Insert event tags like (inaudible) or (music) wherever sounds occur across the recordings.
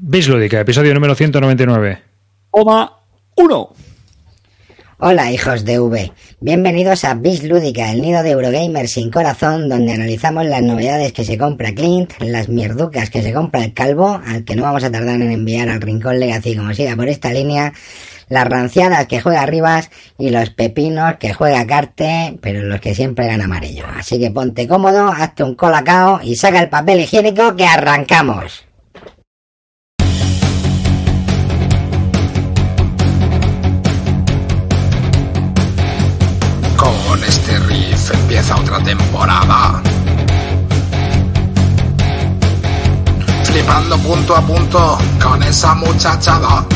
Bislúdica, episodio número 199. Oma 1. Hola hijos de V, bienvenidos a Bis Lúdica, el nido de Eurogamer sin corazón, donde analizamos las novedades que se compra Clint, las mierducas que se compra el calvo, al que no vamos a tardar en enviar al rincón Legacy como siga por esta línea, las ranciadas que juega Rivas y los pepinos que juega Carte, pero los que siempre gana amarillo. Así que ponte cómodo, hazte un colacao y saca el papel higiénico que arrancamos. Empieza otra temporada. Flipando punto a punto con esa muchachada.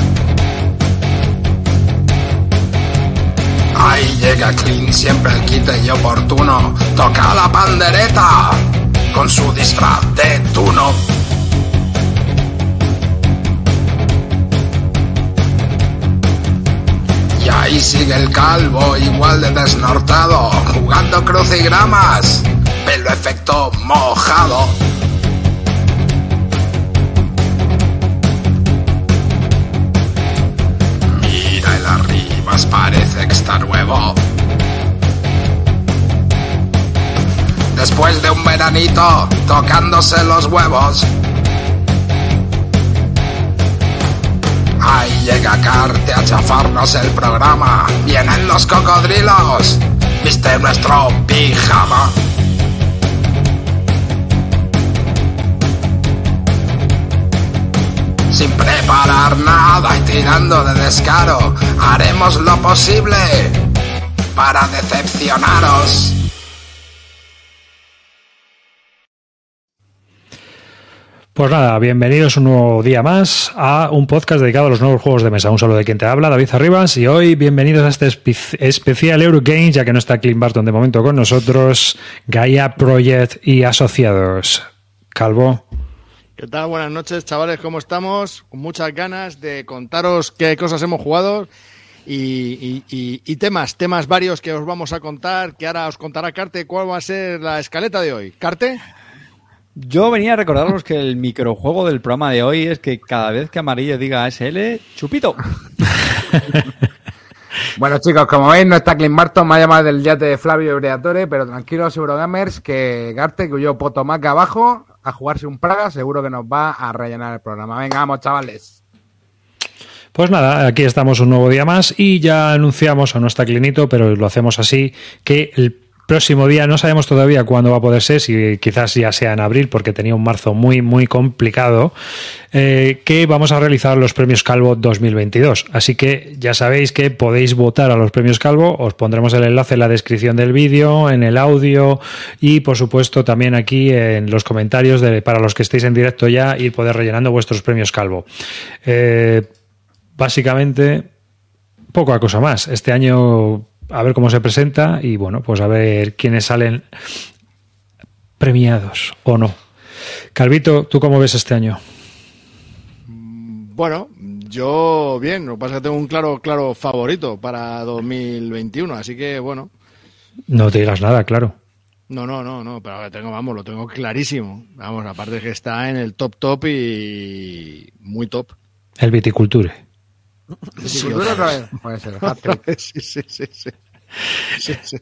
Ahí llega Clean, siempre el quite y oportuno. Toca la pandereta con su disfraz de tuno. Ahí sigue el calvo, igual de desnortado, jugando crucigramas, pelo efecto mojado. Mira el arribas, parece que está nuevo. Después de un veranito, tocándose los huevos. Ahí llega Carte a chafarnos el programa. Vienen los cocodrilos. Viste nuestro pijama. Sin preparar nada y tirando de descaro, haremos lo posible para decepcionaros. Pues nada, bienvenidos un nuevo día más a un podcast dedicado a los nuevos juegos de mesa. Un saludo de quien te habla, David Arribas, y hoy bienvenidos a este espe- especial Eurogames, ya que no está Clint Barton de momento con nosotros, Gaia Project y asociados. Calvo. ¿Qué tal? Buenas noches, chavales, ¿cómo estamos? Con muchas ganas de contaros qué cosas hemos jugado y, y- temas, temas varios que os vamos a contar, que ahora os contará Carte cuál va a ser la escaleta de hoy. ¿Carte? Yo venía a recordaros que el microjuego del programa de hoy es que cada vez que Amarillo diga SL, chupito. (laughs) Bueno, chicos, como veis, no está Clint Barton, me ha llamado del yate de Flavio Briatore, pero tranquilos, Eurogamers, que Garte, que yo Potomac abajo, a jugarse un Praga, seguro que nos va a rellenar el programa. Venga, vamos, chavales. Pues nada, aquí estamos un nuevo día más y ya anunciamos, a no está Clinito, pero lo hacemos así, que el próximo día no sabemos todavía cuándo va a poder ser, si quizás ya sea en abril, porque tenía un marzo muy, muy complicado, eh, que vamos a realizar los premios Calvo 2022. Así que ya sabéis que podéis votar a los premios Calvo, os pondremos el enlace en la descripción del vídeo, en el audio y por supuesto también aquí en los comentarios para los que estéis en directo ya ir poder rellenando vuestros premios Calvo. Eh, básicamente, poca cosa más. Este año a ver cómo se presenta y bueno, pues a ver quiénes salen premiados o no. Calvito, ¿tú cómo ves este año? Bueno, yo bien, lo que pasa es que tengo un claro, claro favorito para 2021, así que bueno. No te digas nada, claro. No, no, no, no, pero tengo, vamos, lo tengo clarísimo. Vamos, aparte que está en el top top y muy top. El viticulture. Otra vez. Puede ser, (laughs) sí, sí, sí. Sí, sí.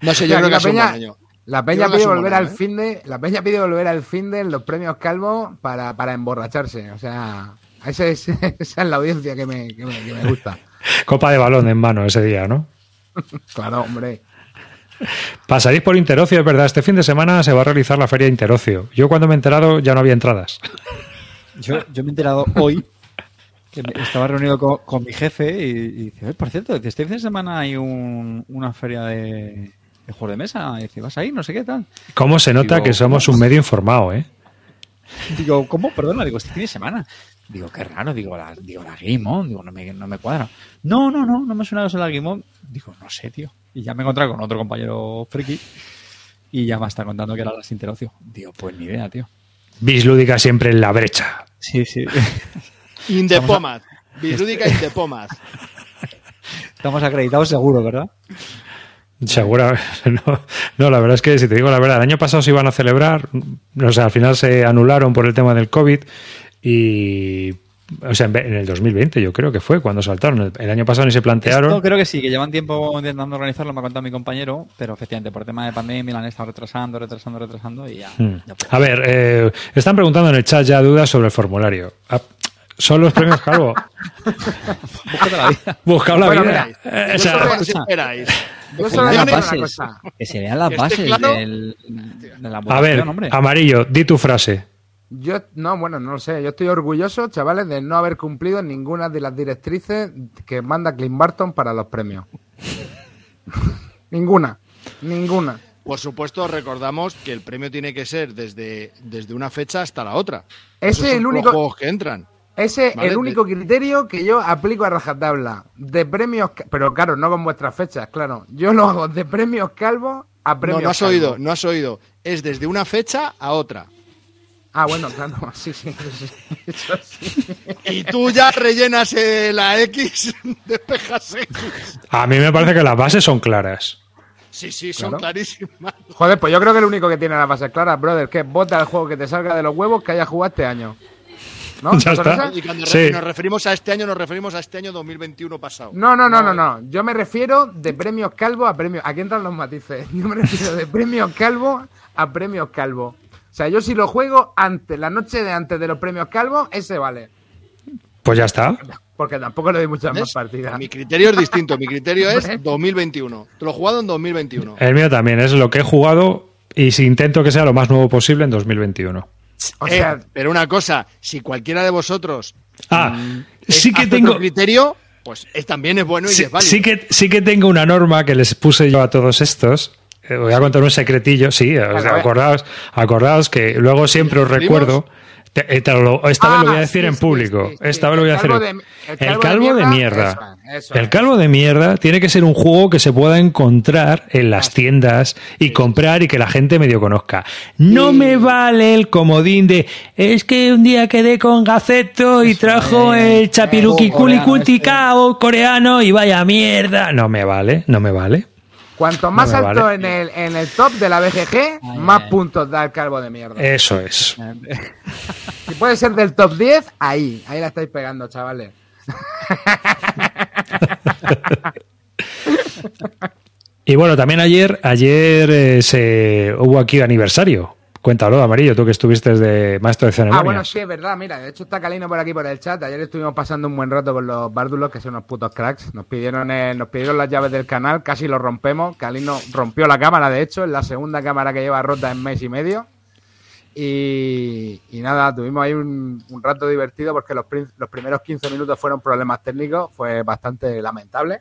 No sé, yo creo que la peña-. La peña pide volver al año, ¿eh? fin de, la peña pide volver al fin de los premios Calvo para, para emborracharse. O sea, esa es, (laughs) esa es la audiencia que me, que me, que me gusta. Copa de balón en mano ese día, ¿no? (laughs) Claro, hombre. Pasaréis por Interocio, es verdad. Este fin de semana se va a realizar la feria de Interocio. Yo cuando me he enterado ya no había entradas. Yo, yo me he enterado hoy estaba reunido con, con mi jefe y, y dice, "Oye, por cierto, este fin de semana hay un- una feria de, de juegos de mesa. Y dice, ¿vas a ir? No sé qué tal. ¿Cómo se nota Digo, que somos un medio informado, eh? Digo, ¿cómo? Perdona, digo, este fin de semana. Digo, qué raro, digo, la, digo, la On, digo, no me, no me cuadra. No, no, no, no me suena eso de la On. Digo, no sé, tío. Y ya me encontré con otro compañero friki y ya me está contando que era la Sinterocio. Digo, pues ni idea, tío. Bislúdica siempre en la brecha. Sí, sí. (laughs) In the Estamos a- pomad. Bislúdica in the pomad. (laughs) Estamos acreditados seguro, ¿verdad? Segura, (laughs) no, no, la verdad es que si te digo la verdad, el año pasado se iban a celebrar, o sea, al final se anularon por el tema del COVID y, o sea, en el 2020 yo creo que fue cuando saltaron. El, el año pasado ni se plantearon. Esto creo que sí, que llevan tiempo intentando organizarlo, me ha contado mi compañero, pero efectivamente por tema de pandemia la han estado retrasando, retrasando, retrasando y ya. Hmm. ya. A ver, eh, están preguntando en el chat ya dudas sobre el formulario. ¿Son los premios Calvo? (laughs) Búscate la vida. Buscado la Bueno, vida. mira, Eh, o sea, esperáis. Yo solo las bases, cosa. que se vean las ¿Esté bases claro? del, de la a ver, hombre. Amarillo, di tu frase. Yo, no, bueno, no lo sé. Yo estoy orgulloso, chavales, de no haber cumplido ninguna de las directrices que manda Clint Barton para los premios. (laughs) ninguna. Ninguna. Por supuesto, recordamos que el premio tiene que ser desde, desde una fecha hasta la otra. Ese es el los único- juegos que entran. Ese es Vale, el único criterio que yo aplico a rajatabla. De premios, pero claro, no con vuestras fechas, claro. Yo lo hago de premios calvo a No, premios no has calvo. oído, no has oído. Es desde una fecha a otra. Ah, bueno, claro, (laughs) sí, sí, sí, eso sí. Y tú ya rellenas eh, la X, (laughs) despejas X. A mí me parece que las bases son claras. Sí, sí, son Claro. clarísimas. Joder, pues yo creo que el único que tiene las bases claras, brother, que es vota el juego que te salga de los huevos que haya jugado este año. ¿No? Ya ¿No son está. Y cuando Sí. re- nos referimos a este año, nos referimos a este año 2021 pasado. No, no, no, no, no. Yo me refiero de premios calvo a premios. Aquí entran los matices. (laughs) Yo me refiero de premios calvo a premios calvo. O sea, yo si lo juego antes, la noche de antes de los premios calvo, ese vale. Pues ya está. Porque tampoco le doy muchas ¿Ves? más partidas. Mi criterio es distinto. Mi criterio (laughs) es 2021. Te lo he jugado en 2021. El mío también es lo que he jugado y si intento que sea lo más nuevo posible en 2021. O Eh, sea, pero una cosa, si cualquiera de vosotros Ah, es- sí que tengo. criterio, pues es- también es bueno y Sí, es válido. sí que, sí que tengo una norma que les puse yo a todos estos. Eh, voy a contar un secretillo, sí, acordaos, acordaos que luego siempre os recuerdo. Te- eh, te lo- esta vez lo voy a Ah, decir sí, en público. sí, sí. Esta vez lo voy a El hacer. calvo en- de- el el calvo de de mierda, eso eso El calvo de mierda tiene que ser un juego que se pueda encontrar en las tiendas y comprar y que la gente medio conozca. No me vale el comodín de es que un día quedé con Gaceto y trajo el chapiruki coreano kulicuticao coreano y vaya mierda. No me vale, no me vale. Cuanto más alto vale. en, el, en el top de la BGG, Ay, más ay. puntos da el calvo de mierda. Eso es. (laughs) Si puede ser del top 10, ahí. Ahí la estáis pegando, chavales. (laughs) Y bueno, también ayer, ayer eh, se hubo aquí aniversario. Cuéntalo, Amarillo, tú que estuviste de maestro de Ah, ceremonias. bueno, sí, es verdad. Mira, de hecho está Calino por aquí por el chat. Ayer estuvimos pasando un buen rato con los bárdulos, que son unos putos cracks. Nos pidieron, eh, nos pidieron las llaves del canal, casi lo rompemos. Calino rompió la cámara, de hecho, es la segunda cámara que lleva rota en mes y medio. Y, y nada, tuvimos ahí un, un rato divertido porque los, los primeros 15 minutos fueron problemas técnicos, fue bastante lamentable.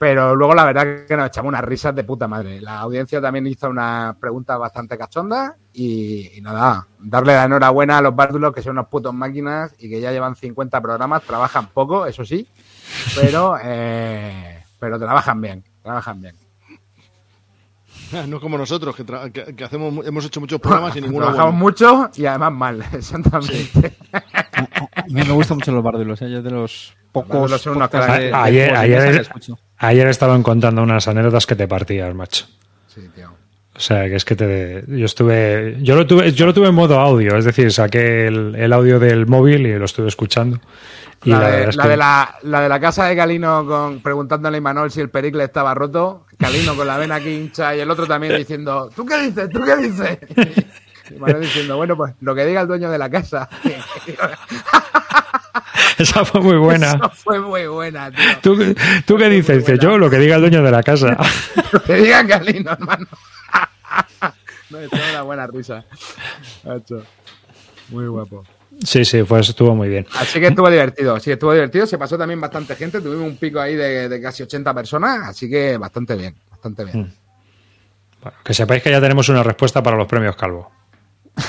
Pero luego la verdad es que nos echamos unas risas de puta madre. La audiencia también hizo unas preguntas bastante cachondas y, y nada, darle la enhorabuena a los bárdulos que son unos putos máquinas y que ya llevan 50 programas, trabajan poco, eso sí, pero, (laughs) eh, pero trabajan bien, trabajan bien. (laughs) No como nosotros, que, que- que hacemos, mu- hemos hecho muchos programas y (laughs) ninguno Trabajamos bueno. mucho y además mal, exactamente. A mí me gustan mucho los bárdulos, ¿eh? Yo de los pocos bárdulos son unos de- ayer, de ayer, escucho. Ayer estaban contando unas anécdotas que te partías, macho. Sí, tío. O sea, que es que te, yo estuve, yo lo tuve, yo lo tuve en modo audio, es decir, saqué el, el audio del móvil y lo estuve escuchando. Y La, la de, verdad es la que- de la, la de la casa de Calino con, preguntándole a Imanol si el pericle estaba roto, Calino con la vena aquí hincha y el otro también diciendo, ¿tú qué dices? ¿Tú qué dices? Y (laughs) Imanol diciendo, bueno, pues lo que diga el dueño de la casa. (laughs) (laughs) esa fue muy buena. Eso fue muy buena, tío. ¿Tú, tú qué dices? Dice, yo lo que diga el dueño de la casa. (laughs) Lo que diga Calino, hermano. (laughs) Me echó una buena risa. Muy guapo. Sí, sí, pues estuvo muy bien. Así que estuvo divertido, sí, estuvo divertido. Se pasó también bastante gente, tuvimos un pico ahí de, de casi 80 personas, así que bastante bien, bastante bien. Bueno, que sepáis que ya tenemos una respuesta para los premios Calvo.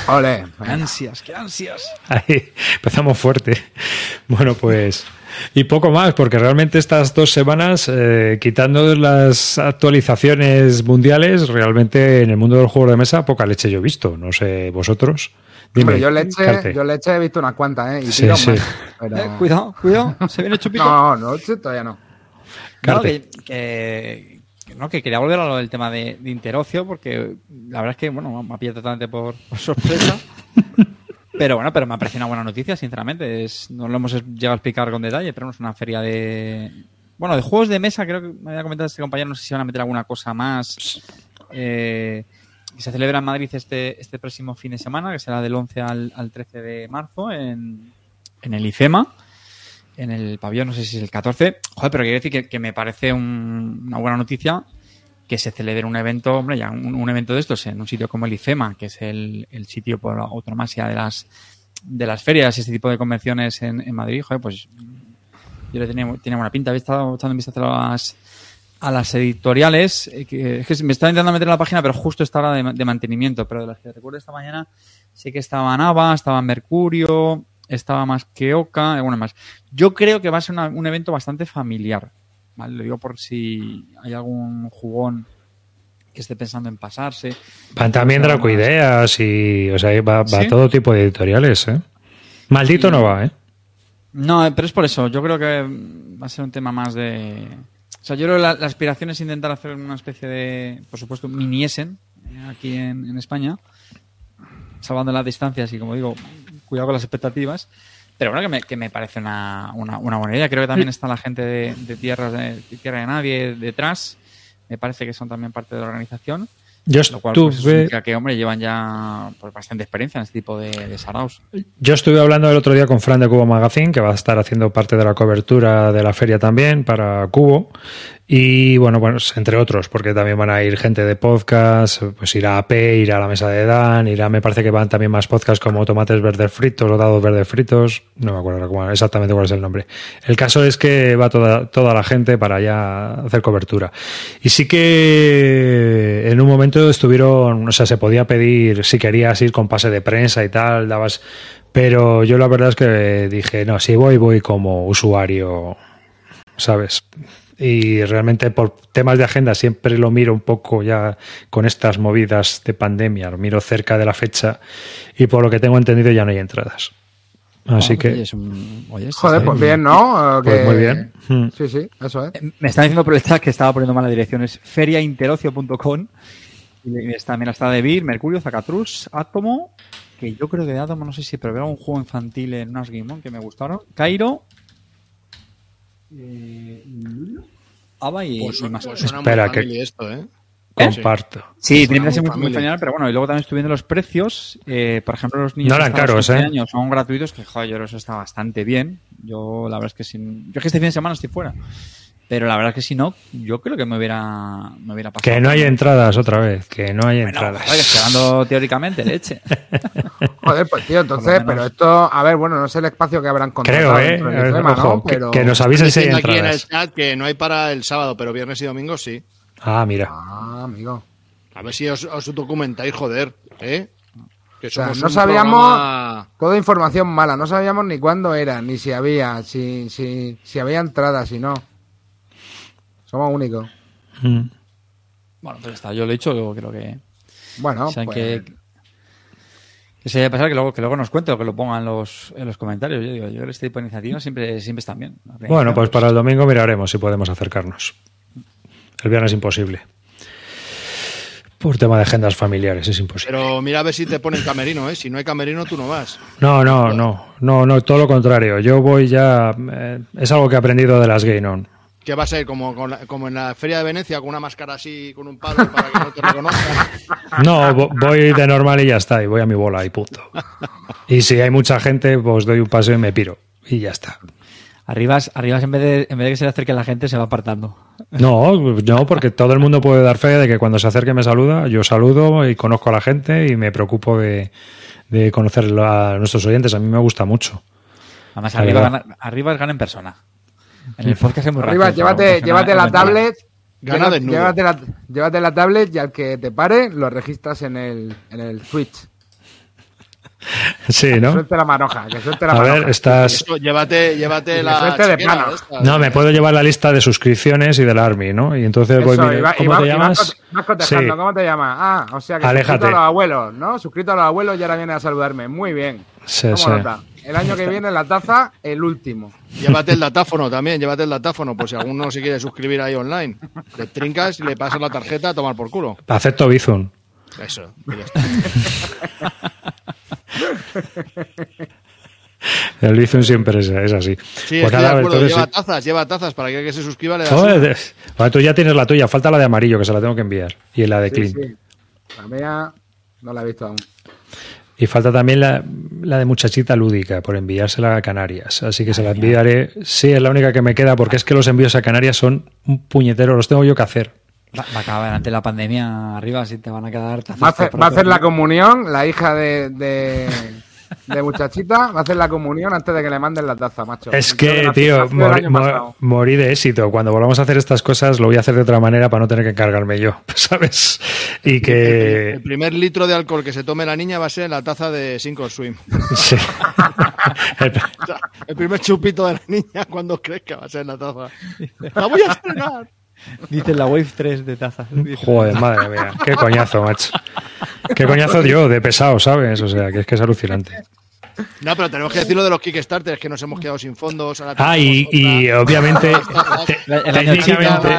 Ole, ¡Qué ansias, qué ansias! Ahí empezamos fuerte. Bueno, pues. Y poco más, porque realmente estas dos semanas, eh, quitando las actualizaciones mundiales, realmente en el mundo del juego de mesa, poca leche yo he visto. No sé, vosotros. Dime, yo leche, yo leche he visto unas cuantas, ¿eh? Y Sí, sí. más, pero- Eh, cuidado, cuidado, se viene (laughs) chupito. No, no, todavía no. No, que- no, que quería volver a lo del tema de, de interocio, porque la verdad es que, bueno, me ha pillado totalmente por, por sorpresa. (laughs) pero bueno, pero me ha parecido una buena noticia, sinceramente. Es, no lo hemos llegado a explicar con detalle, pero no es una feria de. Bueno, de juegos de mesa, creo que me había comentado este compañero, no sé si van a meter alguna cosa más. Eh, que se celebra en Madrid este, este próximo fin de semana, que será del 11 al, al 13 de marzo en, en el IFEMA en el pabellón, no sé si es el 14. Joder, pero quiero decir que, me parece un- una buena noticia que se celebre un evento, hombre, ya un, evento de estos en un sitio como el IFEMA, que es el, el sitio por autonomasia de las de las ferias y este tipo de convenciones en, Madrid, joder, pues yo le tenía, tiene buena pinta. Había estado echando un vistazo a las, a las editoriales, eh, que, es que me estaba intentando meter en la página, pero justo esta hora de, ma- de mantenimiento. Pero de las que recuerdo esta mañana, sí que estaba Nava, estaba Mercurio, estaba más que Oca, alguna más. Yo creo que va a ser una- un evento bastante familiar. ¿vale? Lo digo por si hay algún jugón que esté pensando en pasarse. Van también Dracoideas y. O sea, va, va ¿Sí? todo tipo de editoriales, ¿eh? Maldito no va, ¿eh? No, eh, pero es por eso. Yo creo que va a ser un tema más de. O sea, yo creo que la, la aspiración es intentar hacer una especie de, por supuesto, mini Essen eh, aquí en, en España, salvando las distancias y, como digo, cuidado con las expectativas. Pero bueno, que me, que me parece una, una, una buena idea. Creo que también está la gente de, de Tierras de, de Tierra de Nadie detrás. Me parece que son también parte de la organización. Yo Lo cual pues, estuve, significa que, hombre, llevan ya pues, bastante experiencia en este tipo de, de saraos. yo estuve hablando el otro día con Fran de Cubo Magazine, que va a estar haciendo parte de la cobertura de la feria también para Cubo. Y bueno, bueno, entre otros, porque también van a ir gente de podcast, pues irá AP, irá a la mesa de Dan, irá, me parece que van también más podcasts como Tomates Verdes Fritos o Dados Verdes Fritos, no me acuerdo exactamente cuál es el nombre. El caso es que va toda, toda la gente para allá hacer cobertura. Y sí que en un momento estuvieron, o sea, se podía pedir si querías ir con pase de prensa y tal, dabas, pero yo la verdad es que dije, no, si voy, voy como usuario, ¿sabes? Y realmente por temas de agenda siempre lo miro un poco ya con estas movidas de pandemia, lo miro cerca de la fecha y por lo que tengo entendido ya no hay entradas. Así Ah, que... oye, es un- oye, Joder, pues bien, ¿no? Pues Que- muy bien. Mm. Sí, sí, eso es. Me están diciendo por el chat que estaba poniendo mala dirección. Es feriainterocio.com. Y también está de Vir, Mercurio, Zacatrus, Átomo. Que yo creo que de Átomo, no sé si, pero era un juego infantil en unas Game On que me gustaron. Cairo. Eh, Ava y, Pues, y más. pues suena Espera, muy que- esto, ¿eh? Comparto. Sí, tiene que ser muy muy, familiar. pero bueno, y luego también estoy viendo los precios. Eh, por ejemplo, los niños No eran caros, 11 ¿eh? años son gratuitos, que joder, eso está bastante bien. Yo, la verdad es que sin. Yo es que este fin de semana estoy fuera. Pero la verdad es que si no, yo creo que me hubiera, me hubiera pasado. Que no hay entradas otra vez, que no hay Bueno, entradas. joder, que estoy hablando (laughs) teóricamente, leche. (laughs) Joder, pues tío, entonces, pero esto, a ver, bueno, no sé el espacio que habrán contratado Creo, ¿eh? dentro del ojo, ¿no? que- Pero- que, nos avisen si hay aquí en el chat que no hay para el sábado, pero viernes y domingo sí. Ah, mira. Ah, amigo. A ver si os, os documentáis, joder, ¿eh? Que sea, somos no un sabíamos- programa- Toda información mala, no sabíamos ni cuándo era, ni si había, si, si, si había entradas, si no. Somos únicos. Mm. Bueno, pues está, yo lo he dicho, yo creo que. Bueno, o sea, pues, que, que se debe pasar que luego, que luego nos cuente o que lo pongan en los, en los comentarios. Yo digo, yo creo que este tipo de iniciativas siempre, siempre están bien. Bueno, pues para el domingo miraremos si podemos acercarnos. El viernes imposible. Por tema de agendas familiares es imposible. Pero mira a ver si te ponen camerino, ¿eh? Si no hay camerino, tú no vas. No, no, no, no, no, todo lo contrario. Yo voy ya. eh, es algo que he aprendido de las Game ¿Qué va a ser? Como, como en la feria de Venecia, con una máscara así, con un palo para que no te reconozcan. (laughs) No, vo- voy de normal y ya está, y voy a mi bola y punto. Y si hay mucha gente, pues doy un paseo y me piro. Y ya está. Arribas, arribas en, vez de, en vez de que se le acerque la gente, se va apartando. No, no, porque todo el mundo puede dar fe de que cuando se acerque me saluda, yo saludo y conozco a la gente y me preocupo de, de conocer a nuestros oyentes. A mí me gusta mucho. Además, arriba, arriba gana en persona. En el podcast es muy arriba, gracioso, llévate, llévate la tablet. Gana llévate, la, llévate la tablet y al que te pare lo registras en el, en el Switch. Sí, Que ¿no? suelte la manoja, que suelte la A manoja. ver, estás... Eso, llévate, llévate la. suerte de plano. esta. No, me puedo llevar la lista de suscripciones y del Army, ¿no? Y entonces voy, Eso, mire, y va- y ¿cómo va- te llamas? Sí. ¿cómo te llamas? Ah, o sea que Aléjate. suscrito a los abuelos, ¿no? Suscrito a los abuelos y ahora viene a saludarme. Muy bien. Sí, sí. nota. El año que viene la taza, el último. Llévate el datáfono también, llévate el datáfono, por si alguno se quiere suscribir ahí online. Le trincas y le pasas la tarjeta a tomar por culo. Acepto Bizum. Eso. y ya está. El Bizum siempre es, es así. Sí, Pues de nada, acuerdo. entonces lleva sí. tazas, lleva tazas para que que se suscriba le das Joder, tú ya tienes la tuya, falta la de amarillo, que se la tengo que enviar. Y la de Sí, Clean. sí. La mía no la he visto aún. Y falta también la, la de muchachita lúdica, por enviársela a Canarias. Así que se la enviaré. Sí, es la única que me queda, porque es que los envíos a Canarias son un puñetero, los tengo yo que hacer. Va, va a acabar ante la pandemia arriba, si te van a quedar tazas Va a hacer, va a hacer la comunión, la hija de, de, de muchachita, va a hacer la comunión antes de que le manden la taza, macho. Es que, nació- tío, el mor- morí de éxito. Cuando volvamos a hacer estas cosas, lo voy a hacer de otra manera para no tener que encargarme yo, (laughs) ¿sabes? Y El que. primer litro de alcohol que se tome la niña va a ser en la taza de Cinco Swim. (laughs) Sí. El- (laughs) O sea, el primer chupito de la niña cuando crezca va a ser en la taza. ¡La voy a estrenar! Dice la Wave 3 de tazas. Joder, madre mía. Qué coñazo, macho. Qué coñazo dio de pesado, ¿sabes? O sea, que es que es alucinante. No, pero tenemos que decirlo de los Kickstarters, que nos hemos quedado sin fondos. ahora Ah, y, obviamente, (laughs) técnicamente,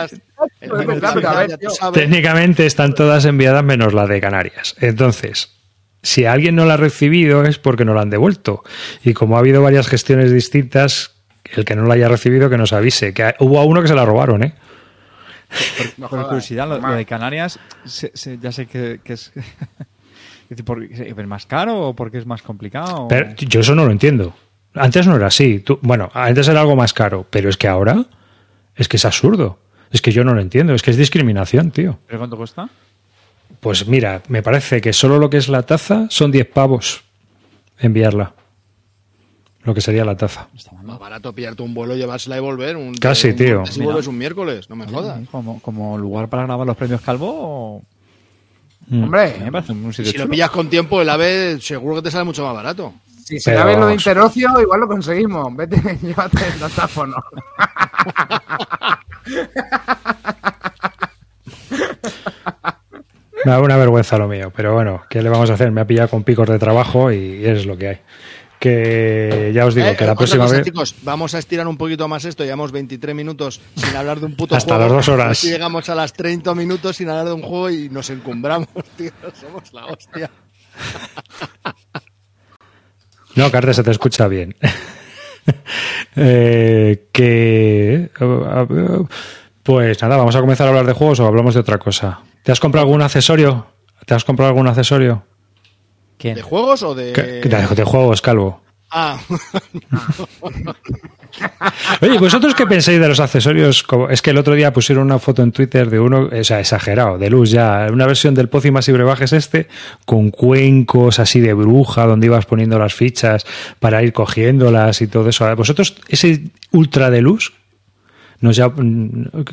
sabes. técnicamente están todas enviadas menos la de Canarias. Entonces, si alguien no la ha recibido es porque no la han devuelto. Y como ha habido varias gestiones distintas, el que no la haya recibido que nos avise. Que hubo a uno que se la robaron, ¿eh? No Por jodas, curiosidad, lo, de Canarias, se- se- ya sé que, que es. (laughs) es decir, ¿por- ¿Es más caro o porque es más complicado? Pero yo eso no lo entiendo. Antes no era así. Tú- bueno, antes era algo más caro, pero es que ahora es que es absurdo. Es que yo no lo entiendo. Es que es discriminación, tío. ¿Pero cuánto cuesta? Pues mira, me parece que solo lo que es la taza son 10 pavos enviarla. Lo que sería la taza. Más barato pillarte un vuelo, llevársela y volver. Un, Casi, un tío. vuelves un miércoles, no me jodas. Como, como lugar para grabar los premios Calvo. o- Mm. Hombre, Me parece un sitio Si lo pillas con tiempo, el AVE seguro que te sale mucho más barato. si se Pero lo de interocio, igual lo conseguimos. Vete, (laughs) llévate el datáfono. (laughs) Me da una vergüenza lo mío, pero bueno, ¿qué le vamos a hacer? Me ha pillado con picos de trabajo y es lo que hay. Que ya os digo Eh, que la próxima cosa, vez. chicos, vamos a estirar un poquito más esto. Llevamos 23 minutos sin hablar de un puto Hasta juego. las dos horas. Llegamos a las 30 minutos sin hablar de un juego y nos encumbramos, (laughs) tío. Somos la hostia. No, Carte, se te escucha bien. (laughs) Eh, que. Pues nada, vamos a comenzar a hablar de juegos o hablamos de otra cosa. ¿Te has comprado algún accesorio? ¿Te has comprado algún accesorio? ¿Quién? ¿De juegos o de.? ¿Qué- de, de juegos, Calvo. Ah, (laughs) Oye, ¿vosotros qué pensáis de los accesorios? Es que el otro día pusieron una foto en Twitter de uno, o sea, exagerado, de luz ya, una versión del Pócimas y Brebajes este, con cuencos así de bruja, donde ibas poniendo las fichas para ir cogiéndolas y todo eso. ¿Vosotros ese ultra de luz nos ya,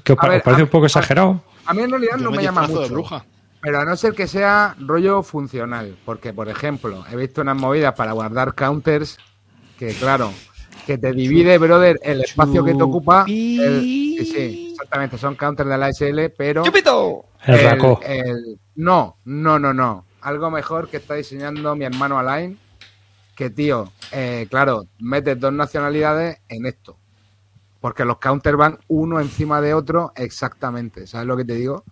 ¿qué os A ver, os parece a- un poco exagerado? A mí en realidad yo no me me llama de mucho. bruja. Pero a no ser que sea rollo funcional. Porque, por ejemplo, he visto unas movidas para guardar counters que, claro, que te divide, brother, el espacio que te ocupa. el- sí, sí, exactamente, son counters de la ASL, pero. El raco. el- no, no, no, no. Algo mejor que está diseñando mi hermano Alain. Que, tío, eh, claro, metes dos nacionalidades en esto. Porque los counters van uno encima de otro exactamente. ¿Sabes lo que te digo?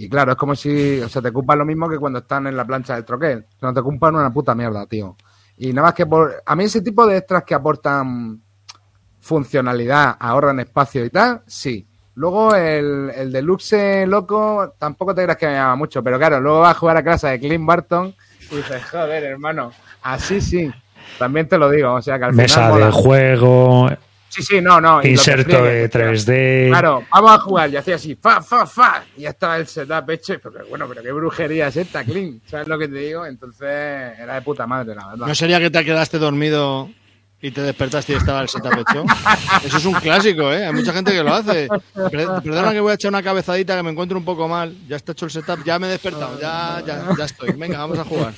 Y claro, es como si, o sea, te ocupan lo mismo que cuando están en la plancha del troquel. O sea, te ocupan una puta mierda, tío. Y nada más que por... A mí ese tipo de extras que aportan funcionalidad, ahorran espacio y tal, sí. Luego el, el deluxe loco tampoco te creas que me llama mucho, pero claro, luego vas a jugar a casa de Clint Barton y dices, joder, hermano, así sí. También te lo digo, o sea que al Mesa final de mola. juego, Sí, sí, no, no. inserto de 3D. Claro, vamos a jugar. Y hacía así, fa, fa, fa. Y ya estaba el setup hecho. Pero bueno, pero qué brujería es esta, Clean. ¿Sabes lo que te digo? Entonces, era de puta madre, la verdad. ¿No sería que te quedaste dormido y te despertaste y estaba el setup hecho? (laughs) Eso es un clásico, ¿eh? Hay mucha gente que lo hace. Per- Perdona que voy a echar una cabezadita que me encuentro un poco mal. Ya está hecho el setup, ya me he despertado, ya, ya, ya estoy. Venga, vamos a jugar.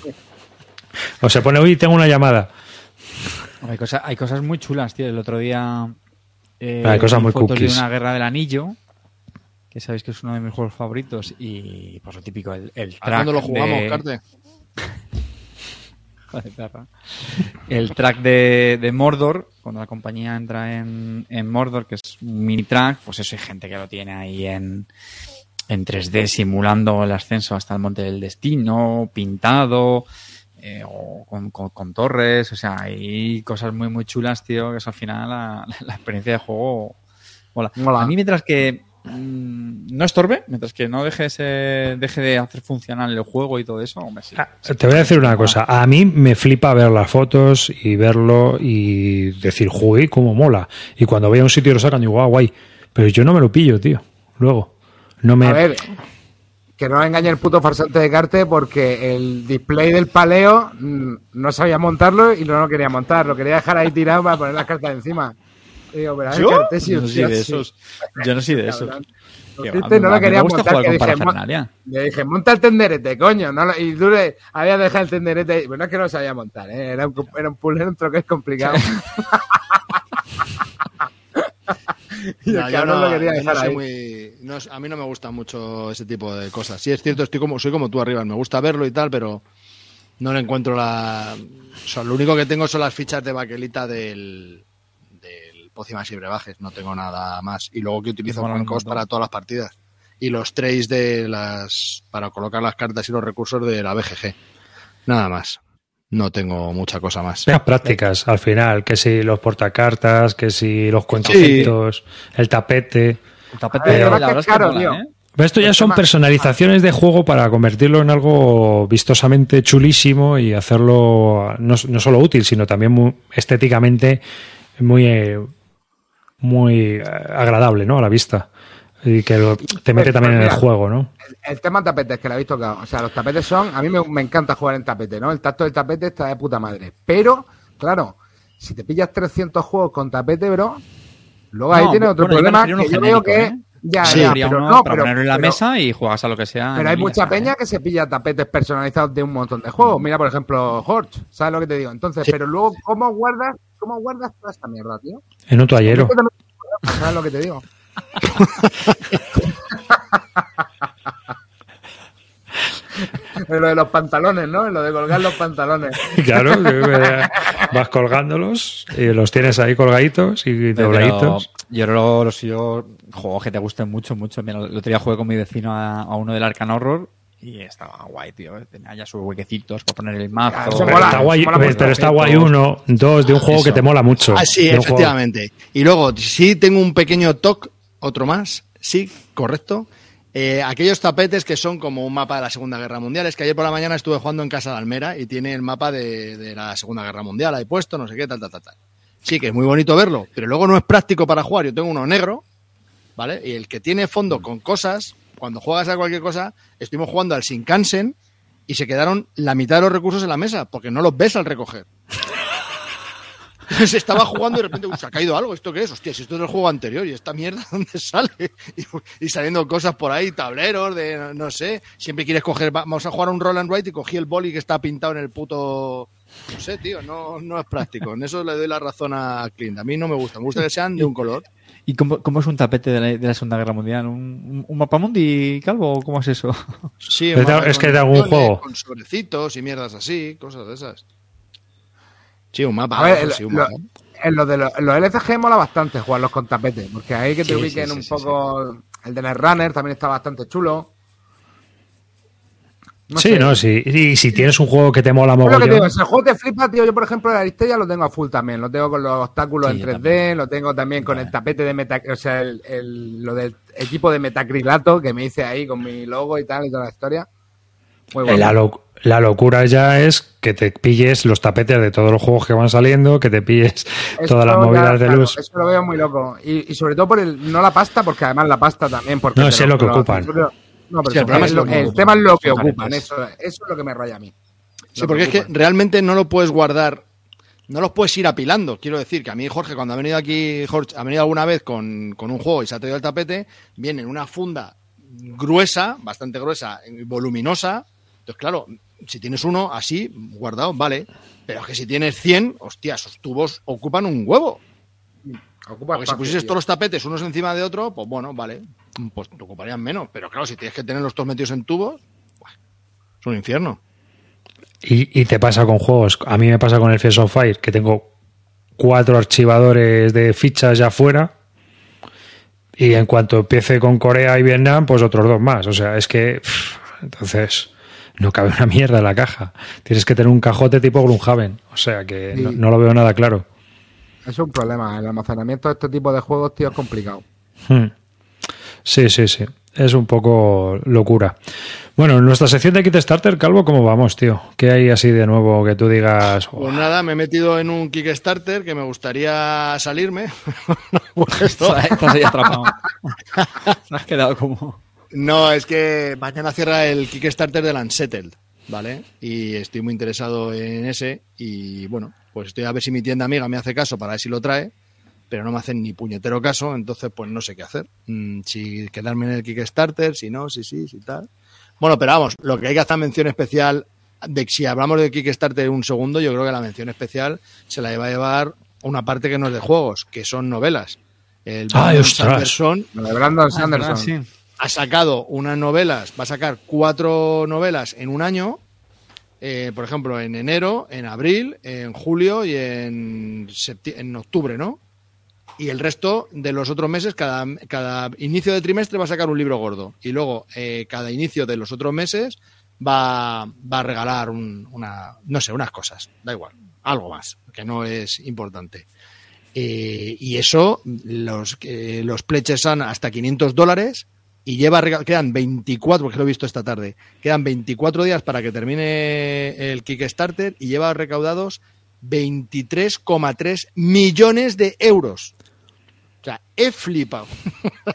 O se pone, uy, tengo una llamada. Hay, cosa- hay cosas muy chulas, tío. El otro día. eh, Hay cosas muy fotos cookies. de una guerra del anillo. Que sabéis que es uno de mis juegos favoritos. Y pues lo típico, el, el ¿A track. cuándo lo jugamos, de- Carte? (laughs) de perra. El track de, de Mordor, cuando la compañía entra en, en Mordor, que es un mini track, pues eso hay gente que lo tiene ahí en, en 3D simulando el ascenso hasta el Monte del Destino, pintado, eh, o con, con- con torres, o sea, hay cosas muy, muy chulas, tío, que eso al final la, (laughs) la experiencia de juego mola. Mola. A mí mientras que mm, no estorbe, mientras que no deje, ese, deje de hacer funcional el juego y todo eso, hombre, sí. Ah, Te voy a decir una cosa. A mí me flipa ver las fotos y verlo y decir, jugué, cómo mola. Y cuando voy a un sitio y lo sacan, digo, ah, guay. Pero yo no me lo pillo, tío. Luego. No me. A ver, que no engañe el puto farsante de Carte porque el display del paleo mm, no sabía montarlo y no lo quería montar. Lo quería dejar ahí tirado para poner las cartas encima. Digo, pero ¿Yo? No soy de sí. esos. Yo no soy de (laughs) esos. Mí- no lo quería montar, que dije, "Mo- parafernalia. Le dije, monta el tenderete, coño. No, lo- y tú le habías dejado el tenderete ahí. Bueno, es que no lo sabía montar, ¿eh? Era un, era un puzzle, un troque complicado. (laughs) (laughs) y el No, yo cabrón no- lo quería yo no dejar soy ahí. muy- no es- a mí no me gusta mucho ese tipo de cosas. Sí, es cierto, estoy como, soy como tú arriba. Me gusta verlo y tal, pero no le encuentro la. O sea, lo único que tengo son las fichas de baquelita del, del Pócimas y Brebajes. No tengo nada más. Y luego que utilizo montón. para todas las partidas. Y los trays de las. para colocar las cartas y los recursos de la BGG. Nada más. No tengo mucha cosa más. Las prácticas, al final, que si los portacartas, que si los cuentecitos, el tapete. El tapete, Pero- la verdad es que Claro, mola, tío. ¿eh? Pero esto ya El son personalizaciones de juego para convertirlo en algo vistosamente chulísimo y hacerlo no, no solo útil, sino también muy estéticamente muy, eh, muy eh, agradable ¿no? a la vista. Y que lo- te mete también en el juego, ¿no? El tema tapetes, que lo habéis tocado. O sea, los tapetes son. A mí me, me encanta jugar en tapete, ¿no? El tacto del tapete está de puta madre. Pero, claro, si te pillas 300 juegos con tapete, bro, luego ahí No, tienes otro bueno, problema. Que yo veo genérico, que. ¿eh? Ya, Sí, ya, pero uno no, para pero, ponerlo en la pero- mesa y juegas a lo que sea. pero hay el mucha peña ¿eh? que se pilla tapetes personalizados de un montón de juegos. Mira, por ejemplo, Horch, ¿sabes lo que te digo? Entonces, pero luego, ¿cómo guardas, cómo guardas toda esta mierda, tío? En un toallero. ¿Sabes lo que te digo? (laughs) Lo de los pantalones, ¿no? En lo de colgar los pantalones. (laughs) Claro, eh, vas colgándolos y los tienes ahí colgaditos y dobladitos. yo lo, lo sigo juegos que te gusten mucho, mucho. Mira, el otro día jugué con mi vecino a, a uno del Arcan Horror y estaba guay, tío. Tenía ya sus huequecitos para poner el mazo. Pero mola, está guay, mola mucho. pero está guay uno, dos, de un juego que te mola mucho. Ah, sí, juego- efectivamente. Y luego, sí tengo un pequeño toque, otro más, sí, correcto. Eh, aquellos tapetes que son como un mapa de la Segunda Guerra Mundial. Es que ayer por la mañana estuve jugando en casa de Almera y tiene el mapa de, de la Segunda Guerra Mundial ahí puesto, no sé qué, tal, tal, tal, tal. Sí, que es muy bonito verlo, pero luego no es práctico para jugar. Yo tengo uno negro, ¿vale? Y el que tiene fondo con cosas, cuando juegas a cualquier cosa, estuvimos jugando al Shinkansen y se quedaron la mitad de los recursos en la mesa, porque no los ves al recoger. (laughs) Se estaba jugando y de repente, "Uy, se ha caído algo. ¿Esto qué es? Hostia, si esto es el juego anterior y esta mierda, (laughs) ¿dónde sale? Y, y saliendo cosas por ahí, tableros de, no, no sé. Siempre quieres coger, va- vamos a jugar un roll and write y cogí el boli que está pintado en el puto... No sé, tío, no, no es práctico. En eso le doy la razón a Clint. A mí no me gusta. Me gusta que sean de un color. ¿Y cómo, cómo es un tapete de la, de la Segunda Guerra Mundial? ¿Un, un, un mapamundi calvo o cómo es eso? Sí, Es de- mapa es que de algún juego. Con sobrecitos y mierdas así, cosas de esas. Sí, un mapa. A ver, el- sí, un lo- mapa. en lo de los, en los LCG mola bastante jugarlos con tapete, porque ahí que te Sí, ubiquen sí, sí, un sí, poco. El de Netrunner también está bastante chulo. No sí, sé. no, sí. Y si tienes un juego que te mola Es lo que mogollón. si el juego te flipa, tío, yo por ejemplo el Aristella lo tengo a full también, lo tengo con los obstáculos Sí, en yo 3D, también. lo tengo también con el tapete de meta, o sea, el, el- lo del equipo de metacrilato que me hice ahí con mi logo y tal y toda la historia. Eh. La, lo- la locura ya es que te pilles los tapetes de todos los juegos que van saliendo, que te pilles Eso todas las ya, movidas de claro, luz. Eso lo veo muy loco. Y, y sobre todo por el, no la pasta, porque además la pasta también. Porque No, sé lo que ocupan. No, pero Sí, el problema es es lo- lo que el ocupan. tema es lo que ocupan, eso, eso es lo que me raya a mí. Sí, porque es que realmente no lo puedes guardar, no los puedes ir apilando. Quiero decir que a mí, Jorge, cuando ha venido aquí, Jorge, ha venido alguna vez con, con un juego y se ha traído el tapete, viene en una funda gruesa, bastante gruesa, y voluminosa. Entonces, claro, si tienes uno así, guardado, vale. Pero es que si tienes 100, hostia, esos tubos ocupan un huevo. Ocupa Porque si pusieses tío. todos los tapetes unos encima de otro, pues bueno, vale, pues te ocuparían menos. Pero claro, si tienes que tenerlos todos metidos en tubos, es un infierno. Y, y te pasa con juegos. A mí me pasa con el Fields of Fire, que tengo cuatro archivadores de fichas ya fuera. Y en cuanto empiece con Corea y Vietnam, pues otros dos más. O sea, es que. entonces. No cabe una mierda en la caja. Tienes que tener un cajote tipo Gloomhaven. O sea que no, Sí. no lo veo nada claro. Es un problema. El almacenamiento de este tipo de juegos, tío, es complicado. Hmm. Sí, sí, sí. Es un poco locura. Bueno, en nuestra sección de Kickstarter, Calvo, ¿cómo vamos, tío? ¿Qué hay así de nuevo que tú digas? Pues nada, me he metido en un Kickstarter que me gustaría salirme. Pues (laughs) esto- Estás ahí atrapado. (laughs) Te has quedado como. No, es que mañana cierra el Kickstarter del Unsettled, ¿vale? Y estoy muy interesado en ese y bueno, pues estoy a ver si mi tienda amiga me hace caso para ver si lo trae, pero no me hacen ni puñetero caso, entonces pues no sé qué hacer. Mm, si quedarme en el Kickstarter, si no, si sí, si tal. Bueno, pero vamos, lo que hay que hacer mención especial, de si hablamos de Kickstarter un segundo, yo creo que la mención especial se la va a llevar una parte que no es de juegos, que son novelas. El ¡Ay, Brandon ostras! Sanderson de Brandon Ah, Sanderson. sí. Ha sacado unas novelas, va a sacar cuatro novelas en un año, eh, por ejemplo, en enero, en abril, en julio y en, en octubre, ¿no? Y el resto de los otros meses, cada, inicio de trimestre va a sacar un libro gordo. Y luego, eh, cada inicio de los otros meses va, a regalar un- una, no sé, unas cosas, da igual, algo más, que no es importante. Eh, y eso, los, los pledges son hasta 500 dólares y lleva quedan 24, porque lo he visto esta tarde, quedan 24 días para que termine el Kickstarter y lleva recaudados 23,3 millones de euros. O sea, he flipado.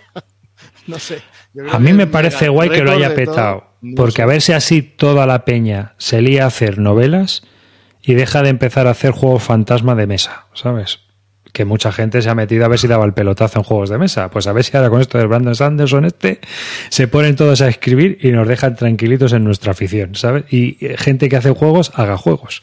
(laughs) no sé. A mí me parece guay que lo haya petado. No Porque sé. a ver si así toda la peña se lía a hacer novelas y deja de empezar a hacer juegos fantasma de mesa, ¿sabes? Que mucha gente se ha metido a ver si daba el pelotazo en juegos de mesa. Pues a ver si ahora con esto del Brandon Sanderson este se ponen todos a escribir y nos dejan tranquilitos en nuestra afición, ¿sabes? Y eh, gente que hace juegos, haga juegos.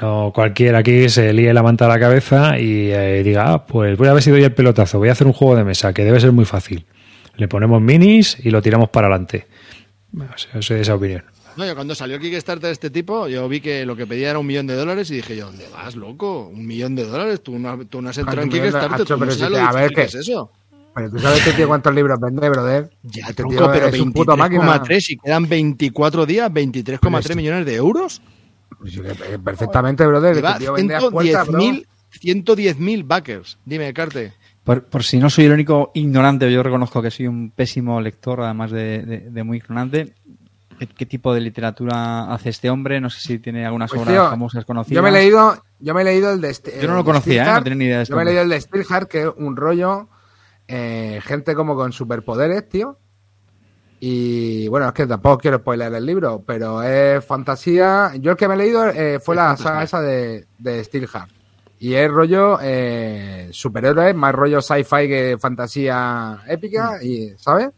No cualquiera aquí se líe la manta a la cabeza y eh, diga, ah, pues voy a ver si doy el pelotazo, voy a hacer un juego de mesa, que debe ser muy fácil. Le ponemos minis y lo tiramos para adelante. Bueno, soy de esa opinión. No, yo cuando salió Kickstarter de este tipo, yo vi que lo que pedía era un millón de dólares y dije yo, ¿dónde vas, loco? ¿Un millón de dólares? Tú no, tú no has entrado en Kickstarter, tú no pero si sabes te- a ver, que que- es eso. Pero tú sabes este tío cuántos libros vende, brother. Ya, Este tronco, tío pero es un puto máquina. 23,3 y quedan 24 días, 23,3 millones de euros. Pues sí, que- Perfectamente, brother. Lleva Este tío vende a puerta, bro. 110.000 110.000 backers. Dime, Carte. Por, por si no soy el único ignorante, yo reconozco que soy un pésimo lector, además de, de- de muy ignorante. ¿Qué, qué tipo de literatura hace este hombre? No sé si tiene algunas Pues, obras tío, famosas conocidas. Yo me he leído, yo me he leído el de Yo no lo conocía, ¿eh? Steelheart. No tenía ni idea de esto. Yo me he leído el de Steelheart, que es un rollo, eh, gente como con superpoderes, tío. Y bueno, es que tampoco quiero spoiler el libro, pero es fantasía. Yo el que me he leído eh, fue la saga esa de, de Steelheart. Y es rollo eh, superhéroes, más rollo sci-fi que fantasía épica, y ¿sabes?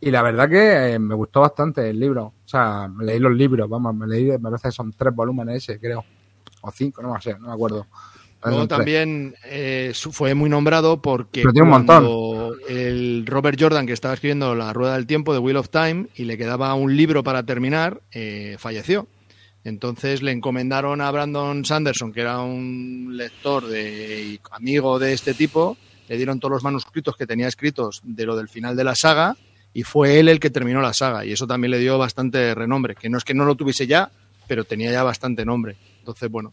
Y la verdad que eh, me gustó bastante el libro. O sea, me leí los libros, vamos, me leí, me parece que son tres volúmenes ese, creo. O cinco, no sé, no me acuerdo. Luego también eh, fue muy nombrado porque Pero tiene un cuando el Robert Jordan, que estaba escribiendo La Rueda del Tiempo de Wheel of Time, y le quedaba un libro para terminar, eh, falleció. Entonces le encomendaron a Brandon Sanderson, que era un lector de, y amigo de este tipo, le dieron todos los manuscritos que tenía escritos de lo del final de la saga, y fue él el que terminó la saga, y eso también le dio bastante renombre, que no es que no lo tuviese ya, pero tenía ya bastante nombre. Entonces, bueno,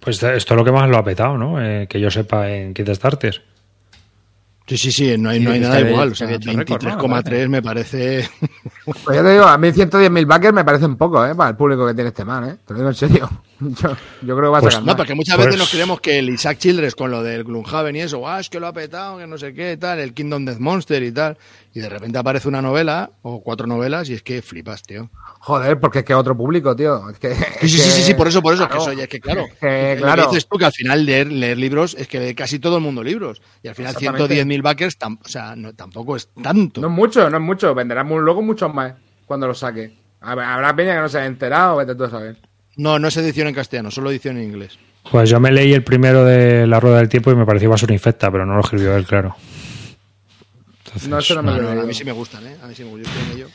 Pues esto es lo que más lo ha petado, ¿no? Eh, que yo sepa en Kickstarter. Sí, sí, sí, no hay, Sí, no hay nada igual. O sea, que había hecho récord, ¿no? 23,3 me parece. Pues ya te digo, a mí 110.000 backers me parecen poco, ¿eh? Para el público que tiene este man, ¿eh? Te lo digo en serio. (laughs) Yo, yo creo que va a Pues No, porque muchas Pues- veces nos creemos que el Isaac Childress con lo del Gloomhaven y eso, ah, es que lo ha petado, que no sé qué, tal, el Kingdom Death Monster y tal. Y de repente aparece una novela o cuatro novelas y es que flipas, tío. Joder, porque es que otro público, tío. Es que, Sí, sí, sí, sí, por eso, por eso, claro. que, eso ya es que claro. Es Lo claro. dices tú que al final leer, leer libros es que lee casi todo el mundo libros. Y al final Exactamente. 110.000 backers, tam- o sea, no, tampoco es tanto. No es mucho, no es mucho. Venderán luego muchos más cuando lo saque. Habrá peña que no se haya enterado, vete tú a saber. No, no es edición en castellano, solo edición en inglés. Pues yo me leí el primero de La Rueda del Tiempo y me pareció basura infecta, pero no lo escribió él, claro. Entonces, No, eso no me No, lo no, a mí sí me gustan, ¿eh? A mí sí me gustan. Yo estoy en ello.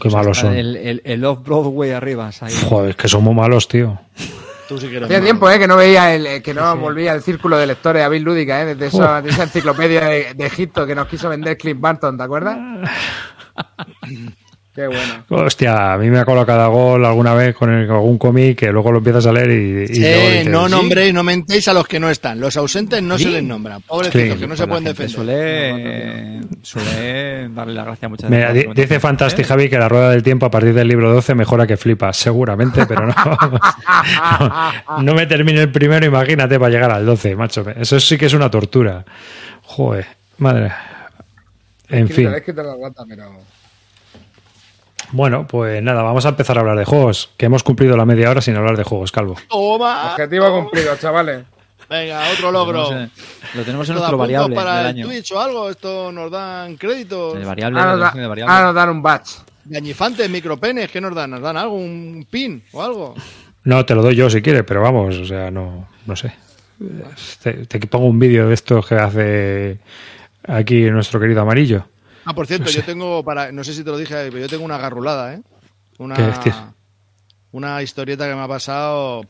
Qué malos son. El, el, el Off-Broadway arriba. ¿sabes? Joder, es que son muy malos, tío. Tú sí que eres Hacía malo. tiempo, ¿eh? Que no veía el, eh, que no volvía el círculo de lectores a Bill Lúdica, ¿eh? Desde esa, de esa enciclopedia de, de Egipto que nos quiso vender Clint Barton, ¿te acuerdas? (laughs) Qué bueno. Hostia, a mí me ha colocado gol alguna vez con el- con algún cómic que luego lo empiezas a leer y, y Sí, luego dices, no "Sí". nombréis, no mentéis a los que no están. Los ausentes no se les nombra. Pobrecitos, Sí, que no se la pueden defender. Suele, suele darle la gracia muchas Mira, veces. dice Fantastic Javi que la rueda del tiempo a partir del libro 12 mejora que flipa. Seguramente, pero no. (laughs) no, no me termine el primero, imagínate, para llegar al 12, macho. Eso sí que es una tortura. Joder, madre. En fin. Es que te lo aguanta, pero... Bueno, pues nada, vamos a empezar a hablar de juegos. Que hemos cumplido la media hora sin hablar de juegos, Calvo. Toma. Objetivo cumplido, chavales. Venga, otro logro. Lo tenemos en ¿Esto da nuestro puntos variable para del el año. Twitch o algo? ¿Esto nos dan créditos? El variable, Ahora da- de variable. ahora nos dan un batch. Gañifantes, micropenes, ¿qué nos dan? ¿Nos dan algo? ¿Un pin o algo? No, te lo doy yo si quieres, pero vamos, o sea, no, no sé. Te, te pongo un vídeo de estos que hace aquí nuestro querido amarillo. Ah, por cierto, No sé. yo tengo para, no sé si te lo dije, pero yo tengo una garrulada, ¿eh? Una, ¿Qué decir? una historieta que me ha pasado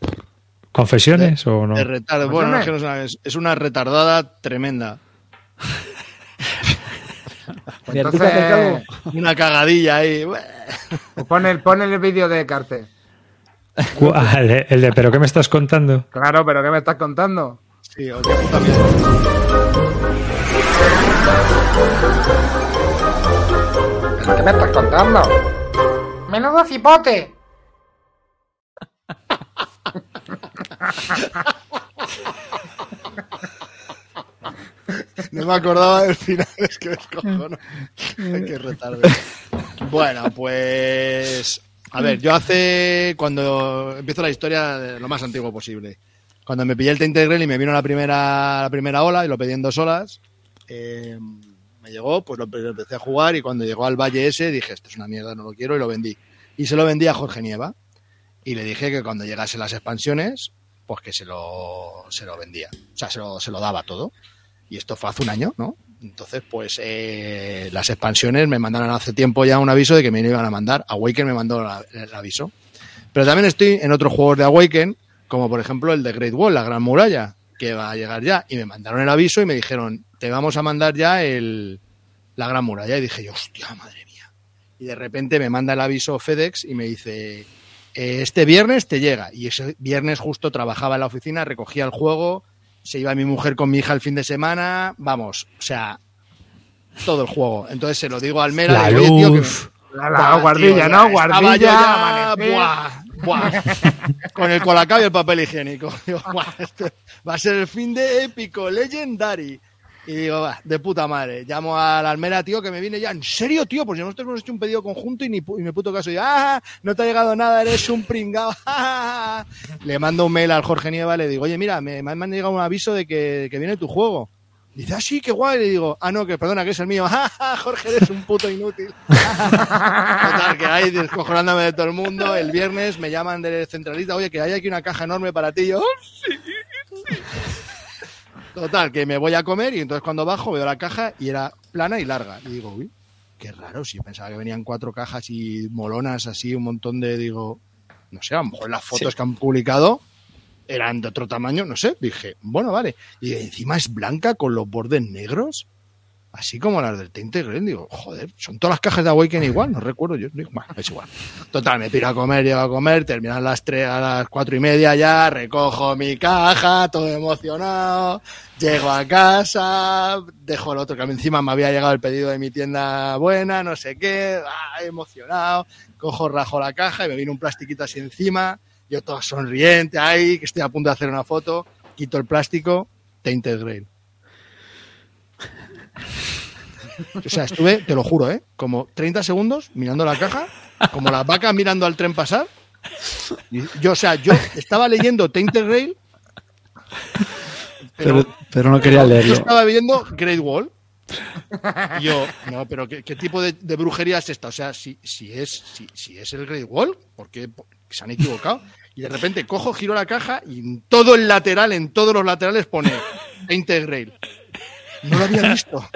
¿Confesiones o no? de retardo. Bueno, no, es, que no es, una, es- es una retardada tremenda. (laughs) Pues entonces, Una cagadilla ahí. pues pon el, pon el vídeo de Carte. Ah, el, de, el de, ¿pero qué me estás contando? Claro, pero ¿qué me estás contando? Sí, o qué puta mierda. ¿Qué me estás contando? Menudo cipote. No me acordaba del final, es que descojono. Ay, Qué retardo. Bueno, pues. A ver, yo hace. Cuando empiezo la historia de lo más antiguo posible. Cuando me pillé el Tainted Grail y me vino la primera, la primera ola y lo pedí en dos olas, eh, me llegó, pues lo empecé a jugar y cuando llegó al Valle ese dije, esto es una mierda, no lo quiero y lo vendí. Y se lo vendí a Jorge Nieva y le dije que cuando llegasen las expansiones, pues que se lo, se lo vendía. O sea, se lo, se lo daba todo. Y esto fue hace un año, ¿no? Entonces, pues eh, las expansiones me mandaron hace tiempo ya un aviso de que me iban a mandar. Awaken me mandó el aviso. Pero también estoy en otros juegos de Awaken, como por ejemplo el de Great Wall, la Gran Muralla, que va a llegar ya. Y me mandaron el aviso y me dijeron, te vamos a mandar ya el, la Gran Muralla. Y dije yo, hostia, madre mía. Y de repente me manda el aviso FedEx y me dice, "Eh, este viernes te llega. Y ese viernes justo trabajaba en la oficina, recogía el juego, se iba mi mujer con mi hija el fin de semana, vamos, o sea, todo el juego. Entonces se lo digo al Mera, La le digo, "Oye, tío, que luz. La, la Buah, guardilla, tío, ¿no? Guardilla, yo ya, amanecer. buah, buah. (laughs) Con el colacao y el papel higiénico. (laughs) Digo, buah, esto va a ser el fin de épico, legendary. Y digo, va, de puta madre. Llamo a la almera, tío, que me viene ya. ¿En serio, tío? Pues nosotros hemos hecho un pedido conjunto y ni, y me puto caso. Y, ah, no te ha llegado nada, eres un pringao. (laughs) le mando un mail al Jorge Nieva, le digo, oye, mira, me, me han llegado un aviso de que, que viene tu juego. Dice, ah, sí, qué guay. Le digo, ah, no, que perdona, que es el mío. (laughs) Ah, Jorge, eres un puto inútil. (laughs) Total, que ahí descojonándome de todo el mundo. El viernes me llaman de centralita, oye, que hay aquí una caja enorme para ti. Yo, "Oh, sí, sí". Total, que me voy a comer y entonces cuando bajo veo la caja y era plana y larga. Y digo, uy, qué raro, si yo pensaba que venían cuatro cajas y molonas así, un montón de, digo, no sé, a lo mejor las fotos que han publicado eran de otro tamaño, no sé. Dije, bueno, vale. Y encima es blanca con los bordes negros. Así como las del Tainted Grail, digo, joder, son todas las cajas de Awaken igual, no recuerdo yo. Bueno, es igual. Total, me piro a comer, llego a comer, terminan las tres, a las cuatro y media ya, recojo mi caja, todo emocionado, llego a casa, dejo el otro, que encima me había llegado el pedido de mi tienda buena, no sé qué, ah, emocionado, cojo, rajo la caja y me viene un plastiquito así encima, yo todo sonriente ahí, que estoy a punto de hacer una foto, quito el plástico, Tainted Grail. O sea, estuve, te lo juro, ¿eh? Como 30 segundos mirando la caja, como las vacas mirando al tren pasar. Yo, o sea, yo estaba leyendo Tainted Grail, pero, Pero, pero no quería yo leerlo. estaba viendo Great Wall. Y yo, no, pero ¿qué, qué tipo de, de brujería es esta? O sea, si, si, es, si, si es el Great Wall, ¿por qué se han equivocado? Y de repente cojo, giro la caja y en todo el lateral, en todos los laterales pone (laughs) Tainted Grail. No lo había visto.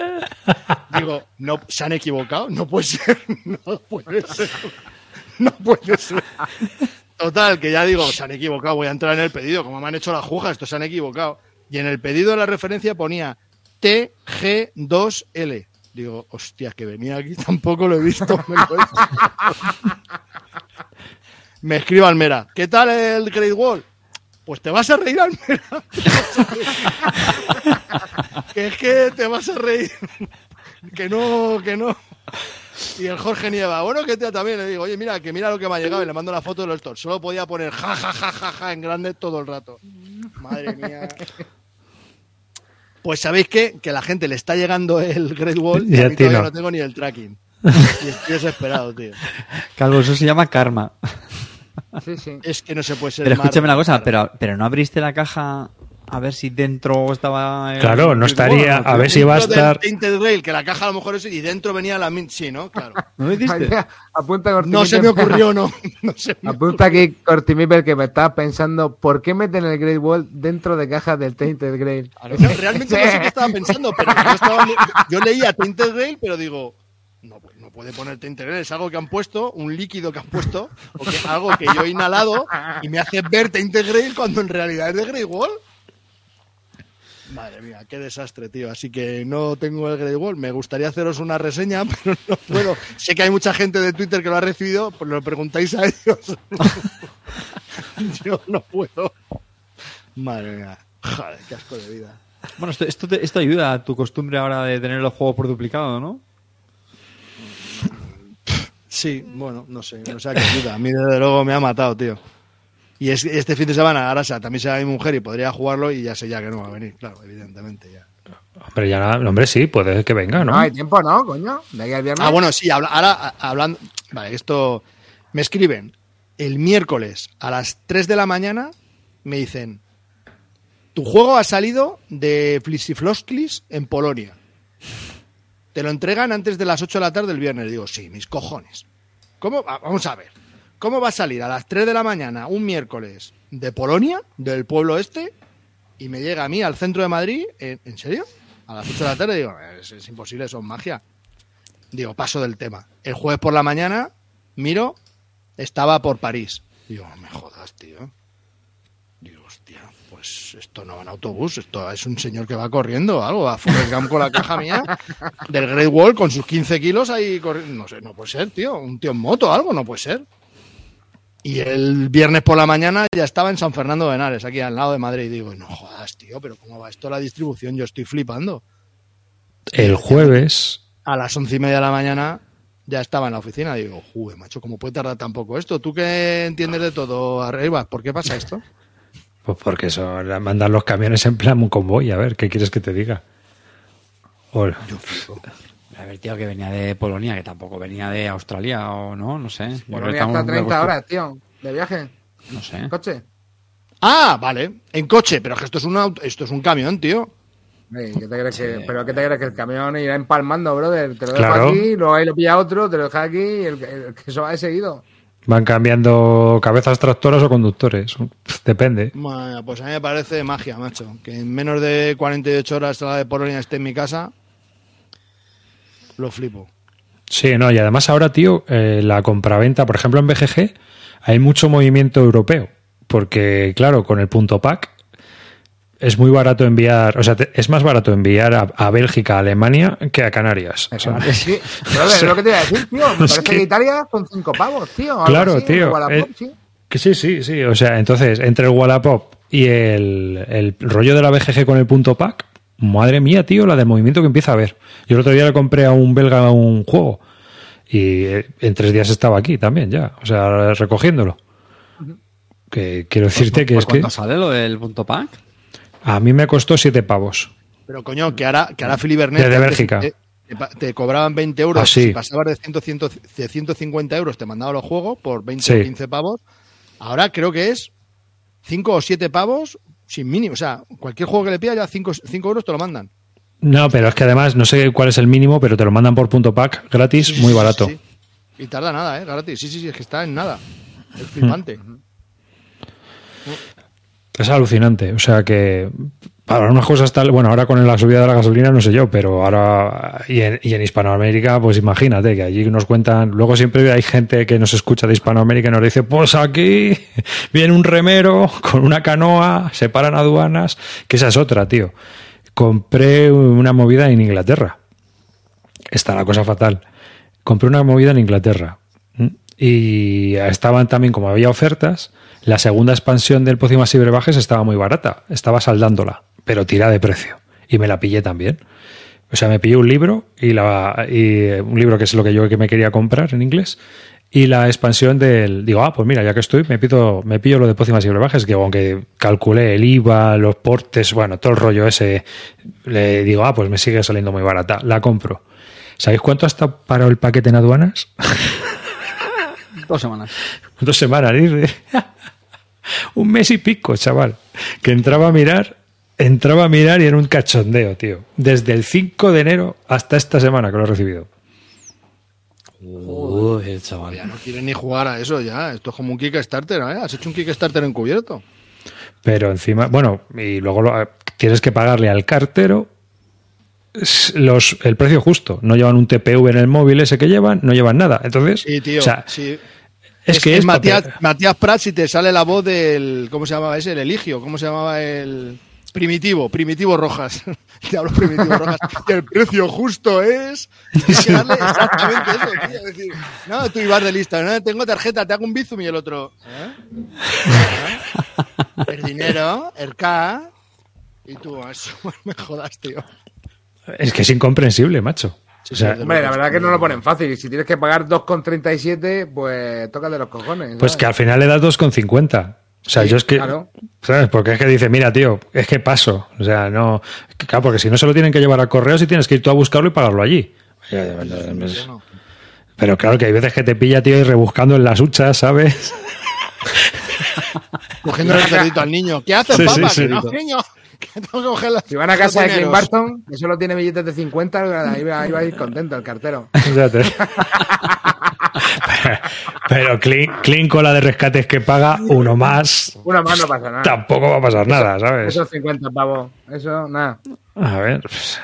Digo, no, se han equivocado, no puede ser, (laughs) no puede ser, no puede ser. Total, que ya digo, se han equivocado, voy a entrar en el pedido, como me han hecho la juja, estos se han equivocado. Y en el pedido de la referencia ponía TG2L. Digo, hostia, que venía aquí, tampoco lo he visto. Me, lo he- (laughs) me escribe Almera, ¿qué tal el Great Wall? Pues te vas a reír, Almera. (laughs) que es que te vas a reír. (laughs) que no, que no. Y el Jorge Nieva, bueno, que te también le digo, oye, mira, que mira lo que me ha llegado y le mando la foto de los. Solo podía poner ja, ja, ja, ja, ja en grande todo el rato. Madre mía. Pues sabéis qué? que la gente le está llegando el Great Wall y Y a mí todavía no. no tengo ni el tracking. (laughs) Y estoy desesperado, tío. Calvo, eso se llama karma. Sí, sí. Es que no se puede ser Pero escúchame una cosa, pero, pero no abriste la caja a ver si dentro estaba. el- Claro, no el- estaría. bueno, A ver si va a del estar. Tainted Grail, que la caja a lo mejor es y dentro venía la min- sí, ¿no? Claro. (laughs) ¿No lo hiciste? Apunta Corti No se me ocurrió, no. (laughs) No se me Apunta aquí Cortimiper que me estaba pensando ¿por qué meten el Great Wall dentro de cajas del Tainted Grail? No, realmente no sé qué estaba pensando, pero yo, estaba- yo leía Tainted Grail, pero digo, no, pues no puede poner Tainted Grail, es algo que han puesto, un líquido que han puesto, o que, algo que yo he inhalado y me hace ver Tainted Grail cuando en realidad es de Grey Wall. Madre mía, qué desastre, tío. Así que no tengo el Grey Wall. Me gustaría haceros una reseña, (laughs) pero no puedo. Sé que hay mucha gente de Twitter que lo ha recibido, pues lo preguntáis a ellos. (laughs) yo no puedo. Madre mía. Joder, qué asco de vida. Bueno, esto, esto, te- esto ayuda a tu costumbre ahora de tener los juegos por duplicado, ¿no? Sí, bueno, no sé, no sé a qué ayuda. A mí desde luego me ha matado, tío. Y es, este fin de semana, ahora sea, también será mi mujer y podría jugarlo y ya sé ya que no va a venir, claro, evidentemente ya. Hombre, ya, hombre, sí, puede que venga, ¿no? No hay tiempo, ¿no, coño? De aquí al viernes. Ah, bueno, sí, habla- ahora hablando, vale, esto me escriben el miércoles a las 3 de la mañana, me dicen, tu juego ha salido de Flisiflosklis en Polonia. Te lo entregan antes de las 8 de la tarde del viernes. Digo, sí, mis cojones. ¿Cómo? va- Vamos a ver. ¿Cómo va a salir a las 3 de la mañana un miércoles de Polonia, del pueblo este, y me llega a mí al centro de Madrid? ¿En, serio? A las 8 de la tarde digo, es, es imposible, es magia. Digo, paso del tema. El jueves por la mañana, miro, estaba por París. Digo, me jodas, tío. Pues esto no va en autobús, esto es un señor que va corriendo algo, va Forrest Gump con la caja mía del Great Wall con sus 15 kilos ahí corriendo. No sé, no puede ser, tío. Un tío en moto algo, no puede ser. Y el viernes por la mañana ya estaba en San Fernando de Henares, aquí al lado de Madrid. Y digo, no jodas, tío, pero ¿cómo va esto la distribución? Yo estoy flipando. El jueves. A las once y media de la mañana ya estaba en la oficina. Digo, juve, macho, ¿cómo puede tardar tan poco esto? ¿Tú que entiendes de todo, arriba? ¿Por qué pasa esto? Pues porque son, mandan los camiones en plan un convoy. A ver, ¿qué quieres que te diga? Hola. A ver, tío, que venía de Polonia, que tampoco venía de Australia o no, no sé. Polonia muy 30 acostum- horas, tío, de viaje, No sé. en coche. Ah, vale, en coche, pero es que esto es un, auto- esto es un camión, tío. ¿qué te crees que, ¿Pero qué te crees que el camión irá empalmando, brother? Te lo dejo Claro. aquí, luego ahí lo pilla otro, te lo deja aquí y el, el que eso va de seguido. Van cambiando cabezas tractoras o conductores. Depende. Bueno, pues a mí me parece magia, macho. Que en menos de 48 horas la de Polonia esté en mi casa, lo flipo. Sí, no, y además ahora, tío, eh, la compraventa, por ejemplo, en BGG, hay mucho movimiento europeo. Porque, claro, con el punto pack es muy barato enviar, o sea, te- es más barato enviar a, a Bélgica, a Alemania, que a Canarias. (laughs) O sea, Sí, es lo que te iba a decir, tío. Me (laughs) parece que- que... Italia son 5 pavos, tío. Claro, así, tío, Wallapop, eh, sí. Que sí, sí, sí. O sea, entonces, entre el Wallapop y el, el rollo de la BGG con el punto pack, madre mía, tío, la del movimiento que empieza a haber. Yo el otro día le compré a un belga un juego y eh, en tres días estaba aquí también ya, o sea, recogiéndolo. Que quiero decirte que ¿Por es que cuánto sale lo del punto pack? A mí me costó siete pavos. Pero coño, que ahora, que ahora Filibernet Desde que antes Bélgica. Te, cobraban 20 euros. Ah, sí. Si pasabas de, 100, 100, de 150 euros, te mandaban los juegos por 20 Sí. o 15 pavos. Ahora creo que es 5 o 7 pavos sin mínimo. O sea, cualquier juego que le pidas ya 5, 5 euros te lo mandan. No, pero es que además no sé cuál es el mínimo, pero te lo mandan por punto pack gratis, muy barato. Sí, sí. Y tarda nada, ¿eh? Gratis. Sí, sí, sí, es que está en nada. Es flipante. Es alucinante. O sea que Para unas cosas tal, bueno, ahora con la subida de la gasolina no sé yo, pero ahora y en, y en Hispanoamérica, pues imagínate que allí nos cuentan, luego siempre hay gente que nos escucha de Hispanoamérica y nos dice, pues aquí (laughs) viene un remero con una canoa, se paran aduanas, que esa es otra, tío. Compré una movida en Inglaterra. Está la cosa fatal. Compré una movida en Inglaterra. Y estaban también, como había ofertas, la segunda expansión del Pócimas y Brebajes estaba muy barata. Estaba saldándola, pero tira de precio. Y me la pillé también. O sea, me pillé un libro y, la, y un libro que es lo que yo que me quería comprar en inglés. Y la expansión del. Digo, ah, pues mira, ya que estoy, me, pido, me pillo lo de pócimas y brebajes, que aunque calculé el IVA, los portes, bueno, todo el rollo ese, le digo, ah, pues me sigue saliendo muy barata. La compro. ¿Sabéis cuánto hasta parado el paquete en aduanas? (laughs) Dos semanas. Dos semanas, dice. (laughs) un mes y pico, chaval. Que entraba a mirar, entraba a mirar y era un cachondeo, tío. Desde el 5 de enero hasta esta semana que lo he recibido. Uy, chaval. Ya no quieren ni jugar a eso ya. Esto es como un Kickstarter, ¿eh? Has hecho un Kickstarter encubierto. Pero encima, bueno, y luego lo- tienes que pagarle al cartero los, el precio justo. No llevan un TPV en el móvil ese que llevan, no llevan nada. Entonces, Sí, tío. o sea, sí. Es, que es Matías, Prats y te sale la voz del. ¿Cómo se llamaba ese? El Eligio. ¿Cómo se llamaba el. Primitivo, Primitivo Rojas. (laughs) Te hablo Primitivo Rojas. Y el precio justo es. Tienes que darle exactamente eso, tío. Es decir, no, tú ibas de lista. No, tengo tarjeta, te hago un bizum y el otro. ¿eh? ¿Eh? El dinero, el K. Y tú, eso (laughs) me jodas, tío. es que es incomprensible, macho. O sea, sí, Hombre, la verdad que no lo ponen fácil. Y si tienes que pagar 2,37, pues toca de los cojones. pues que al final le das 2,50. O sea, Sí, yo es que. claro. ¿Sabes? Porque es que dice, mira, tío, es que paso. O sea, no. Claro, porque si no se lo tienen que llevar a correos y tienes que ir tú a buscarlo y pagarlo allí. Pero claro que hay veces que te pilla, tío, y rebuscando en las huchas, ¿sabes? Cogiendo el (laughs) cerdito al niño. ¿Qué haces, Sí, papá? sí, que sí. no, niño. Que (laughs) tengo que coger la- Si van a casa de Clint. Barton, que solo tiene billetes de 50, ahí va, ahí va a ir contento el cartero. (laughs) (laughs) Pero clean, clean con la de rescates que paga uno más, Una más no pasa nada. tampoco va a pasar nada, ¿sabes? Esos 50 pavos, eso, nada. A ver. pues.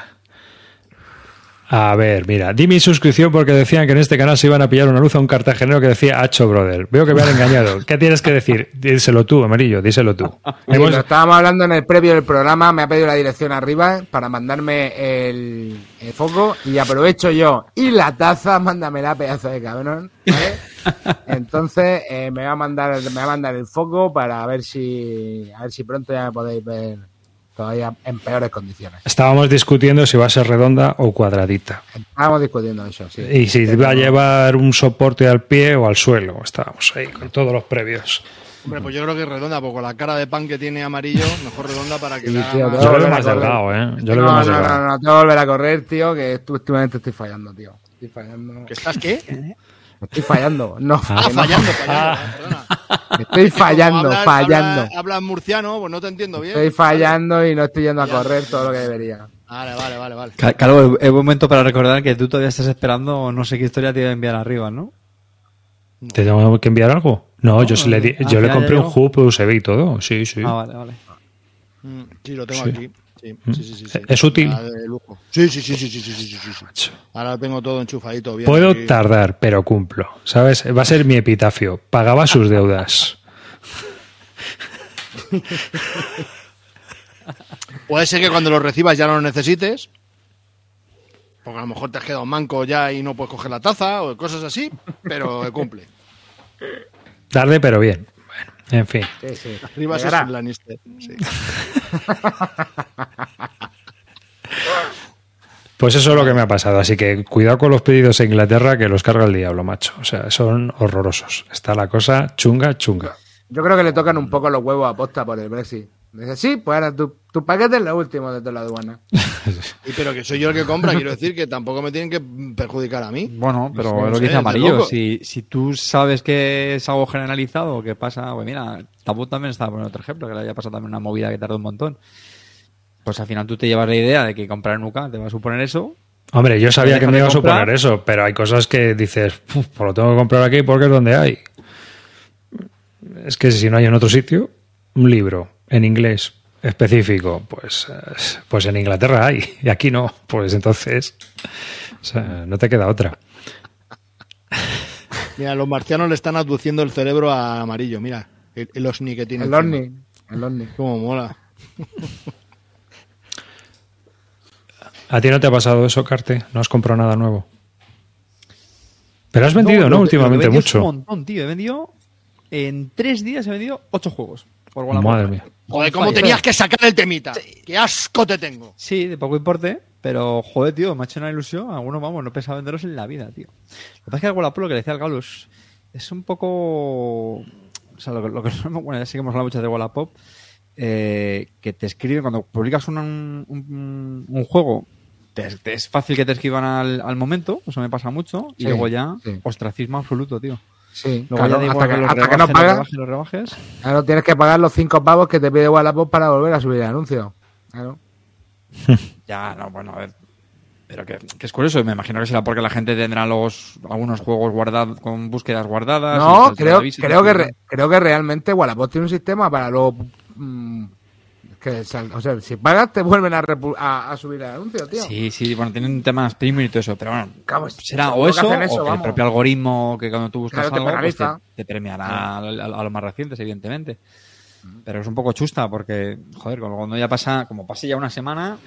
A ver, mira, di mi suscripción porque decían que en este canal se iban a pillar una luz a un cartagenero que decía Hacho Brother. Veo que me han engañado. (laughs) ¿Qué tienes que decir? Díselo tú, amarillo, díselo tú. (laughs) Hemos- lo estábamos hablando en el previo del programa, me ha pedido la dirección arriba para mandarme el, el foco y aprovecho yo. Y la taza, (laughs) mándamela, pedazo de cabrón. ¿vale? Entonces eh, me va a mandar me va a mandar el foco para ver si a ver si pronto ya me podéis ver todavía en peores condiciones. Estábamos discutiendo si va a ser redonda o cuadradita. Estábamos discutiendo eso, sí. Y si va a llevar un soporte al pie o al suelo. Estábamos ahí con todos los previos. Hombre, pues yo creo que es redonda, porque con la cara de pan que tiene amarillo, mejor redonda para que Sí, le haga tío, Yo lo veo a más delgado, ¿eh? Yo lo no, veo más no, delgado. no, no, tengo que volver a correr, tío, que últimamente estoy fallando, tío. Estoy fallando. ¿Que estás qué? Estoy fallando. No, Ah, que no. fallando, fallando, eh, (laughs) perdona. Estoy fallando, hablas- fallando. Hablas, hablas murciano, pues no te entiendo bien. Estoy fallando y no estoy yendo a correr todo lo que debería. Vale, vale, vale, vale. Ca- Calvo, es buen momento para recordar que tú todavía estás esperando no sé qué historia te iba a enviar arriba, ¿no? ¿Te tengo que enviar algo? No, yo, sí le, yo le final compré un hoop USB y todo. Sí, sí. Ah, vale, vale. Mm, Sí, lo tengo Sí. aquí. ¿Mm? ¿Es útil? Sí, sí, sí, sí, sí, sí, Ahora tengo todo enchufadito. Bien Puedo tardar, pero cumplo. ¿Sabes? Va a ser mi epitafio. Pagaba sus deudas. (laughs) Puede ser que cuando lo recibas ya no lo necesites. Porque a lo mejor te has quedado manco ya y no puedes coger la taza o cosas así, pero (laughs) cumple. Tarde, pero bien. En fin. Sí, sí. Arriba es un Lannister. Sí. (laughs) Pues eso es lo que me ha pasado. Así que cuidado con los pedidos en Inglaterra que los carga el diablo, macho. O sea, son horrorosos. Está la cosa chunga, chunga. Yo creo que le tocan un poco los huevos a posta por el Brexit. Dice, sí, pues ahora tu, tu paquete es lo último de toda la aduana. (laughs) Y pero que soy yo el que compra, quiero decir que tampoco me tienen que perjudicar a mí. Bueno, pero No es lo sé, que dice Amarillo. si tú sabes que es algo generalizado, que pasa, pues mira, Tabú también estaba poniendo otro ejemplo, que le haya pasado también una movida que tardó un montón. Pues al final tú te llevas la idea de que comprar en UK te va a suponer eso. Hombre, yo sabía que me iba a comprar. suponer eso, pero hay cosas que dices, "Uf, pues lo tengo que comprar aquí porque es donde hay. Es que si no hay en otro sitio, un libro en inglés específico, pues, eh, pues en Inglaterra hay y aquí no. Pues entonces, o sea, no te queda otra. Mira, los marcianos le están aduciendo el cerebro a amarillo, mira. El, el osni que tiene. El. Orni. El Orni. Cómo mola. ¿A ti no te ha pasado eso, Carte? ¿No has comprado nada nuevo? Pero has vendido, ¿no? lo Últimamente lo que mucho. Un montón, tío. He vendido. En tres días he vendido ocho juegos. Por Wallapop. Madre mía. Joder, cómo Fire. tenías que sacar el temita. Qué asco te tengo. Sí, de poco importe, pero joder, tío, me ha hecho una ilusión. Algunos, vamos, no pensaba venderlos en la vida, tío. Lo que pasa es que el Wallapop, lo que decía el Galus, es un poco. O sea, lo que, lo que (laughs) no- bueno, ya sí que hemos hablado mucho de Wallapop, eh, que te escriben, cuando publicas un, un, un juego, te- te- es fácil que te escriban al, al momento, eso me pasa mucho, y luego ya, sí. ostracismo absoluto, tío. Sí, Luego claro, ya hasta que, rebajes, no los pagas, rebajes, los rebajes. claro, tienes que pagar los cinco pavos que te pide Wallapop para volver a subir el anuncio. Claro. (laughs) Ya, no, bueno, a ver. Pero que, que es curioso, me imagino que será porque la gente tendrá los algunos juegos guardados con búsquedas guardadas. No, creo, creo, que re- creo que realmente Wallapop tiene un sistema para luego... mm, que, sal- o sea, si pagas te vuelven a, repu- a, a subir el anuncio, tío. Sí, sí, bueno, tienen temas premium y todo eso, pero bueno, Cabo, será o eso, o que el propio algoritmo que cuando tú buscas Claro, te algo, pues te, premiará a, a- a los más recientes, evidentemente. Pero es un poco chusta porque, joder, cuando ya pasa, como pase ya una semana,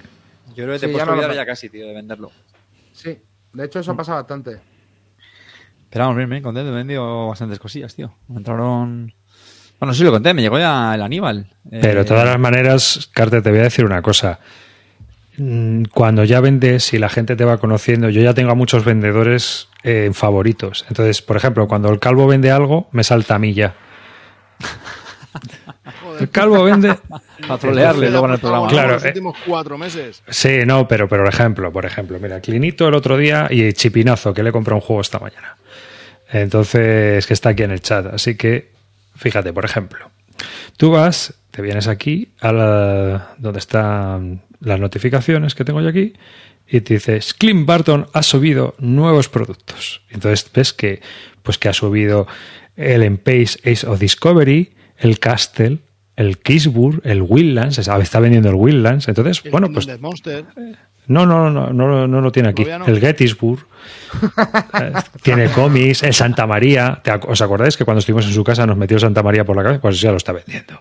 yo creo que te Sí, puedes ya olvidar ya casi, tío, de venderlo. Sí, de hecho eso pasa bastante. Pero vamos, bien, bien, contento, he vendido bastantes cosillas, tío. Me entraron... Bueno, sí lo conté, me llegó ya el Aníbal. Pero Eh, de todas las maneras, Carte, te voy a decir una cosa. Mm, Cuando ya vendes y la gente te va conociendo, yo ya tengo a muchos vendedores eh, en favoritos. Entonces, por ejemplo, cuando el calvo vende algo, me salta a mí ya. El calvo vende. Para trolearle luego en el programa. Claro, Los eh. últimos cuatro meses. Sí, no, pero, pero por ejemplo, por ejemplo, mira, Clinito el otro día y Chipinazo, que le compré un juego esta mañana. Entonces, que está aquí en el chat. Así que, fíjate, por ejemplo, tú vas, te vienes aquí a la, donde están las notificaciones que tengo yo aquí y te dices, Clint Barton ha subido nuevos productos. Entonces ves que, pues que ha subido el Empace Ace of Discovery, el Castle, el Kisburg, el Wildlands, está está vendiendo el Wildlands. Entonces, El bueno, pues. No, no, no, no, no lo tiene aquí. El Gettysburg. Eh, (laughs) tiene cómics, el Santa María. ¿Te ac- ¿Os acordáis que cuando estuvimos en su casa nos metió Santa María por la cabeza? Pues ya lo está vendiendo.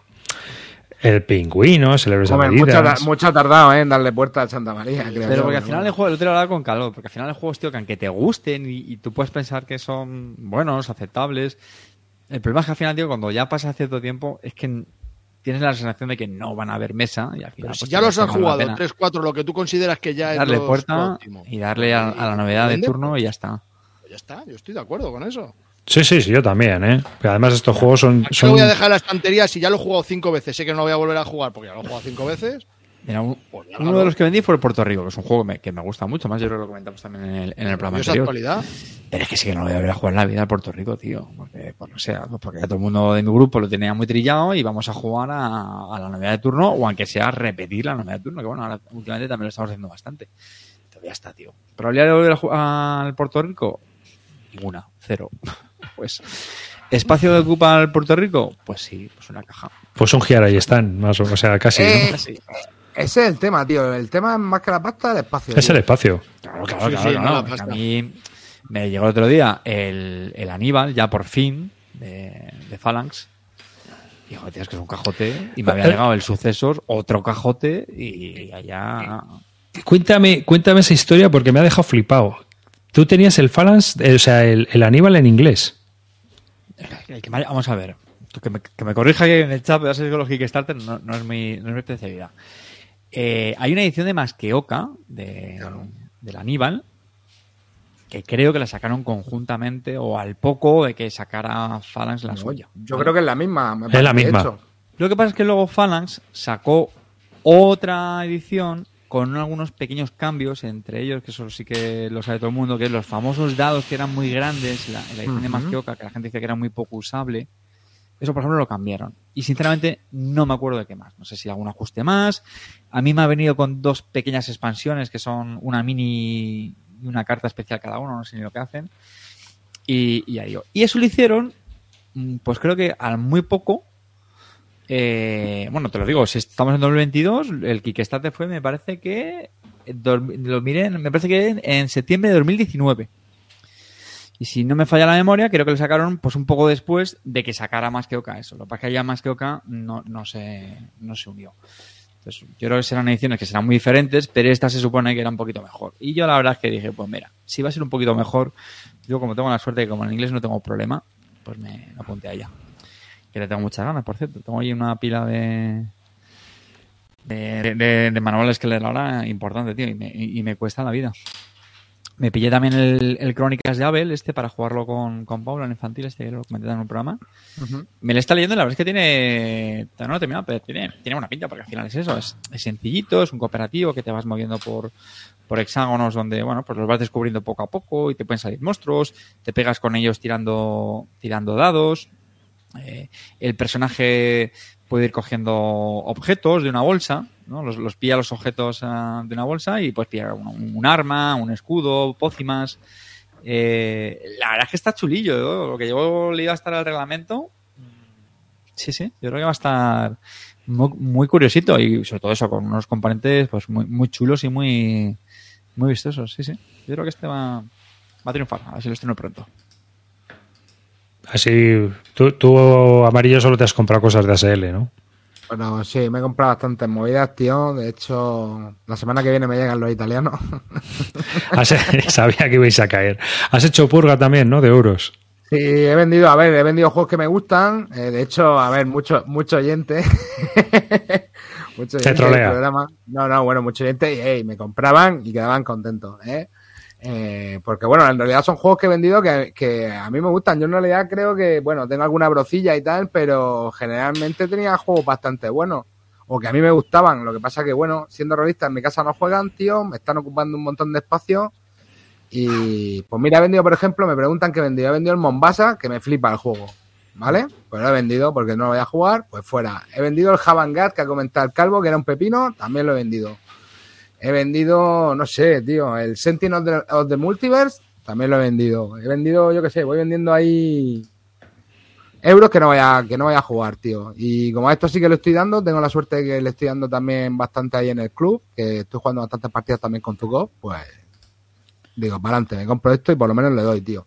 El pingüino, el Hombre, mucho, mucho ha tardado ¿eh? en darle puerta a Santa María, creo Pero yo, porque al final el juego, el otro con calor, porque al final hay juegos, tío, que aunque te gusten y, y tú puedes pensar que son buenos, aceptables, el problema es que al final, tío, cuando ya pasa cierto tiempo, es que tienes la sensación de que no van a haber mesa y al final... Pero si pues, ya los más la jugado, pena 3-4, lo que tú consideras que ya es Darle puerta y darle a, a la novedad de turno y ya está. pues Ya está, yo estoy de acuerdo con eso. Sí, sí, sí, yo también, ¿eh? Pero además estos juegos son... ¿A qué son voy a dejar la estantería si ya lo he jugado cinco veces? Sé que no lo voy a volver a jugar porque ya lo he jugado cinco veces. Un- Pues uno lo- de los que vendí fue el Puerto Rico, que es un juego que me, que me gusta mucho, más yo creo que lo comentamos también en el, en el programa ¿Y esa anterior. actualidad? Pero es que sí que no lo voy a volver a jugar en la vida al Puerto Rico, tío. Porque, pues no sé, pues porque ya todo el mundo de mi grupo lo tenía muy trillado y vamos a jugar a, a la novedad de turno, o aunque sea repetir la novedad de turno, que bueno, ahora últimamente también lo estamos haciendo bastante. Todavía está, tío. ¿Probabilidad de volver a jugar al Puerto Rico? Ninguna, cero. (laughs) pues, ¿espacio que ocupa el Puerto Rico? Pues sí, pues una caja. Pues un Giara y están, más o, o sea, casi. ¿no? Eh, Sí. Ese es el tema, tío. El tema es más que la pasta, el espacio. Es tío. el espacio. Claro, claro, Sí, claro. sí, claro. no la Porque a mí me llegó el otro día el, el Aníbal, ya por fin, de, de Phalanx. Y dijo, tío, es que es un cajote. Y me había llegado el sucesor, otro cajote, y allá. Cuéntame, cuéntame esa historia porque me ha dejado flipado. Tú tenías el Phalanx, eh, o sea, el, el Aníbal en inglés. El que me haya- vamos a ver. Que, me, que me corrija en el chat, pero que los Kickstarter no, no es mi, no es mi especialidad. Eh, hay una edición de Masqueoka de, del Aníbal que creo que la sacaron conjuntamente o al poco de que sacara Phalanx la suya. Yo creo que es la misma. me Es la misma. hecho. Lo que pasa es que luego Phalanx sacó otra edición con algunos pequeños cambios, entre ellos, que eso sí que lo sabe todo el mundo, que es los famosos dados que eran muy grandes, la, la edición de. Masqueoka, que la gente dice que era muy poco usable. Eso, por ejemplo, lo cambiaron. Y sinceramente no me acuerdo de qué más. No sé si algún ajuste más. A mí me ha venido con dos pequeñas expansiones que son una mini y una carta especial cada uno, no sé ni lo que hacen. Y, y ahí yo. Y eso lo hicieron, mm, pues creo que al muy poco Eh, bueno, te lo digo, si estamos en 2022, el Kickstarter fue, me parece que, lo miré, me parece que en, septiembre de 2019. Y si no me falla la memoria, creo que lo sacaron pues un poco después de que sacara más que Oka eso. Lo que pasa es que ya más que Oka no, no, se, no se unió. Entonces, yo creo que serán ediciones que serán muy diferentes, pero esta se supone que era un poquito mejor. Y yo la verdad es que dije, pues mira, si va a ser un poquito mejor, yo como tengo la suerte que como en inglés no tengo problema, pues me apunté a ella. Que le tengo muchas ganas, por cierto. Tengo ahí una pila de, de, de- de manuales que leer ahora importante, tío, y me, y me cuesta la vida. Me pillé también el, el Crónicas de Abel, este, para jugarlo con, con Paula en infantil, este que lo comenté en un programa. Me lo está leyendo y la verdad es que tiene. No lo he terminado, pero tiene, tiene una pinta, porque al final es eso. Es, es sencillito, es un cooperativo que te vas moviendo por, por hexágonos donde, bueno, pues los vas descubriendo poco a poco y te pueden salir monstruos, te pegas con ellos tirando, tirando dados. Eh, el personaje puede ir cogiendo objetos de una bolsa, ¿no? Los, los pilla los objetos ah, de una bolsa y pues pilla un, un arma, un escudo, pócimas. Eh, la verdad es que está chulillo, ¿no? Lo que yo le iba a estar al reglamento. Sí, sí, yo creo que va a estar muy, muy curiosito y sobre todo eso con unos componentes pues muy, muy chulos y muy, muy vistosos. Sí, sí. Yo creo que este va, va a triunfar. A ver si lo estreno pronto. Así, tú, tú, amarillo, solo te has comprado cosas de ASL, ¿no? Bueno, sí, me he comprado bastantes movidas, tío. De hecho, la semana que viene me llegan los italianos. (laughs) (laughs) Sabía que ibais a caer. Has hecho purga también, ¿no? De euros. Sí, he vendido, a ver, he vendido juegos que me gustan. Eh, de hecho, a ver, mucho, mucho oyente. (laughs) mucho Te oyente trolea. del programa. No, no, bueno, mucho oyente y hey, me compraban y quedaban contentos, ¿eh? Eh, porque bueno, en realidad son juegos que he vendido que, que a mí me gustan. Yo en realidad creo que, bueno, tengo alguna brocilla y tal, pero generalmente tenía juegos bastante buenos. O que a mí me gustaban. Lo que pasa que, bueno, siendo realista, en mi casa no juegan, tío, me están ocupando un montón de espacio. Y pues mira, he vendido, por ejemplo, me preguntan qué he vendido. He vendido el Mombasa, que me flipa el juego. ¿Vale? Pues lo he vendido porque no lo voy a jugar, pues fuera. He vendido el Havangat que ha comentado el Calvo, que era un pepino, también lo he vendido. He vendido, no sé, tío, el Sentinel of the, of the Multiverse, también lo he vendido. He vendido, yo qué sé, voy vendiendo ahí euros que no voy a, que no voy a jugar, tío. Y como a esto sí que lo estoy dando, tengo la suerte de que le estoy dando también bastante ahí en el club, que estoy jugando bastantes partidas también con Tukov, pues digo, para adelante, me compro esto y por lo menos le doy, tío.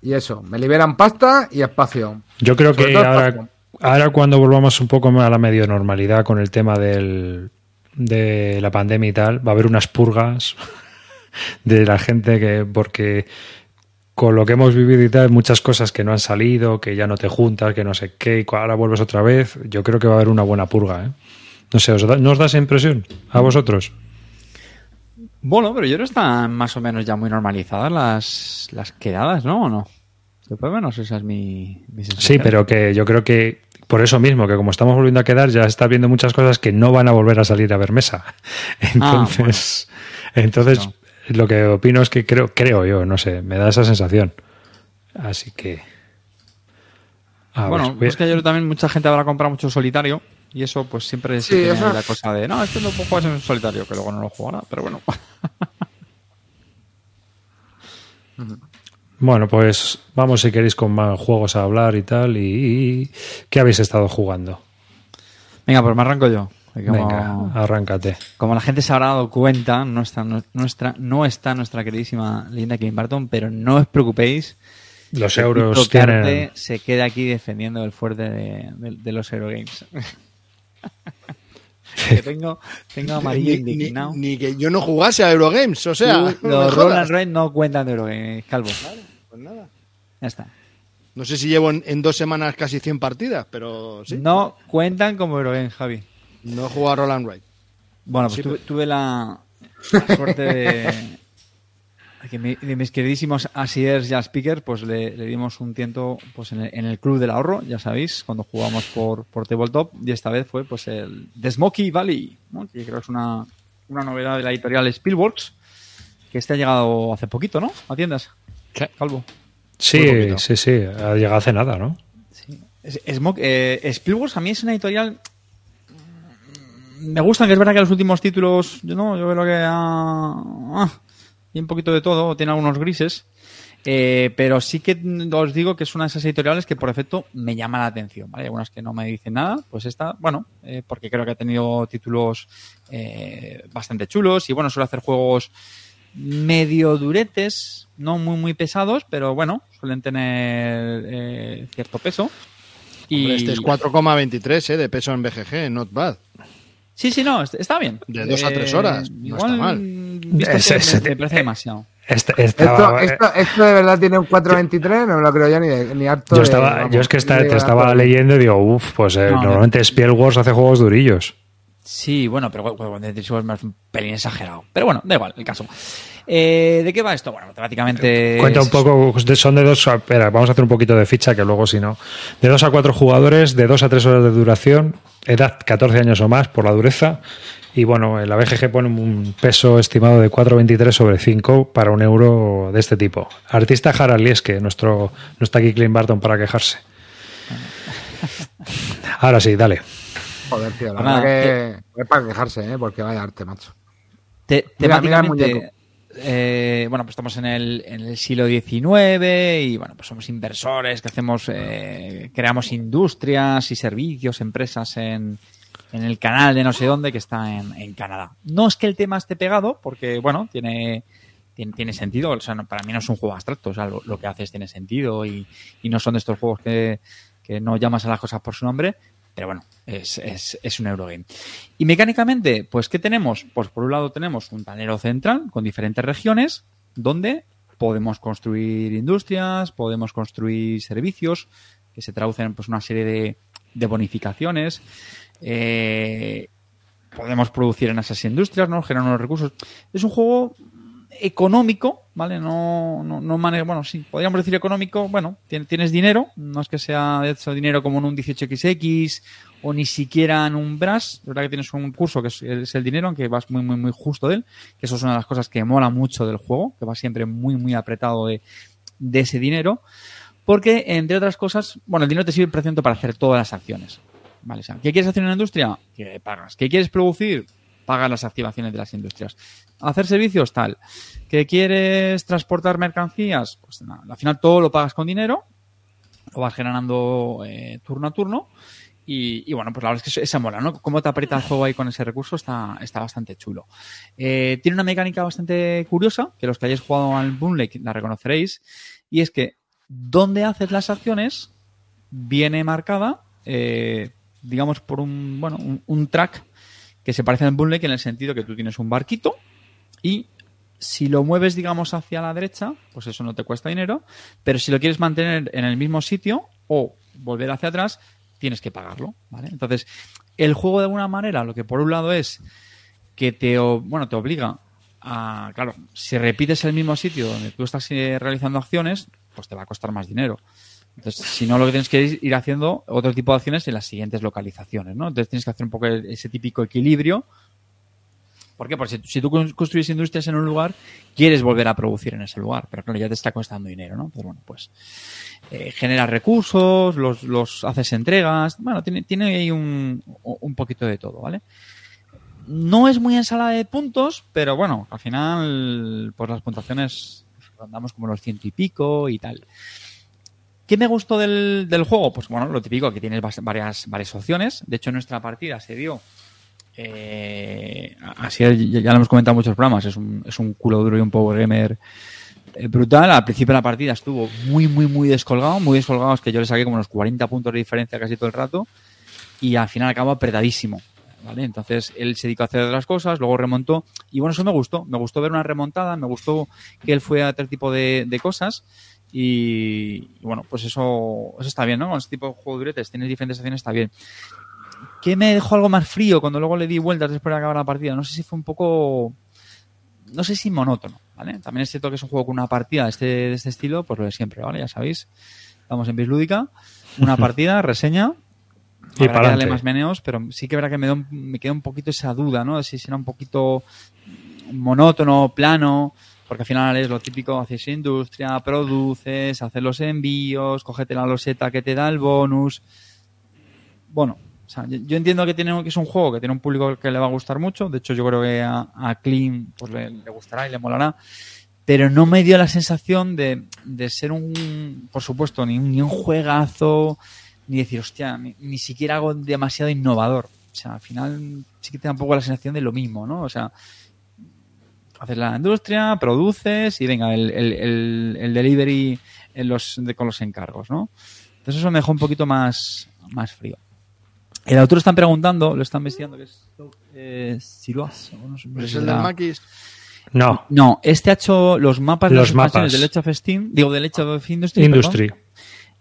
Y eso, me liberan pasta y espacio. Yo creo Sobre que todo ahora, espacio. Ahora cuando volvamos un poco más a la medio normalidad con el tema del, de la pandemia y tal, va a haber unas purgas (laughs) de la gente que, porque con lo que hemos vivido y tal, muchas cosas que no han salido, que ya no te juntas, que no sé qué, y ahora vuelves otra vez, yo creo que va a haber una buena purga, ¿eh? No sé, ¿os da, ¿no os da esa impresión a vosotros? Bueno, pero yo creo que están más o menos ya muy normalizadas las, las quedadas, ¿no? ¿O no? Yo por lo menos esa es mi, mi Sí, sensación. pero que yo creo que por eso mismo, que como estamos volviendo a quedar, ya está viendo muchas cosas que no van a volver a salir a ver mesa. (laughs) Entonces, entonces lo que opino es que creo, creo yo, no sé, me da esa sensación. Así que. a bueno, ver, es que yo también mucha gente habrá comprado mucho solitario y eso pues siempre Sí, tiene la cosa de no, esto no puedo jugar en solitario, que luego no lo jugará, pero bueno. (laughs) (laughs) Bueno, pues vamos si queréis con más juegos a hablar y tal. Y, y- ¿Qué habéis estado jugando? Venga, pues me arranco yo. Como, Venga, arráncate. como la gente se habrá dado cuenta, no está no- nuestra, no está nuestra queridísima Linda Kim Barton, pero no os preocupéis. Los que euros tienen. se queda aquí defendiendo el fuerte de, de- de los Eurogames. (laughs) que tengo, tengo amarillo Ni, ni- indignado. ni que yo no jugase a Eurogames, o sea, Tú, los. Roll and Ride no cuentan de Eurogames, Calvo. Pues nada. Ya está. No sé si llevo en, en dos semanas casi 100 partidas, pero sí. No cuentan como Eurogames, Javi. No he jugado a Roll and Ride. Bueno, pues Sí, tuve, tuve la, la suerte de, (laughs) mi- de mis queridísimos Asiers ya speakers, pues le, le dimos un tiento pues en el, en el Club del Ahorro, ya sabéis, cuando jugamos por, por Tabletop, y esta vez fue pues el The Smoky Valley, ¿no? que creo que es una, una novedad de la editorial Spielworks, que este ha llegado hace poquito, ¿no? A tiendas. Calvo. Sí, sí, sí. Ha llegado hace nada, ¿no? Es- Smoke- eh, Spielworks a mí es una editorial. Me gustan, que es verdad que los últimos títulos, yo no, yo creo que ah, ah, un poquito de todo, tiene algunos grises. Eh, pero sí que os digo que es una de esas editoriales que por efecto me llama la atención, ¿vale? Hay algunas que no me dicen nada, pues esta, bueno, eh, porque creo que ha tenido títulos eh, bastante chulos y bueno, suele hacer juegos medio duretes, no muy muy pesados, pero bueno, suelen tener eh, cierto peso. Y Hombre, Este es 4,23 eh, de peso en BGG, not bad. Sí, sí, no, est- está bien. De dos a tres horas, no igual, está mal. Visto que ese- me, me parece demasiado. Este- Esto, estaba- esto, esto de verdad tiene un 423, no me lo creo yo ni, de- ni harto. yo, de- estaba, vamos, yo es que está- te de- estaba leyendo y digo, uff, pues eh, No, no. normalmente Spielworks hace juegos durillos. Sí, bueno, pero bueno, de es más un pelín exagerado. Pero bueno, da igual, el caso. Eh, ¿De qué va esto? Bueno, prácticamente. Cuenta un poco, de- son de dos, a- espera, vamos a hacer un poquito de ficha que luego si no. De dos a cuatro jugadores, de dos a tres horas de duración, edad 14 años o más por la dureza. Y bueno, la BGG pone un peso estimado de 4,23 sobre 5 para un euro de este tipo. Artista Harald Lieske, nuestro, no está aquí Clint Barton para quejarse. Ahora sí, dale. Joder, tío, la Pues verdad que es para quejarse, ¿eh? Porque vaya arte, macho. Te- Mira, mira el temáticamente, muñeco. eh, bueno, pues estamos en el, en el siglo XIX y bueno, pues somos inversores que hacemos, eh, creamos industrias y servicios, empresas en, en el canal de no sé dónde que está en, en Canadá. No es que el tema esté pegado, porque bueno, tiene, tiene, sentido, o sea, para mí no es un juego abstracto, o sea, lo, lo que haces tiene sentido y, y no son de estos juegos que, que no llamas a las cosas por su nombre, pero bueno, es, es, es un Eurogame. Y mecánicamente, pues, ¿qué tenemos? Pues por un lado tenemos un tablero central con diferentes regiones donde podemos construir industrias, podemos construir servicios que se traducen en pues, una serie de, de bonificaciones. Eh, podemos producir en esas industrias, ¿no? Generar unos recursos. Es un juego económico, ¿vale? No, no, no mane- bueno, sí, podríamos decir económico, bueno, tien- tienes dinero, no es que sea de hecho dinero como en un 18XX o ni siquiera en un Brass, es verdad que tienes un curso que es, el dinero, aunque vas muy, muy, muy justo de él, que eso es una de las cosas que mola mucho del juego, que va siempre muy, muy apretado de, de ese dinero, porque, entre otras cosas, bueno, el dinero te sirve, por ejemplo, para hacer todas las acciones. ¿Vale? O sea, ¿qué quieres hacer en una industria? Que pagas. ¿Qué quieres producir? Pagas las activaciones de las industrias. Hacer servicios, tal. ¿Que quieres transportar mercancías? Pues nada, al final todo lo pagas con dinero, lo vas generando eh, turno a turno. Y, y bueno, pues la verdad es que esa mola, ¿no? Cómo te aprieta el juego ahí con ese recurso está, está bastante chulo. Eh, tiene una mecánica bastante curiosa, que los que hayáis jugado al Boonlake la reconoceréis, y es que donde haces las acciones viene marcada, eh, digamos, por un, bueno, un, un track que se parece al Boonlake en el sentido que tú tienes un barquito y si lo mueves, digamos, hacia la derecha, pues eso no te cuesta dinero, pero si lo quieres mantener en el mismo sitio o volver hacia atrás, tienes que pagarlo, ¿vale? Entonces, el juego de alguna manera, lo que por un lado es que te, bueno, te obliga a, claro, si repites el mismo sitio donde tú estás eh, realizando acciones, pues te va a costar más dinero. Entonces, si no, lo que tienes que ir haciendo otro tipo de acciones en las siguientes localizaciones, ¿no? Entonces tienes que hacer un poco ese típico equilibrio. ¿Por qué? Porque si, tú construyes industrias en un lugar, quieres volver a producir en ese lugar, pero claro, ya te está costando dinero, ¿no? Pues bueno, pues eh, generas recursos, los, los haces entregas, bueno, tiene, tiene ahí un, un poquito de todo, ¿vale? No es muy ensalada de puntos, pero bueno, al final, pues las puntuaciones andamos como los ciento y pico y tal. ¿Qué me gustó del, juego? Pues bueno, lo típico, que tienes varias, varias opciones. De hecho, nuestra partida se dio. eh, así ya lo hemos comentado en muchos programas. Es un, es un culo duro y un power gamer eh, brutal. Al principio de la partida estuvo muy, muy, muy descolgado. Muy descolgado, es que yo le saqué como unos 40 puntos de diferencia casi todo el rato. Y al final acabó apretadísimo. ¿Vale? Entonces él se dedicó a hacer otras cosas, luego remontó. Y bueno, eso me gustó. Me gustó ver una remontada, me gustó que él fue a otro tipo de cosas. Y, y bueno, pues eso, eso está bien, ¿no? Con este tipo de juego de duretes, tienes diferentes acciones, está bien. ¿Qué me dejó algo más frío cuando luego le di vueltas después de acabar la partida? No sé si fue un poco. No sé si monótono, ¿vale? También es cierto que es un juego con una partida de este, de este estilo, pues lo de siempre, ¿vale? Ya sabéis. Estamos en Bislúdica. Una (laughs) partida, reseña. Y Habrá que darle más meneos, pero sí que verá que me, un- me queda un poquito esa duda, ¿no? De si será un poquito monótono, plano, porque al final es lo típico, haces industria, produces, haces los envíos, cógete la loseta que te da el bonus. Bueno, o sea, yo, entiendo que tiene que es un juego que tiene un público que le va a gustar mucho, de hecho yo creo que a, a Clean pues le, gustará y le molará, pero no me dio la sensación de, de ser un, por supuesto, ni ni un juegazo, ni decir, hostia, ni, ni siquiera algo demasiado innovador. O sea, al final sí que te da un poco la sensación de lo mismo, ¿no? O sea, haces la industria, produces y venga, el, el, el, el delivery en los, de- con los encargos, ¿no? Entonces eso me dejó un poquito más, más frío. El autor están preguntando, lo están investigando, que es eh, Siruas, no sé, ¿Es el del Maquis? No, no, este ha hecho los mapas de Los las mapas. del Edge of Steam, digo, del Edge of Industry, Industry. perdón.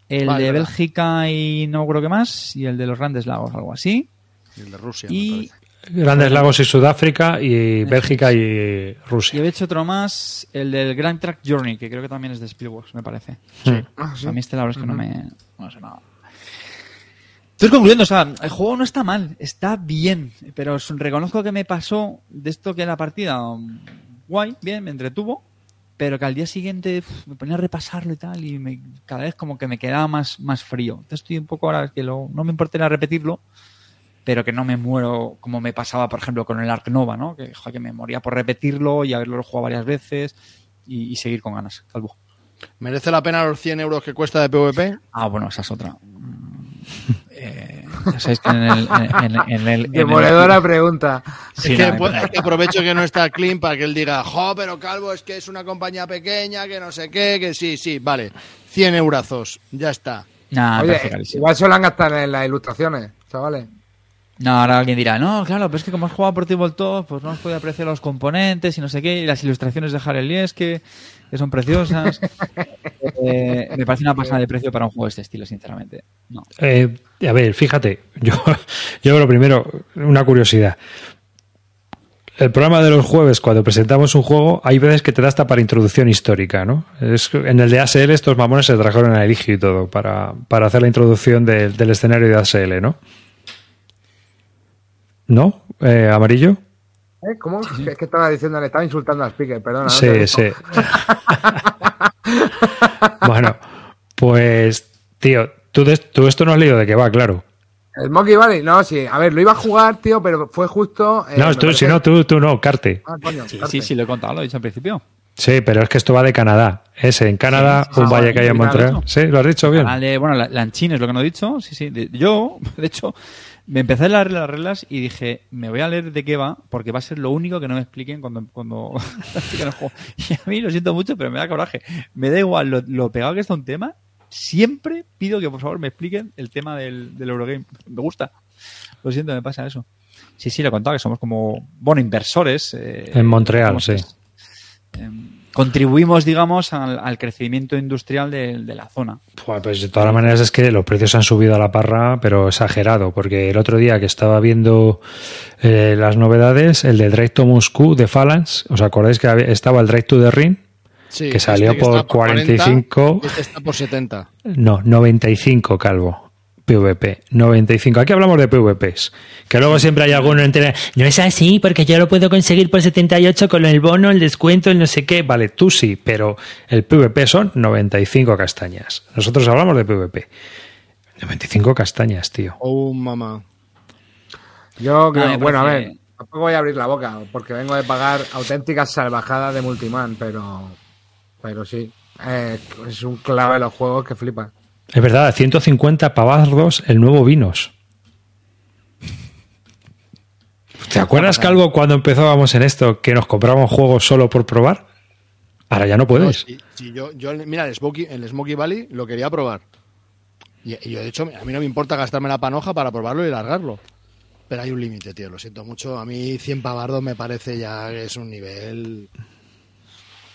el Vale, de verdad. Bélgica y no creo que más, y el de los Grandes Lagos, algo así. Y el de Rusia. Y. Grandes Lagos y Sudáfrica y Bélgica y y Rusia. había hecho otro más, el del Grand Track Journey, que creo que también es de Spielworks, me parece. Mm. Ah, sí. A mí este la verdad es que no me... No sé nada. Estoy concluyendo, o sea, el juego no está mal, está bien, pero reconozco que me pasó de esto que la partida um, guay, bien, me entretuvo, pero que al día siguiente uf, me ponía a repasarlo y tal, y me- cada vez como que me quedaba más, más frío. Entonces estoy un poco ahora que lo, no me importaría repetirlo, pero que no me muero como me pasaba, por ejemplo, con el Ark Nova, ¿no? Que, joder, que me moría por repetirlo y haberlo jugado varias veces y, y seguir con ganas. Calvo. ¿Merece la pena los 100 euros que cuesta de PvP? Ah, bueno, esa es otra. Mm, eh, ya sabéis que en el... En, en- en el- en el- Demoledora pregunta. Sí, es, que, no, pues, no. es que aprovecho que no está Clean para que él diga, jo, pero Calvo, es que es una compañía pequeña, que no sé qué, que sí, sí, vale. 100 eurazos, ya está. Nah, me Oye, igual se lo han gastado en las ilustraciones, chavales. No, ahora alguien dirá, no, claro, pero es que como has jugado por Tabletop, pues no has podido apreciar los componentes y no sé qué, y las ilustraciones de Lieske, que son preciosas. (laughs) Eh, me parece una pasada de precio para un juego de este estilo, sinceramente. No. Eh, a ver, fíjate, yo, (laughs) yo lo primero, una curiosidad. El programa de los jueves, cuando presentamos un juego, hay veces que te da hasta para introducción histórica, ¿no? Es, en el de ASL estos mamones se trajeron a Eligio y todo para, para hacer la introducción de- del escenario de ASL, ¿no? ¿No? Eh, ¿Amarillo? ¿Eh? ¿Cómo? Es que estaba diciendo, le estaba insultando al speaker, perdona. Sí, sí. (laughs) bueno, pues, tío, tú, de- tú esto no has leído de qué va, claro. El Monkey Valley, no, sí. A ver, lo iba a jugar, tío, pero fue justo. eh, no, tú, parece- si no, tú, tú no, Carte. Ah, coño, Sí, Carte. sí, sí, lo he contado, lo he dicho al principio. Sí, pero es que esto va de Canadá. Ese, en Canadá, Sí, sí, un sí, valle sí, que hay en Montreal. Sí, lo has dicho bien. Vale, bueno, la, Lanchín es lo que no he dicho. Sí, sí. De- yo, (laughs) de hecho, me empecé a leer las reglas y dije, me voy a leer de qué va, porque va a ser lo único que no me expliquen cuando, cuando (laughs) expliquen el juego. Y a mí lo siento mucho, pero me da coraje. Me da igual lo, lo pegado que está un tema. Siempre pido que por favor me expliquen el tema del, del Eurogame. Me gusta. Lo siento, me pasa eso. Sí, sí, lo he contado, que somos como, bueno, inversores. eh, En Montreal, sí. Contribuimos, digamos, al, al crecimiento industrial de, de la zona. Pues, pues de todas maneras es que los precios han subido a la parra, pero exagerado, porque el otro día que estaba viendo eh, las novedades, el de Drive to Moscú de Phalanx, ¿os acordáis que había- estaba el Drive to the Ring? Sí, Que salió este por está 40, 45. Este está por 70. No, 95, Calvo. PVP, 95. Aquí hablamos de PVPs. Que luego siempre hay alguno entre. No es así, porque yo lo puedo conseguir por 78 con el bono, el descuento, el no sé qué. Vale, tú sí, pero el PVP son 95 castañas. Nosotros hablamos de PVP. 95 castañas, tío. Oh, mamá. Yo creo, bueno, a ver, tampoco voy a abrir la boca, porque vengo de pagar auténticas salvajadas de Multiman, pero, pero sí, eh, es un clave de los juegos que flipa. Es verdad, 150 pavazos el nuevo Vinos. ¿Te acuerdas, Calvo, cuando empezábamos en esto que nos comprábamos juegos solo por probar? Ahora ya no No, puedes. si- si yo, yo, mira, el Smokey, el Smokey Valley lo quería probar. Y, y yo, de hecho, a mí no me importa gastarme la panoja para probarlo y largarlo. Pero hay un límite, tío, lo siento mucho. A mí 100 pavardos me parece ya que es un nivel...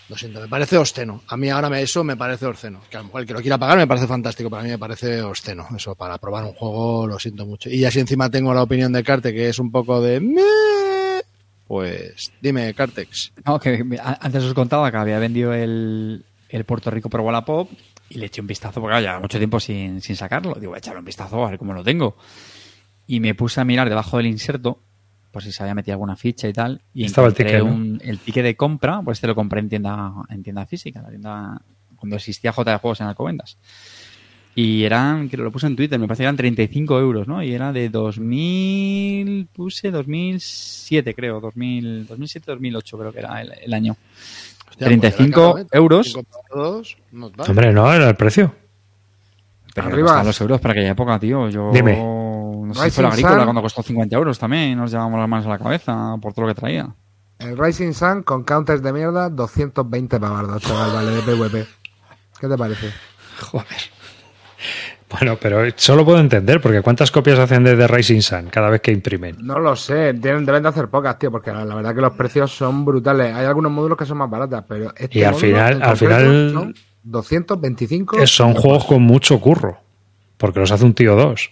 Lo siento, me parece obsceno. A mí ahora me, eso me parece obsceno. Que a lo mejor el que lo quiera pagar me parece fantástico, pero a mí me parece obsceno. Eso, para probar un juego, lo siento mucho. Y así encima tengo la opinión de Carte, que es un poco de... Pues dime, Cartex. No, que antes os contaba que había vendido el, el Puerto Rico Pro Wallapop y le eché un vistazo porque ya mucho tiempo sin, sin sacarlo. Digo, voy a echarle un vistazo a ver cómo lo tengo. Y me puse a mirar debajo del inserto por si se había metido alguna ficha y tal. Y Estaba el ticket, ¿no? un- el ticket de compra, pues este lo compré en tienda, en tienda física, la tienda cuando existía J de Juegos en Alcobendas. Y eran, que lo puse en Twitter, me parece que eran 35 euros, ¿no? Y era de 2000, puse 2007 creo, 2000, 2007-2008 creo que era el, el año. Hostia, 35 pues ¿eh? euros. 35 por dos, no. Hombre, no, era el precio. Pero Arriba. los euros para aquella época, tío. Yo Dime. No sé si agrícola Sun. cuando costó 50 euros también. Nos llevamos las manos a la cabeza por todo lo que traía. El Rising Sun con counters de mierda, 220 pavardos, chaval, vale, de PvP. ¿Qué te parece? (laughs) Joder. Bueno, pero solo puedo entender, porque ¿cuántas copias hacen de The Rising Sun cada vez que imprimen? No lo sé, tienen, deben de hacer pocas, tío, porque la, la verdad que los precios son brutales. Hay algunos módulos que son más baratas, pero este Y al final- al final- son 225. Eh, Son juegos con mucho curro, porque los hace un tío dos.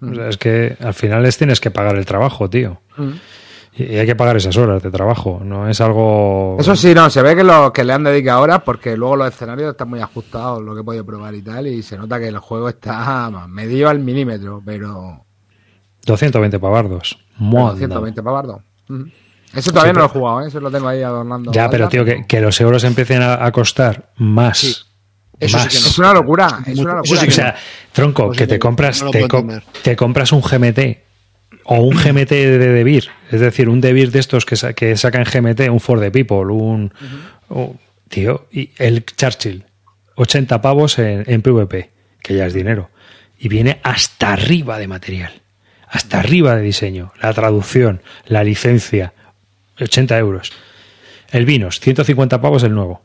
O sea, es que al final les tienes que pagar el trabajo, tío. Mm. Y hay que pagar esas horas de trabajo, no es algo... Eso sí, no, se ve que lo que le han dedicado horas porque luego los escenarios están muy ajustados, lo que he podido probar y tal, y se nota que el juego está medio al milímetro, pero 220 pavardos. Manda. 120 pavardos. Eso todavía Sí, no lo he jugado, ¿eh? eso lo tengo ahí adornando. Ya, pero tío, que, que los euros empiecen a, a costar más. Sí. Eso más. sí que no. Es una locura, es Eso una sí locura. que o sea, tronco, Pues que te compras, no te, co- compras un GMT o un GMT de Debir, es decir, un Debir de estos que, sa- que sacan GMT, un For the People, un, un- tío, y el Churchill, 80 pavos en, en PvP, que ya es dinero, y viene hasta arriba de material, hasta arriba de diseño, la traducción, la licencia, 80 euros. El Vinos, 150 pavos el nuevo.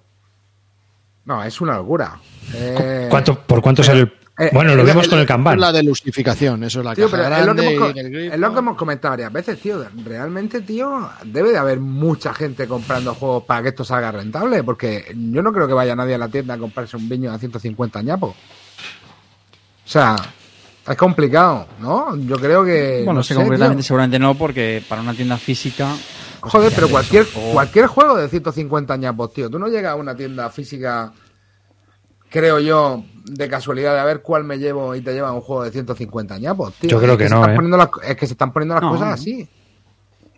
No, es una locura. Eh, ¿Cuánto, ¿Por cuánto sale el...? eh, Bueno, lo eh, vimos eh, con el Kanban. la delusificación, eso es la Tío, caja es lo, que hemos, y el es lo que hemos comentado varias veces, tío. Realmente, tío, debe de haber mucha gente comprando juegos para que esto salga rentable, porque yo no creo que vaya nadie a la tienda a comprarse un viño a 150 ñapos. O sea, es complicado, ¿no? Yo creo que... Bueno, no sé tío. seguramente no, porque para una tienda física. Joder, pero cualquier, o- cualquier juego de 150 ñapos, tío. Tú no llegas a una tienda física, creo yo, de casualidad de a ver cuál me llevo y te lleva un juego de 150 ñapos, tío. Yo creo Es que no, están ¿eh? las- es que se están poniendo las No, cosas así.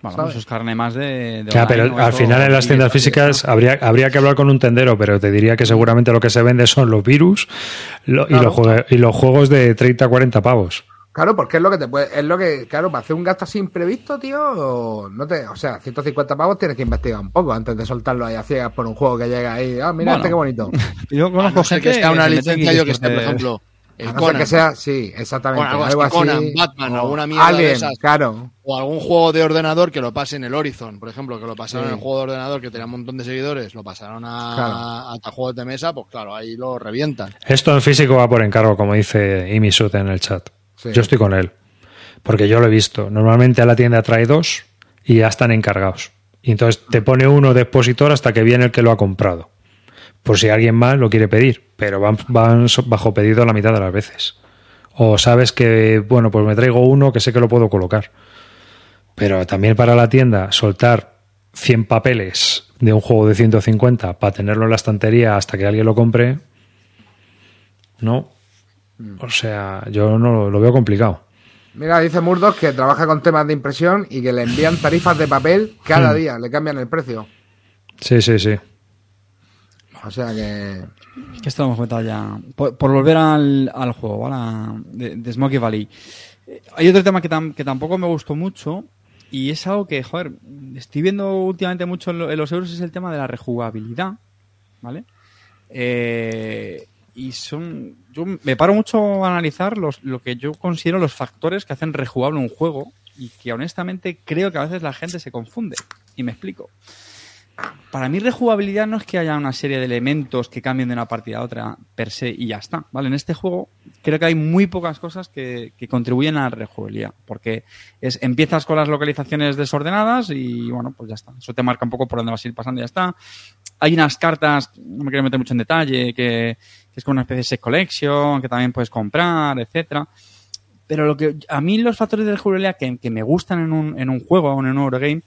Bueno, ¿sabes? eso es carne más de. de Ya, pero al final en las tiendas físicas habría, habría que hablar con un tendero, pero te diría que seguramente lo que se vende son los virus lo- y, los y los juegos de 30 40 pavos. Claro, porque es lo que te puede, es lo que, claro, para hacer un gasto así imprevisto, tío, no te, o sea, 150 pavos tienes que investigar un poco antes de soltarlo ahí a ciegas por un juego que llega ahí, ah, mira Bueno. este qué bonito. (laughs) Yo conozco gente que sea una licencia, yo que sé, por ejemplo, el A no ser Conan, que sea, sí, exactamente, Bueno, algo algo así. Conan, Batman, o alguna mierda de esas. claro. o algún juego de ordenador que lo pase en el Horizon, por ejemplo, que lo pasaron Sí. en el juego de ordenador que tenía un montón de seguidores, lo pasaron a, Claro. a juegos de mesa, pues claro, ahí lo revientan. Esto en físico va por encargo, como dice Imisut en el chat. Yo estoy con él, porque yo lo he visto. Normalmente a la tienda trae dos y ya están encargados. Y entonces te pone uno de expositor hasta que viene el que lo ha comprado. Por si alguien más lo quiere pedir, pero van, van bajo pedido la mitad de las veces. O sabes que, bueno, pues me traigo uno que sé que lo puedo colocar. Pero también para la tienda soltar 100 papeles de un juego de 150 para tenerlo en la estantería hasta que alguien lo compre, no. O sea, yo no lo, veo complicado. Mira, dice Murdoch que trabaja con temas de impresión y que le envían tarifas de papel cada Hmm. día, le cambian el precio. Sí, sí, sí. O sea que. Que esto lo hemos comentado ya. Por, por volver al, al juego, ¿vale? De, de Smokey Valley. Eh, Hay otro tema que, tam- que tampoco me gustó mucho y es algo que, joder, estoy viendo últimamente mucho en, lo- en los euros, es el tema de la rejugabilidad, ¿vale? Eh, y son... Yo me paro mucho a analizar los, lo que yo considero los factores que hacen rejugable un juego y que honestamente creo que a veces la gente se confunde. Y me explico. Para mí rejugabilidad no es que haya una serie de elementos que cambien de una partida a otra per se y ya está, ¿vale? En este juego creo que hay muy pocas cosas que, contribuyen a la rejugabilidad, porque es empiezas con las localizaciones desordenadas y bueno, pues ya está. Eso te marca un poco por dónde vas a ir pasando y ya está. Hay unas cartas, no me quiero meter mucho en detalle, que, es como una especie de collection, que también puedes comprar, etcétera. Pero lo que a mí los factores de rejugabilidad que, me gustan en un, juego en un Eurogame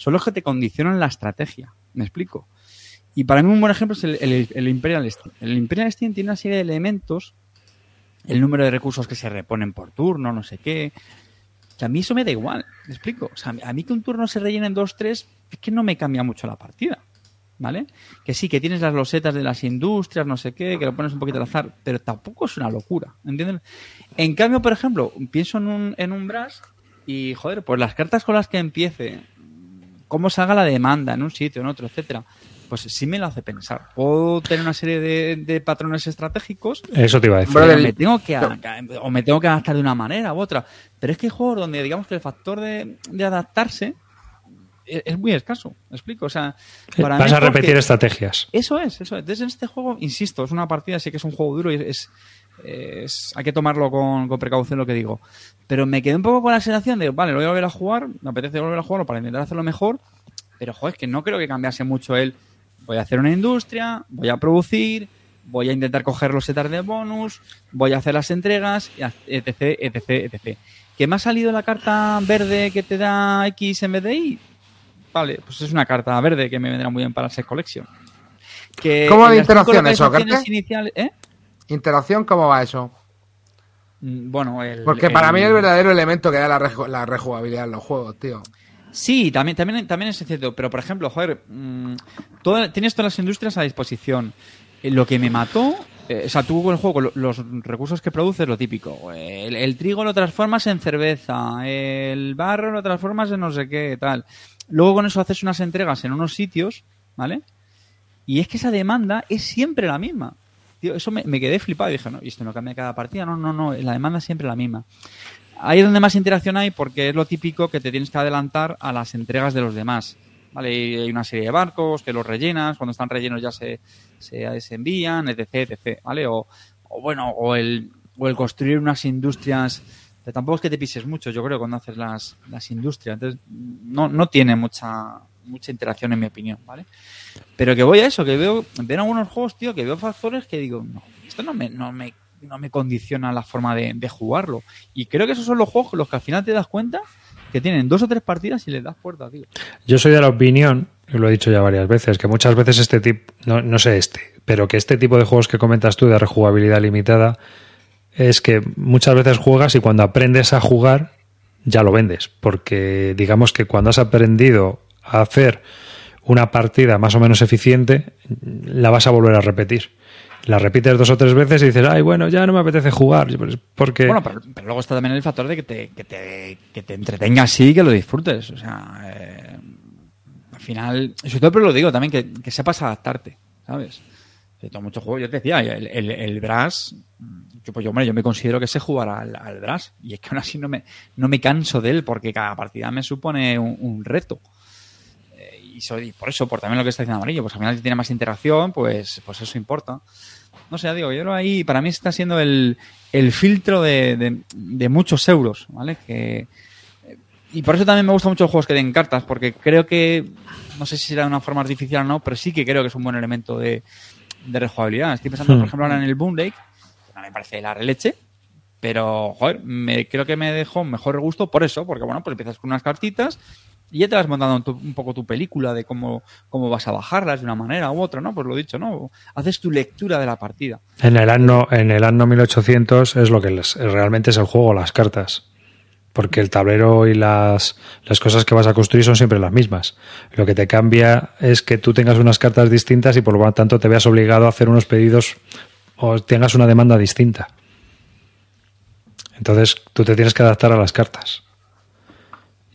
son los que te condicionan la estrategia. ¿Me explico? Y para mí un buen ejemplo es el, el- el Imperial Steam. El Imperial Steam tiene una serie de elementos, el número de recursos que se reponen por turno, no sé qué, que a mí eso me da igual. ¿Me explico? O sea, a mí que un turno se rellene en dos, tres, es que no me cambia mucho la partida. ¿Vale? Que sí, que tienes las losetas de las industrias, no sé qué, que lo pones un poquito al azar, pero tampoco es una locura. ¿Entiendes? En cambio, por ejemplo, pienso en un, en un Brass y, joder, pues las cartas con las que empiece, cómo se haga la demanda en un sitio, en otro, etcétera. pues sí me lo hace pensar. Puedo tener una serie de, de patrones estratégicos Eso te iba a decir. Pero me tengo que o me tengo que adaptar de una manera u otra. Pero es que hay juegos donde digamos que el factor de, de adaptarse es, es muy escaso. ¿Me explico? O sea, para Vas a repetir estrategias. Eso es, eso es. Entonces en este juego, insisto, es una partida, sí que es un juego duro y es, es- hay que tomarlo con, con precaución lo que digo. Pero me quedé un poco con la sensación de, vale, lo voy a volver a jugar, me apetece volver a jugarlo para intentar hacerlo mejor, pero joder, es que no creo que cambiase mucho el voy a hacer una industria, voy a producir, voy a intentar coger los setas de bonus, voy a hacer las entregas, etc, etc, etc. ¿Que me ha salido la carta verde que te da X en vez de Y? Vale, pues es una carta verde que me vendrá muy bien para el Set Collection. Que ¿Cómo de interacción eso, iniciales- ¿eh? Interacción, ¿cómo va eso? Mm, Bueno, el, Porque para el- mí es el verdadero elemento que da la, reju- la rejugabilidad en los juegos, tío. Sí, también, también, también es cierto. Pero, por ejemplo, joder, mm, toda- tienes todas las industrias a disposición. Eh, Lo que me mató, eh, o sea, tú con el juego, con los recursos que produces, lo típico. El, el trigo lo transformas en cerveza, el barro lo transformas en no sé qué, tal. Luego con eso haces unas entregas en unos sitios, ¿vale? Y es que esa demanda es siempre la misma. Eso me, quedé flipado y dije, no, y esto no cambia cada partida. No, no, no, la demanda es siempre la misma. Ahí es donde más interacción hay porque es lo típico que te tienes que adelantar a las entregas de los demás. ¿Vale? Hay una serie de barcos que los rellenas, cuando están rellenos ya se, se, se envían, etc, etc, ¿vale? O, o bueno, o el, o el construir unas industrias, pero tampoco es que te pises mucho, yo creo, cuando haces las, las industrias. Entonces, no, no tiene mucha, mucha interacción en mi opinión, ¿vale? Pero que voy a eso, que veo, veo en algunos juegos, tío, que veo factores que digo, no, esto no me, no me, no me condiciona la forma de, de jugarlo. Y creo que esos son los juegos los que al final te das cuenta que tienen dos o tres partidas y les das puerta, tío. Yo soy de la opinión, y lo he dicho ya varias veces, que muchas veces este tipo, no, no sé este, pero que este tipo de juegos que comentas tú de rejugabilidad limitada es que muchas veces juegas y cuando aprendes a jugar ya lo vendes, porque digamos que cuando has aprendido a hacer una partida más o menos eficiente, la vas a volver a repetir. La repites dos o tres veces y dices, ay, bueno, ya no me apetece jugar, pues, porque... Bueno, pero, pero luego está también el factor de que te, que te, que te entretenga así y que lo disfrutes. O sea, eh, al final, sobre todo, pero lo digo también, que, que sepas adaptarte, ¿sabes? De todo mucho juego, yo te decía, el, el, el yo, pues yo, hombre, yo me considero que sé jugar al, al Brass y es que aún así no me, no me canso de él porque cada partida me supone un reto. Eh, y, soy, y por eso, por también lo que está diciendo Amarillo, pues al final si tiene más interacción, pues, pues eso importa. No sé, digo, yo creo ahí, para mí está siendo el, el filtro de, de, de muchos euros, ¿vale? Que, y por eso también me gustan mucho los juegos que den cartas, porque creo que, no sé si será de una forma artificial o no, pero sí que creo que es un buen elemento de, de rejugabilidad. Estoy pensando, por ejemplo, ahora en el Boom Lake, que no me parece la releche, pero, joder, me, creo que me dejó mejor gusto por eso, porque, bueno, pues empiezas con unas cartitas y ya te vas montando un poco tu película de cómo, cómo vas a bajarlas de una manera u otra, ¿no? Pues lo dicho, ¿no? Haces tu lectura de la partida. En el año, en el año 1800 es lo que realmente es el juego, las cartas. Porque el tablero y las, las cosas que vas a construir son siempre las mismas. Lo que te cambia es que tú tengas unas cartas distintas y por lo tanto te veas obligado a hacer unos pedidos o tengas una demanda distinta. Entonces tú te tienes que adaptar a las cartas.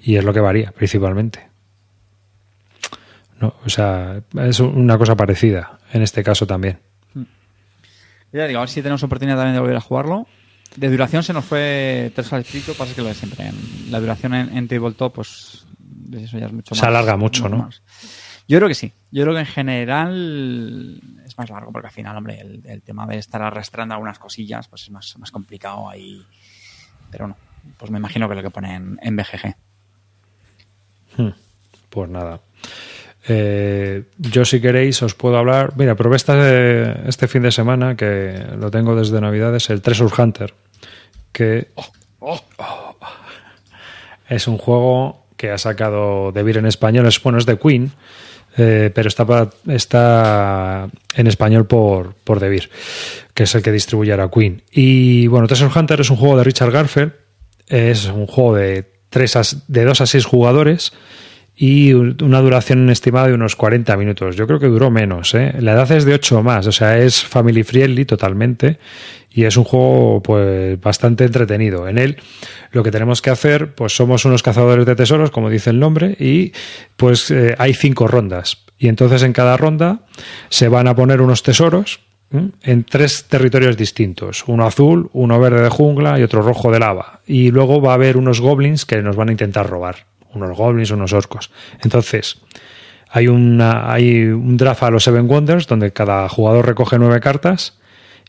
Y es lo que varía, principalmente. No, o sea, es una cosa parecida en este caso también. Ya digo, a ver si tenemos oportunidad también de volver a jugarlo. De duración se nos fue tres al espíritu, pasa que lo de siempre. en- La duración en, en Tabletop, pues eso ya es mucho más. Se alarga mucho, ¿no? más. Yo creo que sí. Yo creo que en general es más largo, porque al final, hombre, el, el tema de estar arrastrando algunas cosillas, pues es más, más complicado ahí. Pero no, pues me imagino que lo que pone en, en BGG. Hmm, Pues nada. Eh, yo si queréis os puedo hablar. Mira, probé este, este fin de semana, que lo tengo desde Navidades, el Treasure Hunter, que oh, es un juego que ha sacado De Beer en español. Es, bueno, es de Queen, eh, pero está, pa- está en español por, por De Beer, que es el que distribuye ahora Queen. Y bueno, Treasure Hunter es un juego de Richard Garfield. Es un juego de, de 2 a 6 jugadores y un- una duración estimada de unos 40 minutos. Yo creo que duró menos. ¿eh? La edad es de 8 o más, o sea, es family friendly totalmente y es un juego pues bastante entretenido. En él lo que tenemos que hacer, pues somos unos cazadores de tesoros, como dice el nombre, y pues eh, hay cinco rondas. Y entonces en cada ronda se van a poner unos tesoros. En tres territorios distintos. Uno azul, uno verde de jungla y otro rojo de lava. Y luego va a haber unos goblins que nos van a intentar robar. Unos goblins, unos orcos. Entonces, hay, una, hay un draft a los Seven Wonders donde cada jugador recoge nueve cartas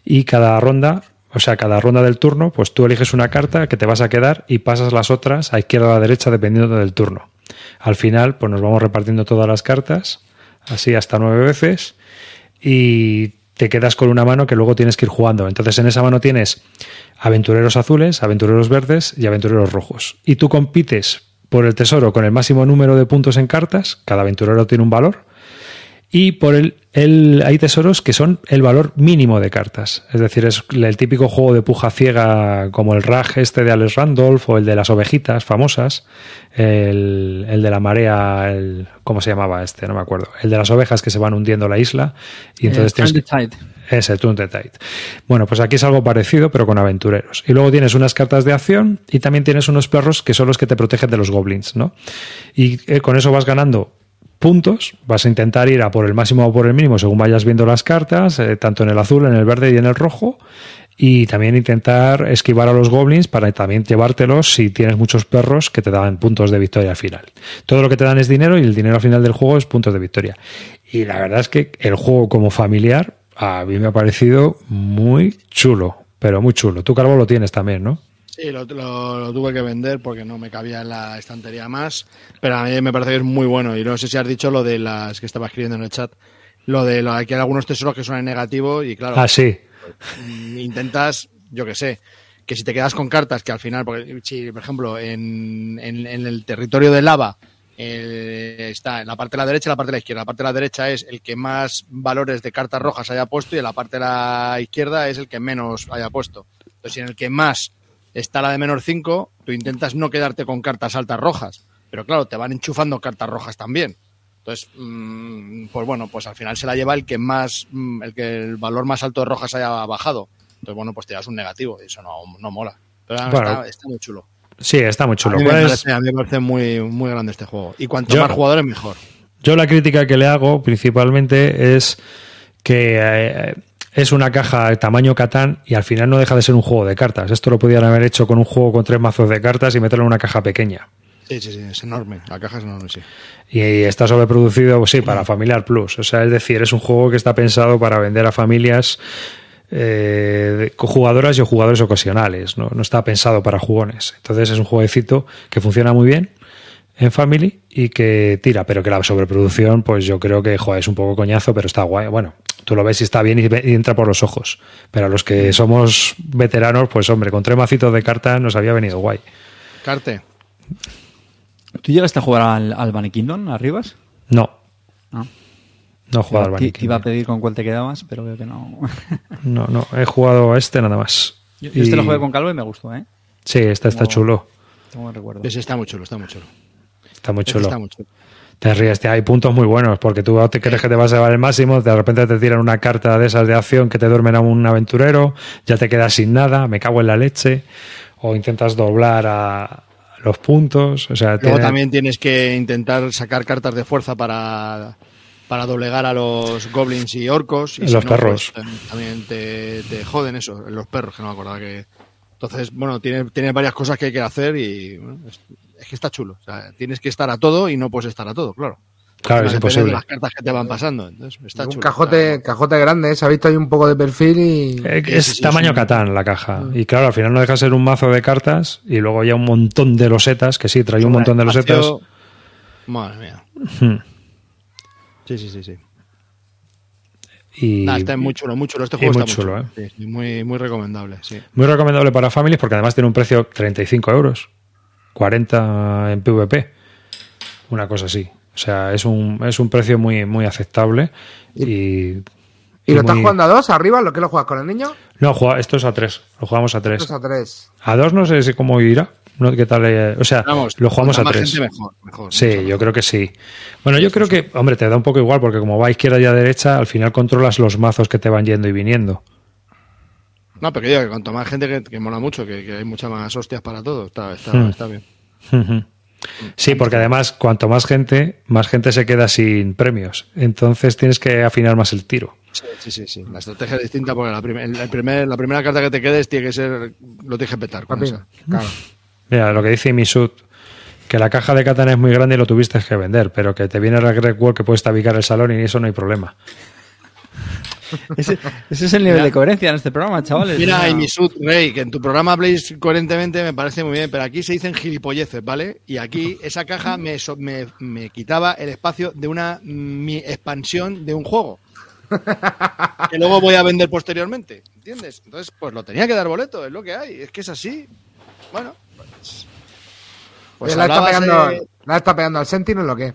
y cada ronda, o sea, cada ronda del turno, pues tú eliges una carta que te vas a quedar y pasas las otras a izquierda o a derecha dependiendo del turno. Al final, pues nos vamos repartiendo todas las cartas, así hasta nueve veces, y te quedas con una mano que luego tienes que ir jugando. Entonces en esa mano tienes aventureros azules, aventureros verdes y aventureros rojos. Y tú compites por el tesoro con el máximo número de puntos en cartas, cada aventurero tiene un valor, y por el, el- hay tesoros que son el valor mínimo de cartas. Es decir, es el típico juego de puja ciega como el Rag este de Alex Randolph o el de las ovejitas famosas, el, el de la marea, el, ¿cómo se llamaba este? No me acuerdo. El de las ovejas que se van hundiendo la isla y entonces Eh, tienes que- Turn the Tide. es el Turn the Tide. Bueno, pues aquí es algo parecido, pero con aventureros. Y luego tienes unas cartas de acción y también tienes unos perros que son los que te protegen de los goblins, ¿no? Y eh, con eso vas ganando puntos, vas a intentar ir a por el máximo o por el mínimo según vayas viendo las cartas, eh, tanto en el azul, en el verde y en el rojo. Y también intentar esquivar a los goblins para también llevártelos si tienes muchos perros que te dan puntos de victoria al final. Todo lo que te dan es dinero y el dinero al final del juego es puntos de victoria. Y la verdad es que el juego como familiar a mí me ha parecido muy chulo, pero muy chulo. Tú, Calvo, lo tienes también, ¿no? Sí, lo, lo- lo tuve que vender porque no me cabía en la estantería más, pero a mí me parece que es muy bueno. Y no sé si has dicho lo de las que estaba escribiendo en el chat, lo de lo que hay algunos tesoros que son en negativo y claro, Ah, sí. mm, intentas, yo que sé, que si te quedas con cartas que al final, porque si, por ejemplo, en, en- en el territorio de lava eh, está en la parte de la derecha y la parte de la izquierda. La parte de la derecha es el que más valores de cartas rojas haya puesto y en la parte de la izquierda es el que menos haya puesto. Entonces, en el que más está la de menor 5, tú intentas no quedarte con cartas altas rojas. Pero claro, te van enchufando cartas rojas también. Entonces, mm, pues bueno, pues al final se la lleva el que más, mm, el que el valor más alto de rojas haya bajado. Entonces, bueno, pues te das un negativo y eso no, no mola. Pero Bueno. está, está muy chulo. Sí, está muy A chulo. mí, me ¿Cuál es- parece, a mí me parece muy, muy grande este juego. Y cuanto Yo- más jugadores, mejor. Yo la crítica que le hago principalmente es que eh, es una caja de tamaño Catán y al final no deja de ser un juego de cartas. Esto lo podían haber hecho con un juego con tres mazos de cartas y meterlo en una caja pequeña. Sí, sí, sí, es enorme. La caja es enorme, sí. Y está sobreproducido, pues sí, para Familiar Plus. O sea, es decir, es un juego que está pensado para vender a familias eh, jugadoras y o jugadores ocasionales. ¿no? no está pensado para jugones. Entonces es un jueguecito que funciona muy bien en Family y que tira, pero que la sobreproducción, pues yo creo que joder, es un poco coñazo, pero está guay. Bueno, tú lo ves y está bien y, y entra por los ojos. Pero a los que somos veteranos, pues hombre, con tres macitos de cartas nos había venido guay. Carte. ¿Tú llegaste a jugar al, al Bunny Kingdom, arribas? No, No. no he jugado al Bunny te iba a pedir con cuál te quedabas, pero veo que no. (laughs) No, no, he jugado a este nada más. Yo, yo este lo Y- jugué con Calvo y me gustó, ¿eh? Sí, este está Como- chulo. Tengo buen recuerdo. Ese está muy chulo, está muy chulo. Está muy chulo. Está muy chulo. Te ríes, hay puntos muy buenos porque tú te crees que te vas a llevar el máximo, de repente te tiran una carta de esas de acción que te duermen a un aventurero, ya te quedas sin nada, me cago en la leche, o intentas doblar a los puntos, o sea, Luego tiene- también tienes que intentar sacar cartas de fuerza para, para doblegar a los goblins y orcos. Y Los si no, perros. pues, tam- también te, te joden eso, los perros, que no me acordaba que. Entonces, bueno, tiene, tiene varias cosas que hay que hacer y bueno, es, es que está chulo. O sea, tienes que estar a todo y no puedes estar a todo, claro. Claro, es imposible. las cartas que te van pasando. Entonces, está un chulo. cajote, Está- cajote grande, ¿eh? se ha visto ahí un poco de perfil y... Eh, es sí, tamaño. Catán la caja. Y claro, al final no deja de ser un mazo de cartas y luego ya un montón de losetas, que sí, trae un montón de losetas. Madre mía. Hmm. Sí, sí, sí, sí. Y Nah, está muy chulo, muy chulo. Este juego muy está chulo, ¿eh? muy chulo. Sí, muy, muy recomendable, sí. Muy recomendable para familias porque además tiene un precio 35 euros, 40 en PVP, una cosa así. O sea, es un, es un precio muy, muy aceptable y... ¿Y lo estás jugando a dos arriba? ¿Lo que lo juegas con el niño? No, juega- esto es a 3, lo jugamos a 3. Dos a tres. A 2 no sé si cómo irá, no, qué tal, eh, o sea, Vamos, lo jugamos a cuanta más 3. gente, mejor, mejor, Sí, yo mejor. creo que sí. Bueno, yo creo que, hombre, te da un poco igual porque como va a izquierda y a derecha, al final controlas los mazos que te van yendo y viniendo. No, pero que digo que cuanto más gente que, que mola mucho, que, que hay muchas más hostias para todo, está, está, Hmm. está bien. Ujú. Sí, porque además, cuanto más gente, más gente se queda sin premios. Entonces tienes que afinar más el tiro. Sí, sí, sí. La estrategia es distinta porque la, prim- el primer- la primera carta que te quedes tiene que ser. Lo tienes que petar. con esa. Claro. Mira, lo que dice Misut, que la caja de katana es muy grande y lo tuviste que vender, pero que te viene el Greg Wall que puedes tabicar el salón y eso no hay problema. (laughs) Ese, ese es el nivel Mira. de coherencia en este programa, chavales. Mira, Mira. y Misut, Rey, que en tu programa habléis coherentemente me parece muy bien, pero aquí se dicen gilipolleces, ¿vale? Y aquí esa caja me, so- me, me quitaba el espacio de una mi expansión de un juego. (laughs) que luego voy a vender posteriormente, ¿entiendes? Entonces, pues lo tenía que dar boleto, es lo que hay, es que es así. Bueno, pues. Pues Oye, ¿la, está pegando, eh, ¿La está pegando al Sentinel o qué?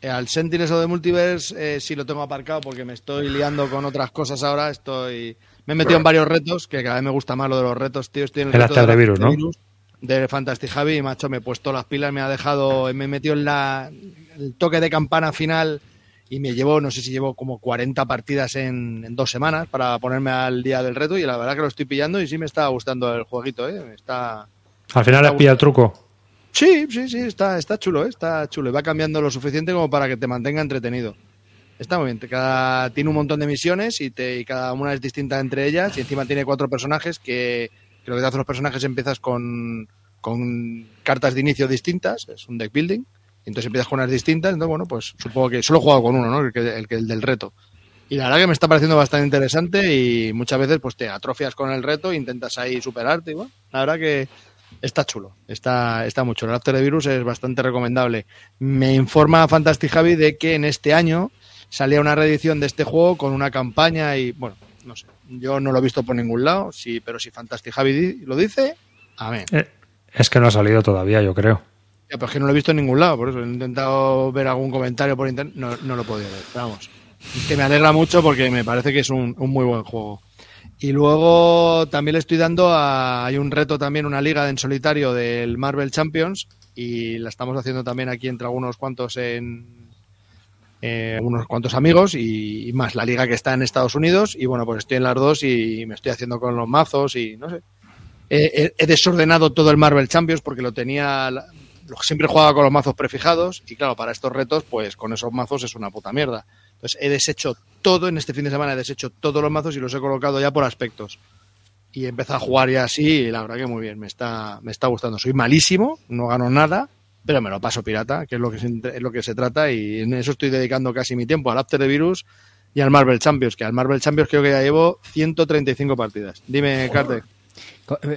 Eh, al Sentinels o de Multiverse eh, sí lo tengo aparcado porque me estoy liando con otras cosas ahora. Estoy me he metido en varios retos, que cada vez me gusta más lo de los retos, tío. Estoy en el, El reto Virus, ¿no? Virus De Fantastic Javi y macho, me he puesto las pilas, me ha dejado, me he metido en la, el toque de campana final y me llevo, no sé si llevo como 40 partidas en, en dos semanas para ponerme al día del reto y la verdad que lo estoy pillando y sí me está gustando el jueguito, ¿eh? Me Está, Al final Me le pilla el truco. Sí, sí, sí, está, está chulo, ¿eh? está chulo. Y va cambiando lo suficiente como para que te mantenga entretenido. Está muy bien. Cada, tiene un montón de misiones y, te, y cada una es distinta entre ellas. Y encima tiene cuatro personajes que, lo que te hacen los personajes empiezas con, con cartas de inicio distintas. Es un deck building. Y entonces empiezas con unas distintas. Entonces, bueno, pues supongo que solo he jugado con uno, ¿no? El, el, el del reto. Y la verdad que me está pareciendo bastante interesante y muchas veces pues te atrofias con el reto intentas ahí superarte. Y la verdad que está chulo, está, está mucho. El After the Virus es bastante recomendable. Me informa Fantastic Javi de que en este año salía una reedición de este juego con una campaña y bueno, no sé. Yo no lo he visto por ningún lado, sí, pero si Fantastic Javi lo dice, amén. Eh, Es que no ha salido todavía, yo creo. Ya, pero es que no lo he visto en ningún lado, por eso he intentado ver algún comentario por internet, no, no lo he podido ver. Vamos, que me alegra mucho porque me parece que es un, un muy buen juego. Y luego también le estoy dando a. Hay un reto también, una liga en solitario del Marvel Champions y la estamos haciendo también aquí entre algunos cuantos en. eh, unos cuantos amigos y, más la liga que está en Estados Unidos y bueno pues estoy en las dos y me estoy haciendo con los mazos y no sé he, he- desordenado todo el Marvel Champions porque lo tenía siempre jugaba con los mazos prefijados y claro, para estos retos, pues con esos mazos es una puta mierda. Entonces he deshecho todo en este fin de semana, he deshecho todos los mazos y los he colocado ya por aspectos. Y he empezado a jugar ya así y la verdad que muy bien, me está, me está gustando. Soy malísimo, no gano nada, pero me lo paso pirata, que es lo que se, es lo que se trata y en eso estoy dedicando casi mi tiempo, al After the Virus y al Marvel Champions, que al Marvel Champions creo que ya llevo 135 partidas. Dime, Carte.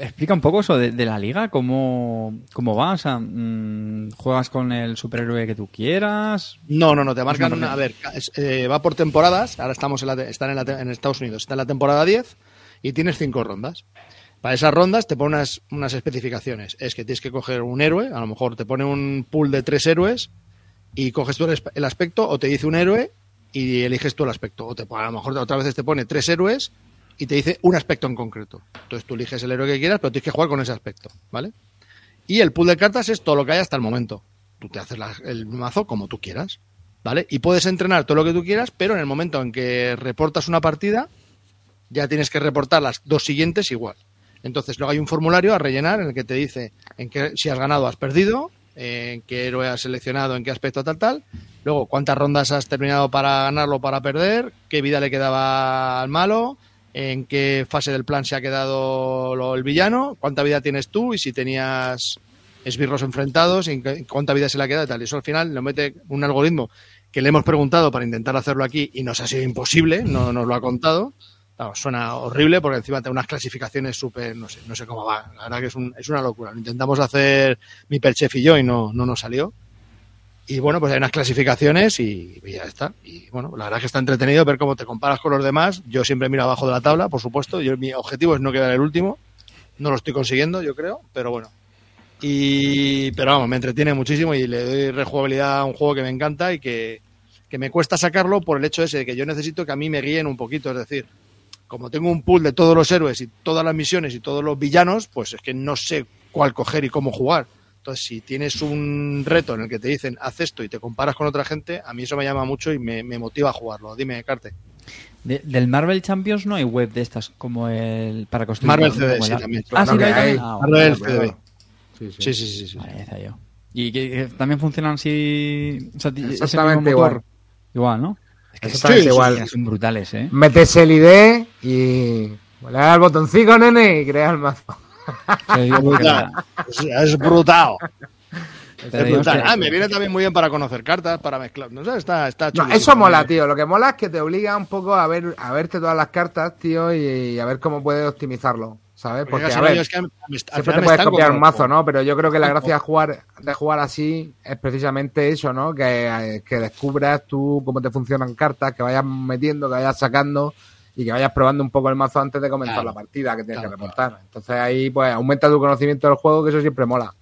Explica un poco eso de, de la liga, cómo, cómo va. O sea, mm, ¿juegas con el superhéroe que tú quieras? No, no, no, te marcan una. A ver, es- eh, va por temporadas. Ahora estamos en, la, están en, la en Estados Unidos, está en la temporada 10 y tienes cinco rondas. Para esas rondas te pone unas, unas especificaciones. Es que tienes que coger un héroe, a lo mejor te pone un pool de tres héroes y coges tú el, el aspecto o te dice un héroe y eliges tú el aspecto. O te, a lo mejor otras veces te pone tres héroes y te dice un aspecto en concreto. Entonces tú eliges el héroe que quieras, pero tienes que jugar con ese aspecto, ¿vale? Y el pool de cartas es todo lo que hay hasta el momento. Tú te haces el mazo como tú quieras, ¿vale? Y puedes entrenar todo lo que tú quieras, pero en el momento en que reportas una partida, ya tienes que reportar las dos siguientes igual. Entonces luego hay un formulario a rellenar en el que te dice en qué, si has ganado o has perdido, en qué héroe has seleccionado, en qué aspecto tal, tal. Luego, cuántas rondas has terminado para ganarlo o para perder, qué vida le quedaba al malo, en qué fase del plan se ha quedado el villano, cuánta vida tienes tú y si tenías esbirros enfrentados, cuánta vida se le ha quedado y tal. Y eso al final lo mete un algoritmo que le hemos preguntado para intentar hacerlo aquí y nos ha sido imposible, no nos lo ha contado. Claro, suena horrible porque encima tiene unas clasificaciones súper, no sé, no sé cómo va. La verdad que es, un- una locura. Lo intentamos hacer mi perchef y yo y no, no nos salió. Y bueno, pues hay unas clasificaciones y, ya está. Y bueno, la verdad que está entretenido ver cómo te comparas con los demás. Yo siempre miro abajo de la tabla, por supuesto. Yo, mi objetivo es no quedar el último. No lo estoy consiguiendo, yo creo, pero bueno. Y, pero vamos, me entretiene muchísimo y le doy rejugabilidad a un juego que me encanta y que, que me cuesta sacarlo por el hecho ese de que yo necesito que a mí me guíen un poquito. Es decir, como tengo un pool de todos los héroes y todas las misiones y todos los villanos, pues es que no sé cuál coger y cómo jugar. Entonces, si tienes un reto en el que te dicen haz esto y te comparas con otra gente, a mí eso me llama mucho y me, me motiva a jugarlo. Dime, Carte. De- del Marvel Champions no hay web de estas como el para construir. Marvel CD, sí, también. Ah, sí, hay. Ah, Marvel vale, CDB. Sí, sí. Sí, sí, sí. sí. vale, yo. Y que también funcionan así. O sea, Exactamente motor. igual. Igual, ¿no? Es que Exactamente sí, igual. Son brutales, ¿eh? Metes el ID y le das al botoncito, nene, y creas el mazo. (laughs) Es, brutal. Es brutal. Ah, me viene también muy bien para conocer cartas, para mezclar. No sé, está, está No, chulo. eso mola, tío. Lo que mola es que te obliga un poco a ver a verte todas las cartas, tío, y, a ver cómo puedes optimizarlo, ¿sabes? Porque, a ver, es que me- siempre te puedes copiar un mazo. ¿no? Pero yo creo que la gracia de jugar, de jugar así es precisamente eso, ¿no? Que, que descubras tú cómo te funcionan cartas, que vayas metiendo, que vayas sacando y que vayas probando un poco el mazo antes de comenzar Claro. la partida que tienes Claro, que remontar. Entonces ahí pues aumenta tu conocimiento del juego, que eso siempre mola.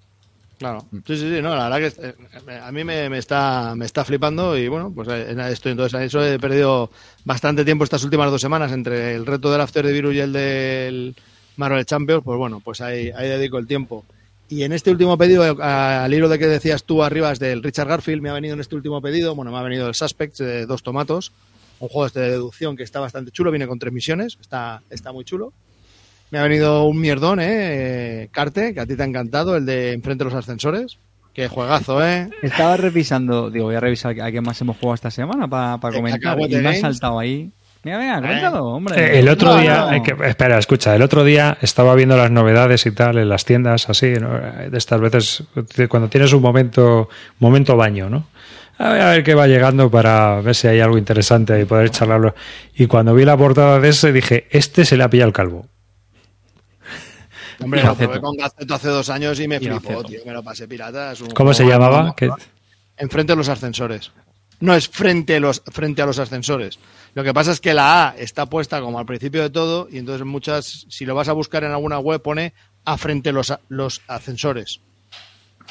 Claro. Sí, sí, sí, no, la verdad que eh, a mí me, me está, me está flipando y bueno, pues eh, estoy entonces a eso he perdido bastante tiempo estas últimas dos semanas entre el reto del After de Virus y el del Marvel Champions, pues bueno, pues ahí, ahí dedico el tiempo. Y en este último pedido, eh, al hilo de que decías tú arriba del Richard Garfield, me ha venido en este último pedido, bueno, me ha venido el Suspects de dos tomatos, un juego este de deducción que está bastante chulo, viene con tres misiones, está, está muy chulo. Me ha venido un mierdón, ¿eh? eh, Carte, que a ti te ha encantado, el de Enfrente de los Ascensores. Qué juegazo, ¿eh? Estaba revisando, digo, voy a revisar a qué más hemos jugado esta semana para De comentar. Y me ha saltado ahí. Venga, venga, coméntalo, hombre. Eh, El otro No, día, no. eh, que- espera, escucha, el otro día estaba viendo las novedades y tal en las tiendas, así, ¿no? de estas veces, cuando tienes un momento, momento baño, ¿no? A ver, a ver qué va llegando para ver si hay algo interesante y poder charlarlo. Y cuando vi la portada de ese dije, este se le ha pillado el calvo. Hombre, lo probé con Gaceto hace dos años y me Y flipó, Gaceto. tío. Me lo pasé pirata. es un ¿Cómo se llamaba? muy ¿Qué- mola. Enfrente de los ascensores. No es frente a, los, frente a los ascensores. Lo que pasa es que la A está puesta como al principio de todo y entonces muchas, si lo vas a buscar en alguna web, pone a frente los, a- los ascensores.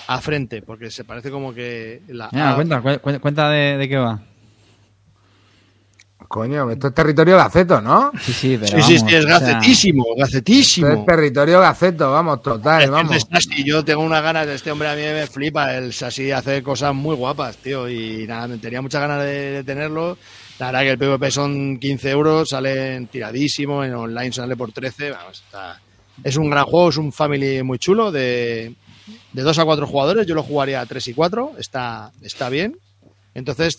A frente, porque se parece como que la A- cuenta, cu- cu- cuenta de, de qué va. Coño, esto es territorio gaceto, ¿no? Sí, sí, pero Sí, sí, vamos, sí, es o sea, gacetísimo, Esto gacetísimo. es territorio gaceto, vamos, total, Es vamos. yo tengo unas ganas de este hombre, a mí me flipa. El Sashi hace cosas muy guapas, tío. Y nada, me tenía muchas ganas de, de tenerlo. La verdad que el PvP son 15 euros, salen tiradísimo, en online sale por 13. Vamos, está- Es un gran juego, es un family muy chulo de, de 2 a 4 jugadores. Yo lo jugaría a 3 y 4, está, está bien. Entonces,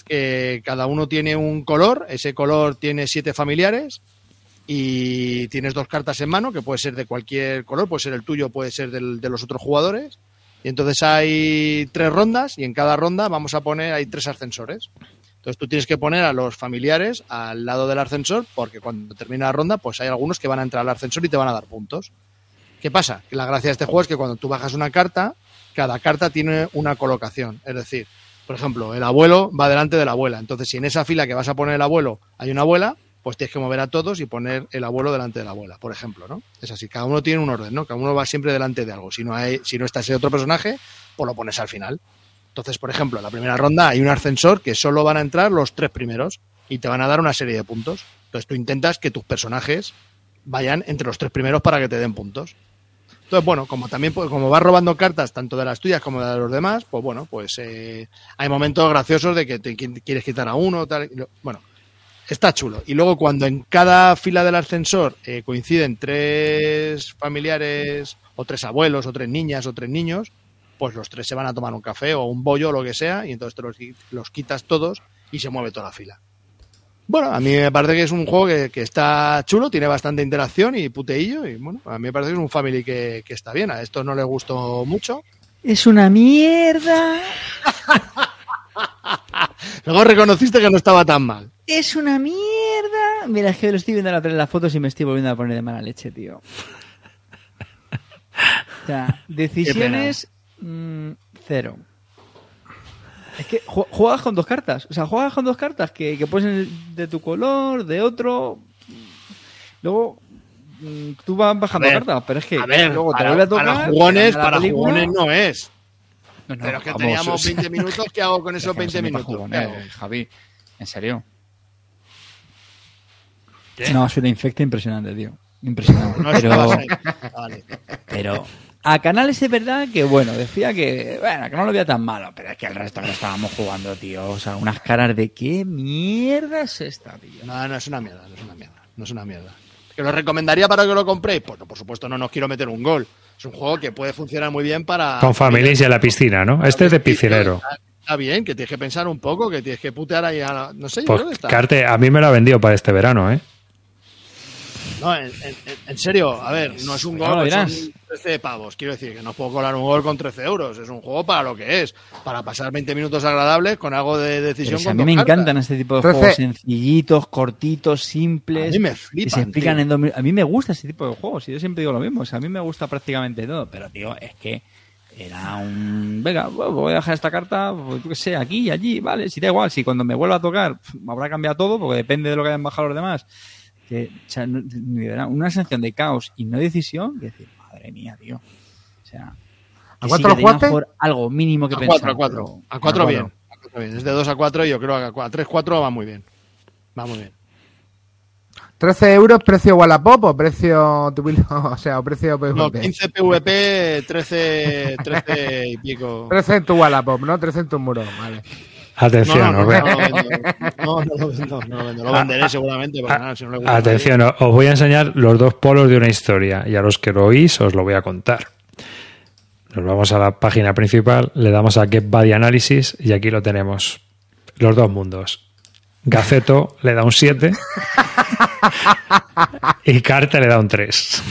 cada uno tiene un color, ese color tiene siete familiares y tienes dos cartas en mano, que puede ser de cualquier color, puede ser el tuyo, puede ser del- de los otros jugadores. Y entonces hay tres rondas y en cada ronda vamos a poner, hay tres ascensores. Entonces tú tienes que poner a los familiares al lado del ascensor, porque cuando termina la ronda, pues hay algunos que van a entrar al ascensor y te van a dar puntos. ¿Qué pasa? La gracia de este juego es que cuando tú bajas una carta, cada carta tiene una colocación. Es decir, por ejemplo, el abuelo va delante de la abuela. Entonces, si en esa fila que vas a poner el abuelo hay una abuela, pues tienes que mover a todos y poner el abuelo delante de la abuela, por ejemplo, ¿no? Es así, cada uno tiene un orden, ¿no? Cada uno va siempre delante de algo. Si no hay, si no está ese otro personaje, pues lo pones al final. Entonces, por ejemplo, en la primera ronda hay un ascensor que solo van a entrar los tres primeros y te van a dar una serie de puntos. Entonces tú intentas que tus personajes vayan entre los tres primeros para que te den puntos. Entonces, bueno, como también pues, como vas robando cartas tanto de las tuyas como de los demás, pues bueno, pues eh, hay momentos graciosos de que te qui- quieres quitar a uno, tal. Bueno, está chulo. Y luego cuando en cada fila del ascensor eh, coinciden tres familiares o tres abuelos o tres niñas o tres niños, pues los tres se van a tomar un café o un bollo o lo que sea y entonces te los, los quitas todos y se mueve toda la fila. Bueno, a mí me parece que es un juego que, que está chulo, tiene bastante interacción y puteillo y bueno, a mí me parece que es un family que, que está bien. A esto no le gustó mucho. Es una mierda. (laughs) Luego reconociste que no estaba tan mal. Es una mierda. Mira, es que lo estoy viendo ahora en las fotos y me estoy volviendo a poner de mala leche, tío. O sea, (laughs) decisiones mm, cero. Es que ju- juegas con dos cartas. O sea, juegas con dos cartas que, que pueden ser de tu color, de otro. Luego mm, tú vas bajando ver, cartas, pero es que A ver, luego te para, vuelve a tocar. para jugones, para película. jugones no es. No, no, Pero es que vamos, teníamos o sea, 20 minutos, ¿qué hago con esos es que no 20 son ni pa' minutos? jugones, ¿Qué hago? Javi, en serio. ¿Qué? No, soy una infecta impresionante, tío. Impresionante. No pero. Vale. pero a Canales es verdad que, bueno, decía que, bueno, que no lo veía tan malo, pero es que el resto que lo estábamos jugando, tío. O sea, unas caras de qué mierda es esta, tío. No, no es una mierda, no es una mierda. No es una mierda. ¿Que lo recomendaría para que lo compréis? Pues no, por supuesto no nos quiero meter un gol. Es un juego que puede funcionar muy bien para. Con familias y en la piscina, ¿no? Este es de piscinero. Está, está bien, que tienes que pensar un poco, que tienes que putear ahí a la- No sé, yo Pues creo que está. Carte, a mí me lo ha vendido para este verano, ¿eh? No, en, en- en serio, a ver, no es un gol, dirás. son 13 pavos. Quiero decir que no puedo colar un gol con 13 euros. Es un juego para lo que es. Para pasar 20 minutos agradables con algo de decisión. si con a mí me cartas. encantan este tipo de juegos sencillitos, cortitos, simples. A mí me que flipan, se explican tío. en dos minutos. A mí me gusta ese tipo de juegos. Y yo siempre digo lo mismo. O sea, a mí me gusta prácticamente todo. Pero, tío, es que era un. Venga, voy a dejar esta carta, pues, yo qué sé, aquí y allí, vale. Si da igual, si cuando me vuelva a tocar habrá cambiado todo, porque depende de lo que hayan bajado los demás. Que, o sea, no- una sensación de caos y no decisión, que decir, madre mía, tío. O sea. ¿A cuánto sí, lo jugaste? mejor algo mínimo que A pensar. 4, a 4. pero- A 4 a bien. cuatro. A cuatro bien. Es de 2 a 4 y yo creo que a 3, 4 va muy bien. Va muy bien. 13 euros, precio Wallapop o precio (laughs) o sea, o precio No, PvP. 15 PVP, 13, 13 y pico. 13 en tu Wallapop, ¿no? 13 en tu muro, vale. Atención, no, lo no, no venderé seguramente, Atención, os voy a enseñar los dos polos de una historia y a los que lo oís os lo voy a contar. Nos vamos a la página principal, le damos a Get Body Analysis y aquí lo tenemos. Los dos mundos. Gaceto le da un 7 y Carte le da un 3.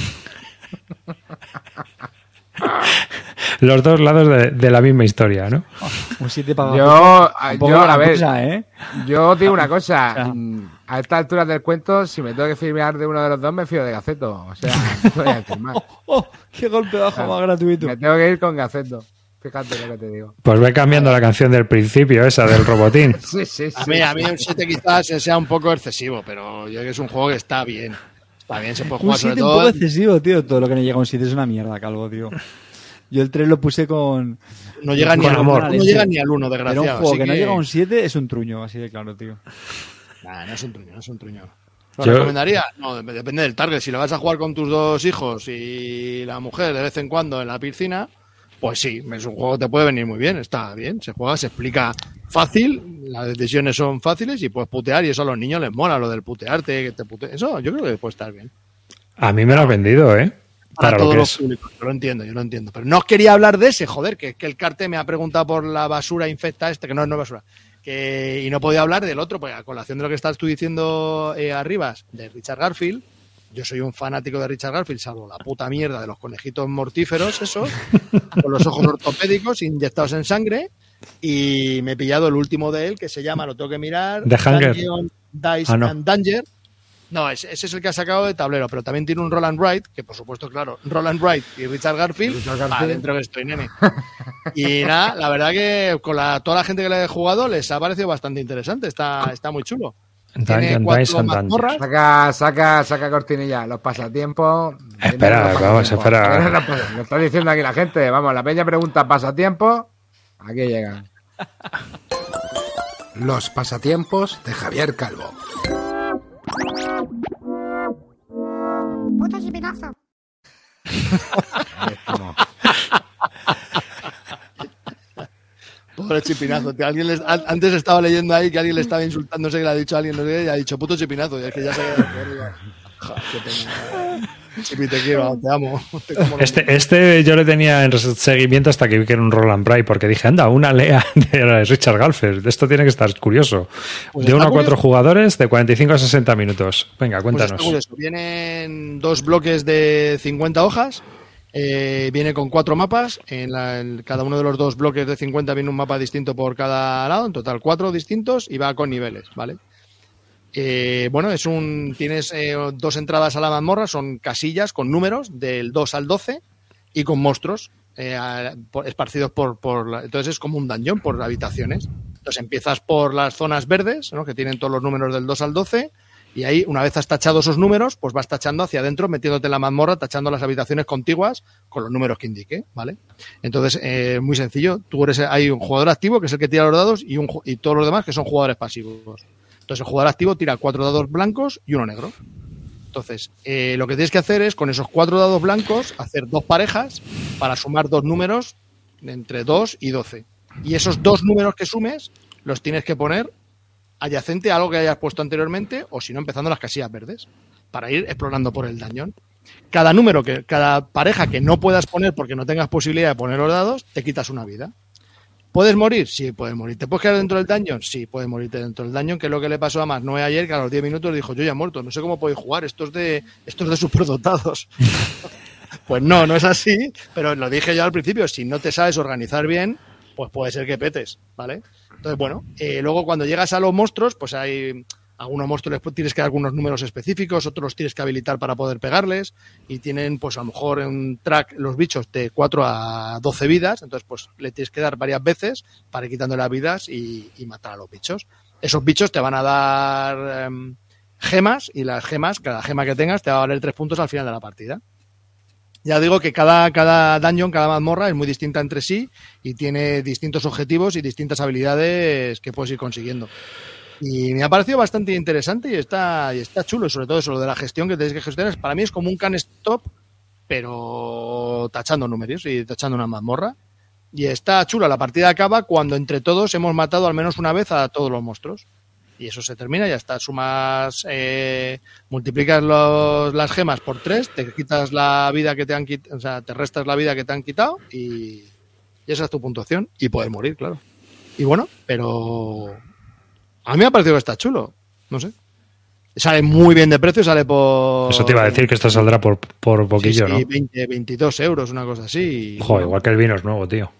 (laughs) Los dos lados de, de la misma historia, ¿no? (laughs) Un 7 para Yo, Tampoco yo, gran a ver, cosa, ¿eh? yo digo una cosa. (laughs) O sea. mm, A esta altura del cuento, si me tengo que firmar de uno de los dos, me fío de Gaceto. O sea, no voy a decir más. ¡Oh! ¡Qué golpe bajo más gratuito! Me tengo que ir con Gaceto. Fíjate lo que te digo. Pues ve cambiando la canción del principio, esa del robotín. Sí, sí, sí. A mí, a mí un 7 quizás sea un poco excesivo, pero yo creo que es un juego que está bien. Está bien, se puede Un jugar sobre 7 un poco todo. excesivo, tío. Todo lo que no llega a un 7 es una mierda, calvo, tío. Yo el 3 lo puse con. No llega, ni Con al, amor. no llega ni al 1, Pero un desgraciado. juego así que no que- llega a un 7 es un truño, así de claro, tío. Nah, no es un truño, no es un truño. ¿Lo Yo- recomendaría? No, dep- depende del target. Si lo vas a jugar con tus dos hijos y la mujer de vez en cuando en la piscina, pues sí, es un juego que te puede venir muy bien. Está bien, se juega, se explica fácil, las decisiones son fáciles y puedes putear y eso a los niños les mola, lo del putearte, que te pute... Eso yo creo que puede estar bien. A mí me lo has vendido, ¿eh? Para, Para lo todos que los es. públicos. Yo lo entiendo, yo lo entiendo. Pero no os quería hablar de ese, joder, que, que el carte me ha preguntado por la basura infecta este, que no, no es basura. Que, y no podía hablar del otro, pues a colación de lo que estás tú diciendo eh, arriba, de Richard Garfield. Yo soy un fanático de Richard Garfield, salvo la puta mierda de los conejitos mortíferos, esos, (laughs) con los ojos ortopédicos inyectados en sangre. Y me he pillado el último de él, que se llama, lo tengo que mirar, The Hunger. Dungeon, Dice Ah, no. and Danger. No, ese, ese es el que ha sacado de tablero, pero también tiene un Roland Wright, que por supuesto, claro, Roland Wright y Richard Garfield, Richard Garfield. va dentro que estoy, nene. (laughs) Y nada, la verdad que con la, toda la gente que le he jugado les ha parecido bastante interesante, está, está muy chulo. Tiene cuatro mazmorras. Saca, saca, saca cortinilla. Los pasatiempos. Espera, Los vamos, espera. Lo pas- Lo está diciendo aquí la gente. Vamos, la peña pregunta pasatiempos. Aquí llegan. Los pasatiempos de Javier Calvo. Puto chipinazo. (laughs) Pobre chipinazo. tío. Alguien les- an- antes estaba leyendo ahí que alguien le estaba insultando, no sé qué le ha dicho a alguien, no sé qué, y ha dicho puto chipinazo. Y es que ya se ha quedado Chipi, te quiero, te amo. Te Este, este yo le tenía en seguimiento hasta que vi que era un Roland Bright, porque dije, anda, una lea (laughs) de Richard Galfer. Esto tiene que estar curioso. Pues de 1 a 4 curioso. jugadores, de 45 a 60 minutos. Venga, Pues cuéntanos. Vienen dos bloques de 50 hojas. eh, viene con cuatro mapas. En la- en cada uno de los dos bloques de 50 viene un mapa distinto por cada lado. En total, cuatro distintos y va con niveles, ¿vale? Eh, bueno, es un. Tienes eh, dos entradas a la mazmorra, son casillas con números del 2 al 12 y con monstruos eh, esparcidos por, por entonces es como un dungeon por habitaciones. Entonces empiezas por las zonas verdes, ¿no? que tienen todos los números del 2 al 12, y ahí, una vez has tachado esos números, pues vas tachando hacia adentro, metiéndote en la mazmorra, tachando las habitaciones contiguas con los números que indique, ¿vale? Entonces, eh, muy sencillo, tú eres, hay un jugador activo, que es el que tira los dados, y, un, y todos los demás que son jugadores pasivos. Entonces, el jugador activo tira cuatro dados blancos y uno negro. Entonces, eh, lo que tienes que hacer es, con esos cuatro dados blancos, hacer dos parejas para sumar dos números entre 2 y 12. Y esos dos números que sumes los tienes que poner adyacente a algo que hayas puesto anteriormente o si no empezando las casillas verdes para ir explorando por el dañón. cada número, que cada pareja que no puedas poner porque no tengas posibilidad de poner los dados, te quitas una vida. ¿Puedes morir? Sí, puedes morir. ¿Te puedes quedar dentro del dungeon? Sí, puedes morirte dentro del dungeon, que es lo que le pasó a Más Noé ayer, que a los 10 minutos dijo, yo ya he muerto, no sé cómo podéis jugar, esto es de, esto es de superdotados. (laughs) pues no, no es así, pero lo dije yo al principio, si no te sabes organizar bien, pues puede ser que petes, ¿vale? Entonces, bueno, eh, luego cuando llegas a los monstruos, pues hay algunos monstruos tienes que dar algunos números específicos, otros tienes que habilitar para poder pegarles y tienen pues a lo mejor en un track los bichos de 4 a 12 vidas, entonces pues le tienes que dar varias veces para ir quitando las vidas y, y matar a los bichos. Esos bichos te van a dar em, gemas y las gemas, cada gema que tengas te va a valer 3 puntos al final de la partida. Ya digo que cada, cada dungeon, cada mazmorra es muy distinta entre sí y tiene distintos objetivos y distintas habilidades que puedes ir consiguiendo. Y me ha parecido bastante interesante y está, y está chulo, sobre todo eso, lo de la gestión que tenéis que gestionar. Para mí es como un can stop, pero tachando números y tachando una mazmorra. Y está chula. La partida acaba cuando entre todos hemos matado al menos una vez a todos los monstruos. Y eso se termina, ya está. Sumas, eh, multiplicas los, las gemas por tres, te quitas la vida que te han quitado, o sea, te restas la vida que te han quitado y esa es tu puntuación. Y puedes morir, claro. Y bueno, pero a mí me ha parecido que está chulo. No sé. Sale muy bien de precio, sale por. Eso te iba a decir que esto saldrá por, por poquillo, sí, sí, ¿no? 20, 22 euros, una cosa así. Joder, igual que el vino es nuevo, tío.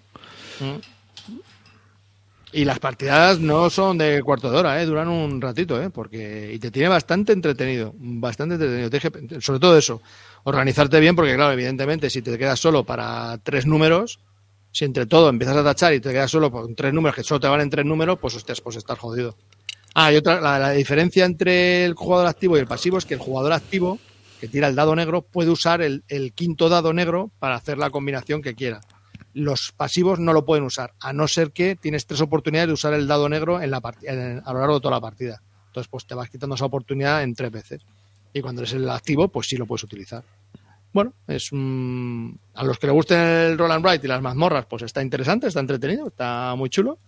y las partidas no son de cuarto de hora, ¿eh? duran un ratito, ¿eh? porque y te tiene bastante entretenido, bastante entretenido. Sobre todo eso, organizarte bien, porque claro, evidentemente, si te quedas solo para tres números, si entre todo empiezas a tachar y te quedas solo con tres números que solo te valen tres números, pues hostias, pues estás jodido. Ah, y otra, la, diferencia entre el jugador activo y el pasivo es que el jugador activo, que tira el dado negro, puede usar el, quinto dado negro para hacer la combinación que quiera. Los pasivos no lo pueden usar, a no ser que tienes tres oportunidades de usar el dado negro en la en- a lo largo de toda la partida. Entonces, pues te vas quitando esa oportunidad en tres veces. Y cuando eres el activo, pues sí lo puedes utilizar. Bueno, es mm, a los que le gusten el roll and write y las mazmorras, pues está interesante, está entretenido, está muy chulo.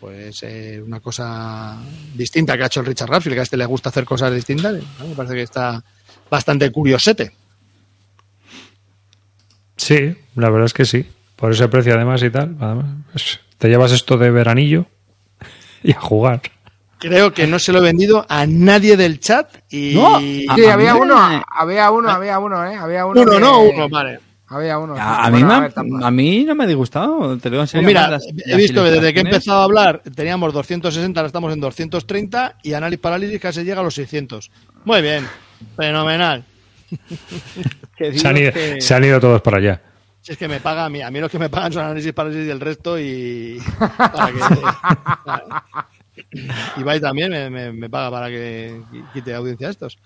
Pues eh, una cosa distinta que ha hecho el Richard Radfield, que a este le gusta hacer cosas distintas. ¿no? Me parece que está bastante curiosete. Sí, la verdad es que sí. Por ese precio además y tal. además, pues, te llevas esto de veranillo (laughs) y a jugar. Creo que no se lo he vendido a nadie del chat y No, Sí, A- a había uno, había uno, había uno, ¿eh? Había uno. uno, que- no uno, vale. Había uno. sí, A, mí me, a no me ha disgustado, te lo digo en Pues mira, las- he las visto que desde que he empezado a hablar teníamos 260, ahora estamos en 230 y Análisis Parálisis casi llega a los 600. Muy bien, fenomenal. (laughs) Se han, ido, que- se han ido todos para allá. Si es que me paga a mí, a mí los que me pagan son Análisis Parálisis y el resto y (laughs) para que... (laughs) Ibai también me, me- me paga para que quite audiencia a estos.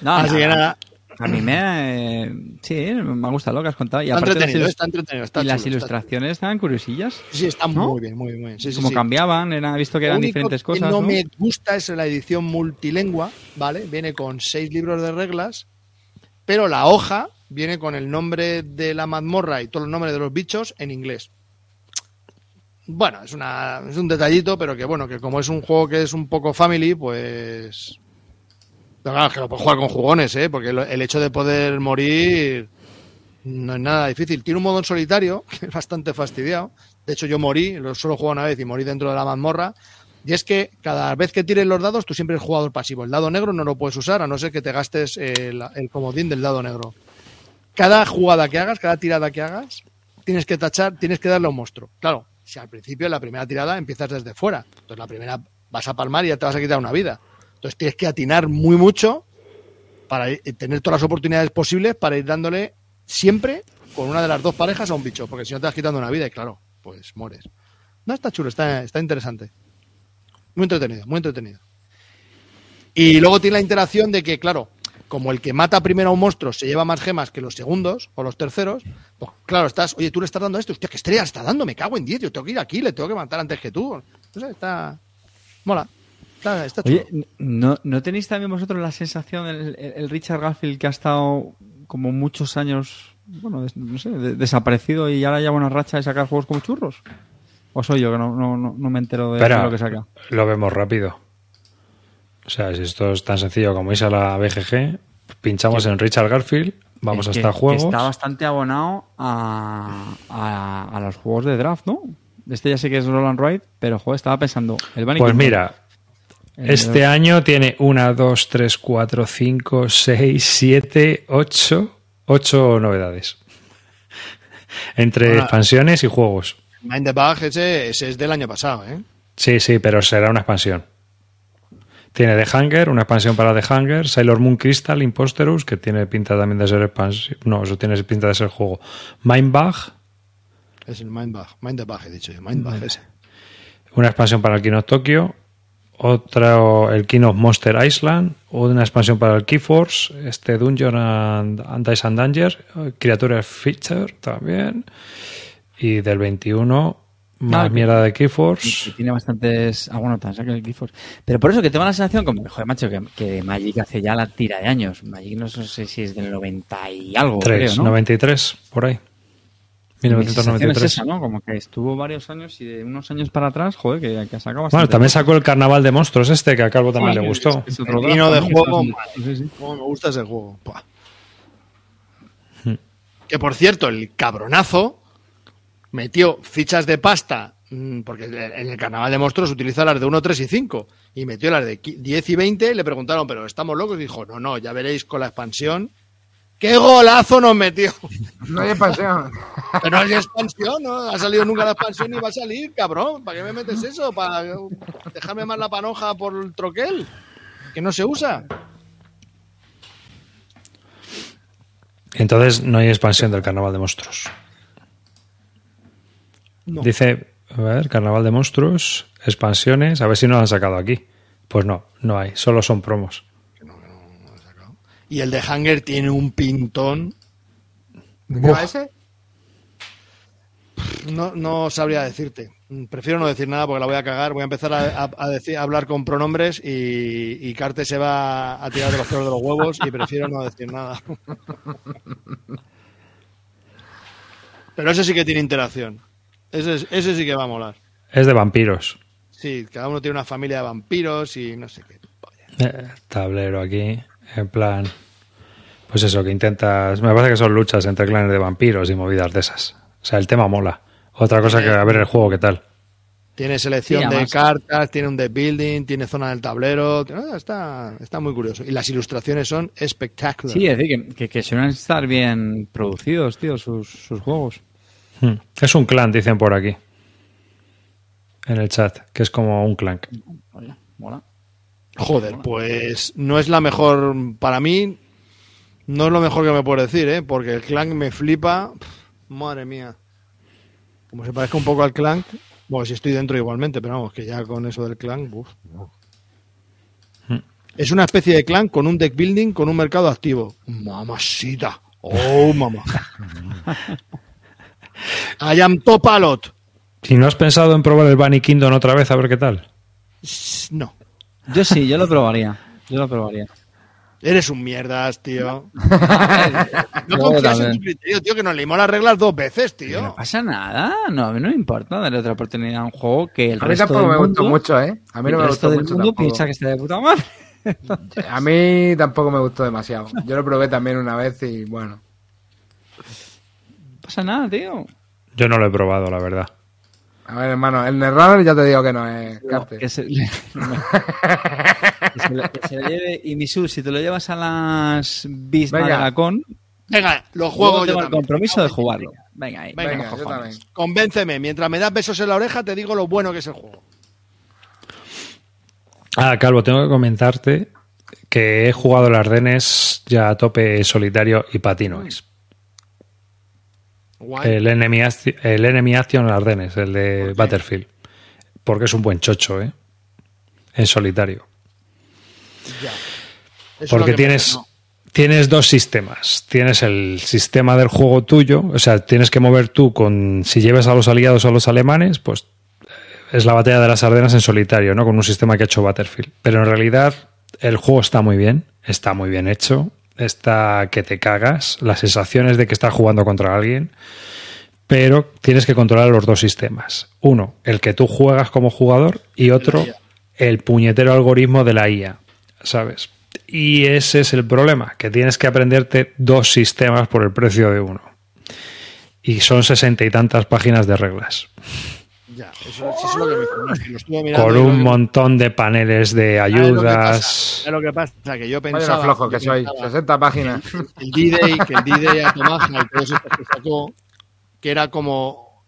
No, Así que nada, A mí me. eh, sí, me ha gustado lo que has contado. Y está aparte entretenido, está entretenido. Está y las chulo, ilustraciones estaban curiosillas. Sí, están ¿no? muy bien, muy bien. Muy bien. Sí, sí, como sí. cambiaban, era, he visto que Lo eran único diferentes que cosas. no, ¿no? me gusta es la edición multilingua, ¿vale? Viene con seis libros de reglas, pero la hoja viene con el nombre de la mazmorra y todos los nombres de los bichos en inglés. Bueno, es, una, es un detallito, pero que bueno, que como es un juego que es un poco family, pues... Que lo puedes jugar con jugones, ¿eh? Porque el hecho de poder morir no es nada difícil. Tiene un modo en solitario, (laughs) que es bastante fastidiado. De hecho, yo morí, lo solo jugué una vez y morí dentro de la mazmorra. Y es que cada vez que tires los dados, tú siempre eres jugador pasivo. El dado negro no lo puedes usar, a no ser que te gastes el, el comodín del dado negro. Cada jugada que hagas, cada tirada que hagas, tienes que tachar, tienes que darle a un monstruo. Claro, si al principio, en la primera tirada, empiezas desde fuera. Entonces, la primera vas a palmar y ya te vas a quitar una vida. Entonces, tienes que atinar muy mucho para ir- tener todas las oportunidades posibles para ir dándole siempre con una de las dos parejas a un bicho, porque si no te vas quitando una vida y claro, pues mueres. No, está chulo, está, está interesante. Muy entretenido, muy entretenido. Y luego tiene la interacción de que, claro, como el que mata primero a un monstruo se lleva más gemas que los segundos o los terceros, pues claro, estás, oye, tú le estás dando esto, hostia, qué estrella está dando, me cago en 10, yo tengo que ir aquí, le tengo que matar antes que tú. Sé, está. Mola. Está, está chulo. Oye, ¿no, ¿no tenéis también vosotros la sensación, el, el- el Richard Garfield que ha estado como muchos años, bueno, des- no sé, de- desaparecido y ahora lleva una racha de sacar juegos como churros? ¿O soy yo que no, no, no, no me entero de Espera, lo que saca? lo vemos rápido. O sea, si esto es tan sencillo como irse a la BGG pinchamos en Richard Garfield, vamos que- hasta que juegos. Está bastante abonado a, a, a los juegos de draft, ¿no? Este ya sé que es Roland Wright, pero joder, estaba pensando. El Bunny Pues mira, este año tiene 1, 2, 3, 4, 5, 6, 7, 8, 8 novedades. (laughs) Entre expansiones y juegos. Mind the Bug, ese, ese es del año pasado, ¿eh? Sí, sí, pero será una expansión. Tiene The Hunger, una expansión para The Hunger, Sailor Moon Crystal, Imposterus, que tiene pinta también de ser expansión. No, eso tiene pinta de ser juego. Mindbug, Es el Mind Bug. Mind the Bug, he dicho yo. Mind Bug ese. una expansión para el King of Otra el King of Monster Island, una expansión para el Keyforce, este Dungeon and, and Dice and Danger, eh, Creature Feature también, y del 21 más Ah, mierda de Keyforce. tiene bastantes. Ah, bueno, tan saca el GeForce. Pero por eso que tengo la sensación, como joder, macho, que, que Magic hace ya la tira de años. Magic no sé si es del 90 y algo, 3, creo, ¿no? 93, por ahí. Mi sensación es 1993. esa, ¿no? Como que estuvo varios años y de unos años para atrás, joder, que, que ha sacado Bueno, bastante. también sacó el Carnaval de Monstruos este, que a Calvo también le gustó. es- es otro El vino de juego, está- sí, sí. Cómo me gusta ese juego. Buah. Que por cierto, el cabronazo metió fichas de pasta, mm, porque en el carnaval de monstruos utiliza las de 1, 3 y 5, y metió las de qui- 10 y 20, y le preguntaron, pero estamos locos, y dijo, no, no, ya veréis con la expansión. ¡Qué golazo nos metió! No hay expansión. Pero no hay expansión, ¿no? Ha salido nunca la expansión y va a salir, cabrón. ¿Para qué me metes eso? ¿Para dejarme más la panoja por el troquel? Que no se usa. Entonces no hay expansión del Carnaval de Monstruos. No. Dice, a ver, Carnaval de Monstruos, expansiones, a ver si no lo han sacado aquí. Pues no, no hay, solo son promos. Y el de Hanger tiene un pintón. ¿De qué va ese? No, no sabría decirte. Prefiero no decir nada porque la voy a cagar. Voy a empezar a, a- a decir, a hablar con pronombres y, y Carte se va a tirar de los pelos de los huevos y prefiero no decir nada. Pero ese sí que tiene interacción. Ese, ese sí que va a molar. Es de vampiros. Sí, cada uno tiene una familia de vampiros y no sé qué. Eh, tablero aquí, en plan... Pues eso, que intentas... Me parece que son luchas entre clanes de vampiros y movidas de esas. O sea, el tema mola. Otra cosa que a ver el juego qué tal. Tiene selección Sí, de cartas, tiene un deck building, tiene zona del tablero. Ah, Está, está muy curioso. Y las ilustraciones son espectaculares. Sí, es decir, que, que, que suelen estar bien producidos, tío, sus, sus juegos. Hmm. Es un clan, dicen por aquí. En el chat, que es como un clan. Oye, mola. Joder, pues no es la mejor para mí. No es lo mejor que me puedo decir, ¿eh? Porque el Clank me flipa. Madre mía. Como se parezca un poco al Clank. Bueno, si estoy dentro igualmente, pero vamos, que ya con eso del Clank. uf. Es una especie de Clank con un deck building, con un mercado activo. Mamacita. Oh, mamá. (laughs) I am top a lot. ¿Y no has pensado en probar el Bunny Kingdom otra vez a ver qué tal? No. Yo sí, yo lo probaría. Yo lo probaría. Eres un mierdas, tío. No (laughs) confías en tu criterio, tío, que nos leímos las reglas dos veces, tío. No pasa nada, no, a mí no me importa darle otra oportunidad a un juego que el A mí resto tampoco del me gustó mundo, mucho, ¿eh? A mí no el me gustó del mucho mundo tampoco. piensa que está de puta madre. (laughs) A mí tampoco me gustó demasiado. Yo lo probé también una vez y bueno. No pasa nada, tío. Yo no lo he probado, la verdad. A ver, hermano, el Netrunner ya te digo que no es. Que se, (laughs) que se lo- que se lo lleve. Y Misu, si te lo llevas a las bis Venga. Madelacón, Venga, los luego juegos yo tengo el también. compromiso de jugarlo. Venga, ahí. Venga, venga, yo también. Convénceme, mientras me das besos en la oreja te digo lo bueno que es el juego. Ah, Calvo, tengo que comentarte que he jugado el Ardenes ya a tope solitario y patinois. Guay. El Enemy, el Enemy Action Ardenes, el de Battlefield. Porque es un buen chocho, ¿eh? En solitario. Ya. Porque tienes, tienes dos sistemas. Tienes el sistema del juego tuyo, o sea, tienes que mover tú con. Si lleves a los aliados o a los alemanes, pues eh, es la batalla de las Ardenas en solitario, ¿no? Con un sistema que ha hecho Battlefield. Pero en realidad el juego está muy bien, está muy bien hecho, está que te cagas, las sensaciones de que estás jugando contra alguien, pero tienes que controlar los dos sistemas. Uno, el que tú juegas como jugador y otro, el puñetero algoritmo de la IA, ¿sabes? Y ese es el problema, que tienes que aprenderte dos sistemas por el precio de uno. Y son sesenta y tantas páginas de reglas. Ya, eso, eso es lo que me lo estuve mirando Con un que- montón de paneles de ¿sabes lo que pasa? ayudas. ¿Sabes lo que pasa? Que yo Vaya pensaba. flojo que soy. pensaba 60 páginas. el D-Day, que el D-Day a Tomaja y todos estos que sacó, que era como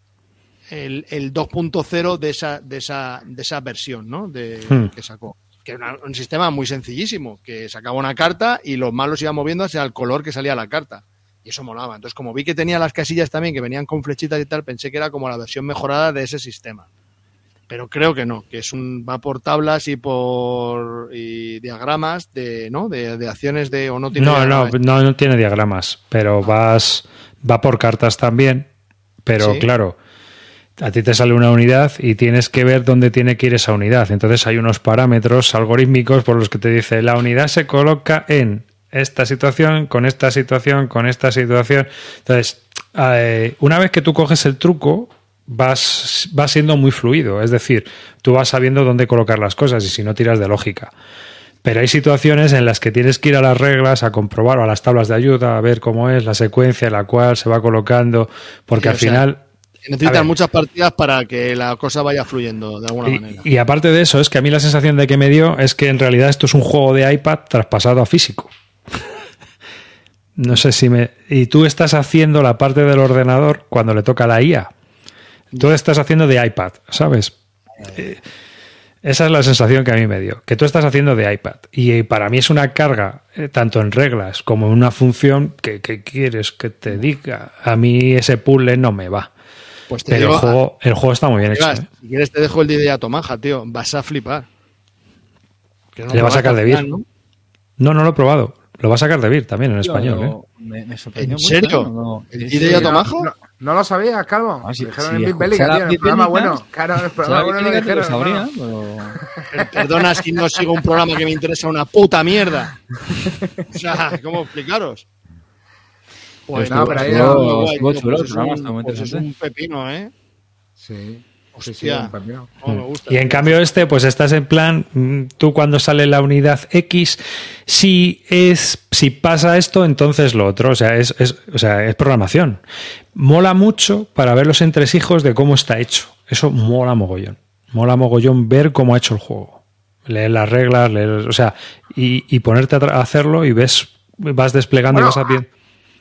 el, el 2.0 de esa, de, esa, de esa versión ¿no? de, Hmm. que sacó. Que era un sistema muy sencillísimo, que sacaba una carta y los malos iban moviendo hacia el color que salía la carta. Y eso molaba. Entonces, como vi que tenía las casillas también, que venían con flechitas y tal, pensé que era como la versión mejorada de ese sistema. Pero creo que no, que es un va por tablas y por y diagramas de, ¿no? De, de acciones de o no tiene No, no, no, no tiene diagramas, pero vas, va por cartas también, pero Sí. claro, a ti te sale una unidad y tienes que ver dónde tiene que ir esa unidad. Entonces hay unos parámetros algorítmicos por los que te dice la unidad se coloca en esta situación, con esta situación, con esta situación. Entonces, eh, una vez que tú coges el truco, vas, va siendo muy fluido. Es decir, tú vas sabiendo dónde colocar las cosas y si no tiras de lógica. Pero hay situaciones en las que tienes que ir a las reglas, a comprobar, o a las tablas de ayuda, a ver cómo es la secuencia en la cual se va colocando, porque Sí, al final... Necesitan muchas partidas para que la cosa vaya fluyendo de alguna manera. y aparte de eso, es que a mí la sensación de que me dio es que en realidad esto es un juego de iPad traspasado a físico. No sé si me... Y tú estás haciendo la parte del ordenador cuando le toca la IA. Tú estás haciendo de iPad, ¿sabes? Eh, Esa es la sensación que a mí me dio. Que tú estás haciendo de iPad. Y eh, para mí es una carga, eh, tanto en reglas como en una función que, que quieres que te diga. A mí ese puzzle no me va. Pues te Pero digo, el juego, el juego está muy bien hecho. ¿eh? Si quieres te dejo el a Tomaja, tío. Vas a flipar. Que no Le va a sacar de vir. ¿no? No, no lo he probado. Lo va a sacar de Vir también en español. ¿eh? Me, me sorprendió ¿En serio? ¿no? No, ¿El sí, D-Day sí, a no. No, lo sabías, Calvo. Ah, sí, dijeron sí, en Big Belly, tío, en el programa bueno. Claro, en el Sabía programa bueno lo dijeron. sabría, pero... Per- Perdona si no sigo un programa que me interesa una puta mierda. O sea, ¿cómo explicaros? Pues No, pero ahí pues es pues es un pepino, ¿eh? Sí. Hostia. me gusta. Y en cambio este, pues estás en plan, mm, tú cuando sale la unidad X, si es, si pasa esto, entonces lo otro. O sea, es, es- o sea, es programación. Mola mucho para ver los entresijos de cómo está hecho. Eso mola mogollón. Mola mogollón ver cómo ha hecho el juego. Leer las reglas, leer, o sea, y, y ponerte a, a hacerlo y ves, vas desplegando y Bueno, vas haciendo.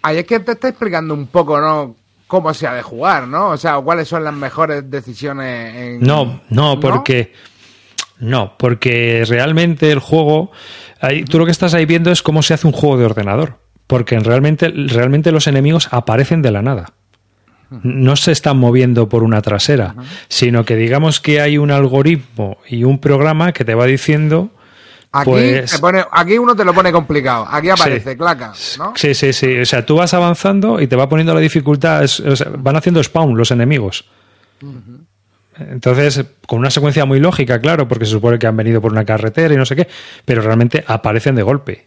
Ahí es que te está explicando un poco, ¿no? Cómo se ha de jugar, ¿no? O sea, cuáles son las mejores decisiones en... No, no, porque. No, porque realmente el juego. ahí- tú lo que estás ahí viendo es cómo se hace un juego de ordenador. Porque en realmente, realmente los enemigos aparecen de la nada. No se están moviendo por una trasera, sino que digamos que hay un algoritmo y un programa que te va diciendo. Aquí, pues- te pone, aquí uno te lo pone complicado. Aquí aparece, Sí. claca, ¿no? Sí, sí, sí. O sea, tú vas avanzando y te va poniendo la dificultad. es- o sea, van haciendo spawn los enemigos. Entonces, con una secuencia muy lógica, claro, porque se supone que han venido por una carretera y no sé qué, pero realmente aparecen de golpe.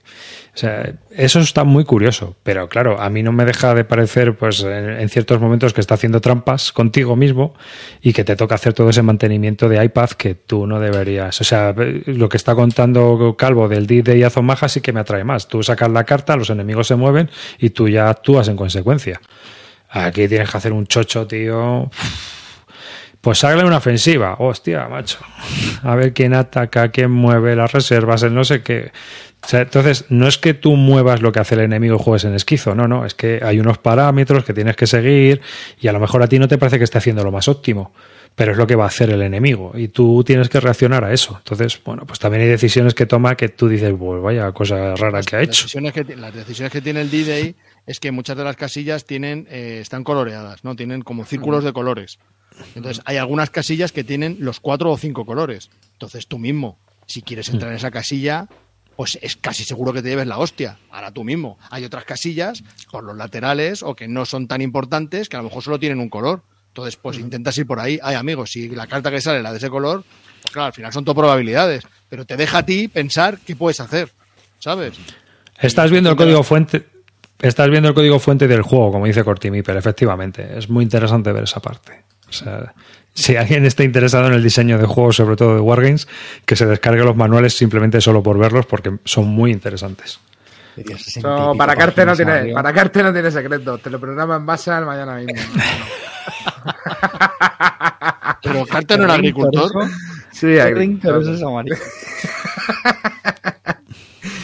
O sea, eso está muy curioso, pero claro, a mí no me deja de parecer, pues, en, ciertos momentos que está haciendo trampas contigo mismo y que te toca hacer todo ese mantenimiento de iPad que tú no deberías. O sea, lo que está contando Calvo del D de Azomaja sí que me atrae más. Tú sacas la carta, los enemigos se mueven y tú ya actúas en consecuencia. Aquí tienes que hacer un chocho, tío. Pues hágale una ofensiva. Hostia, macho. A ver quién ataca, quién mueve las reservas, el no sé qué. O sea, entonces, no es que tú muevas lo que hace el enemigo y juegues en esquizo, no, no, es que hay unos parámetros que tienes que seguir y a lo mejor a ti no te parece que esté haciendo lo más óptimo, pero es lo que va a hacer el enemigo y tú tienes que reaccionar a eso. Entonces, bueno, pues también hay decisiones que toma que tú dices, pues vaya cosa rara que ha Las hecho. decisiones que, las decisiones que tiene el D-Day es que muchas de las casillas tienen, eh, están coloreadas, ¿no? Tienen como círculos de colores. Entonces, hay algunas casillas que tienen los cuatro o cinco colores. Entonces, tú mismo, si quieres entrar en esa casilla, pues es casi seguro que te lleves la hostia. Ahora tú mismo. Hay otras casillas por los laterales o que no son tan importantes que a lo mejor solo tienen un color. Entonces, pues intentas ir por ahí. Ay, amigos, si la carta que sale es la de ese color, pues claro, al final son todo probabilidades. Pero te deja a ti pensar qué puedes hacer. ¿Sabes? Estás viendo el código fuente. Estás viendo el código fuente del juego, como dice Cortimiper, efectivamente. Es muy interesante ver esa parte. O sea, si alguien está interesado en el diseño de juegos, sobre todo de Wargames, que se descargue los manuales simplemente solo por verlos porque son muy interesantes. Diría 60 y Eso, pico para Carte no tiene, para Carte no tiene secreto. Te lo programa en base al mañana mismo. Pero Carter no era agricultor. Sí, Qué (laughs) hay- rencoroso es amarillo.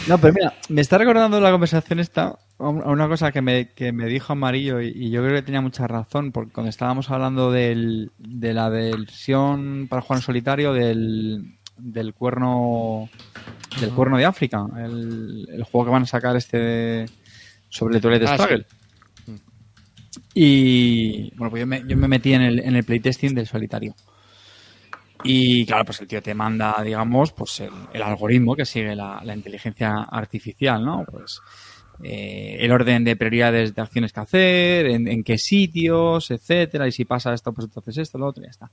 No, pero mira, me está recordando la conversación esta a un- a una cosa que me, que me dijo Amarillo y, y yo creo que tenía mucha razón, porque cuando estábamos hablando del, de la versión para jugar en solitario del, del cuerno del cuerno de África, el, el juego que van a sacar este de- sobre el Toilet Ah, sí. Struggle. Y bueno, pues yo me, yo me metí en el, en el playtesting del solitario. Y claro, pues el tío te manda, digamos, pues el, algoritmo que sigue la, la inteligencia artificial, ¿no? Pues eh, el orden de prioridades de acciones que hacer, en, en qué sitios, etcétera, y si pasa esto, pues entonces esto, lo otro, y ya está.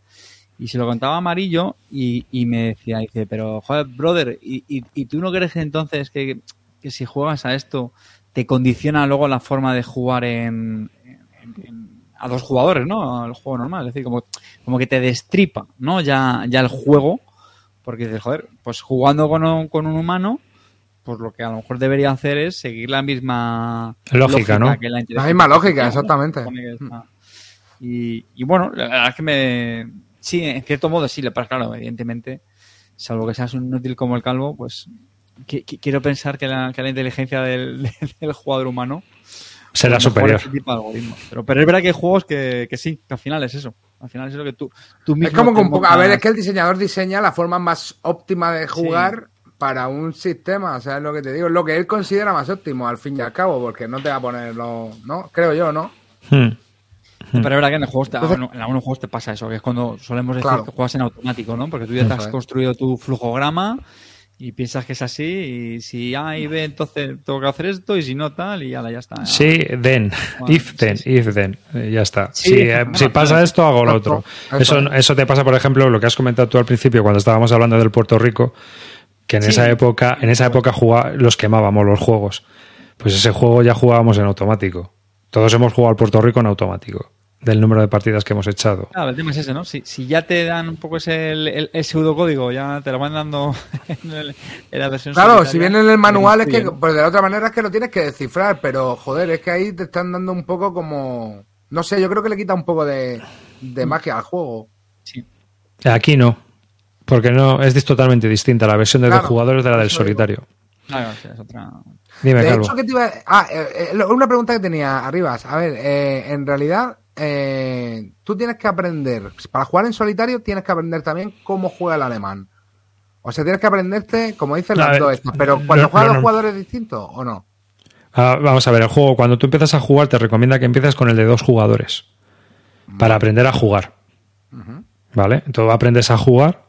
Y se lo contaba Amarillo y, y me decía, dice, pero joder, brother, ¿y, y, y tú no crees entonces que, que si juegas a esto te condiciona luego la forma de jugar en, en- en- a dos jugadores, ¿no? El juego normal, es decir, como, como que te destripa, ¿no? Ya, ya el juego, porque dices, joder, pues jugando con un, con un humano, pues lo que a lo mejor debería hacer es seguir la misma Lógica, ¿no? que la, La misma lógica, ¿no? exactamente. Está- Y, y bueno, la verdad es que me. Sí, en cierto modo sí, pero claro, evidentemente, salvo que seas un inútil como el calvo, pues qui- quiero pensar que la, que la inteligencia del, (laughs) del jugador humano Será superior. este tipo de algoritmos. Pero, pero es verdad que hay juegos que, que sí, que al final es eso. Al final es eso que tú, tú mismo. Es como que un te poco. A ver, es que el diseñador diseña la forma más óptima de jugar para un sistema. O sea, es lo que te digo. Es lo que él considera más óptimo, al fin y al cabo, porque no te va a poner lo. ¿No? Creo yo, ¿no? Hmm. Pero es verdad que en, el juego te- en algunos juegos te pasa eso, que es cuando solemos decir Claro. que juegas en automático, ¿no? Porque tú ya te has construido tu flujograma y piensas que es así y si A y B entonces tengo que hacer esto y si no tal y ala, ya está. Sí, then. Bueno, if then, sí. if then. Eh, ya está. Sí, si, eh, si pasa esto, hago lo otro. Eso Eso, te pasa, por ejemplo, lo que has comentado tú al principio cuando estábamos hablando del Puerto Rico, que en esa época, en esa época jugá- los quemábamos los juegos. Pues ese juego ya jugábamos en automático. Todos hemos jugado al Puerto Rico en automático, del número de partidas que hemos echado. Claro, el tema es ese, ¿no? Si, si ya te dan un poco ese el, el- el pseudocódigo, ya te lo van dando (laughs) en, el- en la versión Claro, si viene en el manual es que, pues de la otra manera es que lo tienes que descifrar, pero joder, es que ahí te están dando un poco como, no sé, yo creo que le quita un poco de, de magia al juego. Sí. Aquí no, porque no es totalmente distinta la versión de Claro, dos jugadores de la del digo. solitario. Claro, sí, es otra. Dime, de Calvo. hecho, que te iba Ah, eh, eh, una pregunta que tenía Arribas. A ver, eh, en realidad, eh, tú tienes que aprender, para jugar en solitario, tienes que aprender también cómo juega el alemán. O sea, tienes que aprenderte, como dicen las dos estas, pero cuando no, juegan no, los no. jugadores distintos, ¿o no? Ah, vamos a ver, el juego, cuando tú empiezas a jugar, te recomienda que empieces con el de dos jugadores. Para aprender a jugar. ¿Vale? Entonces aprendes a jugar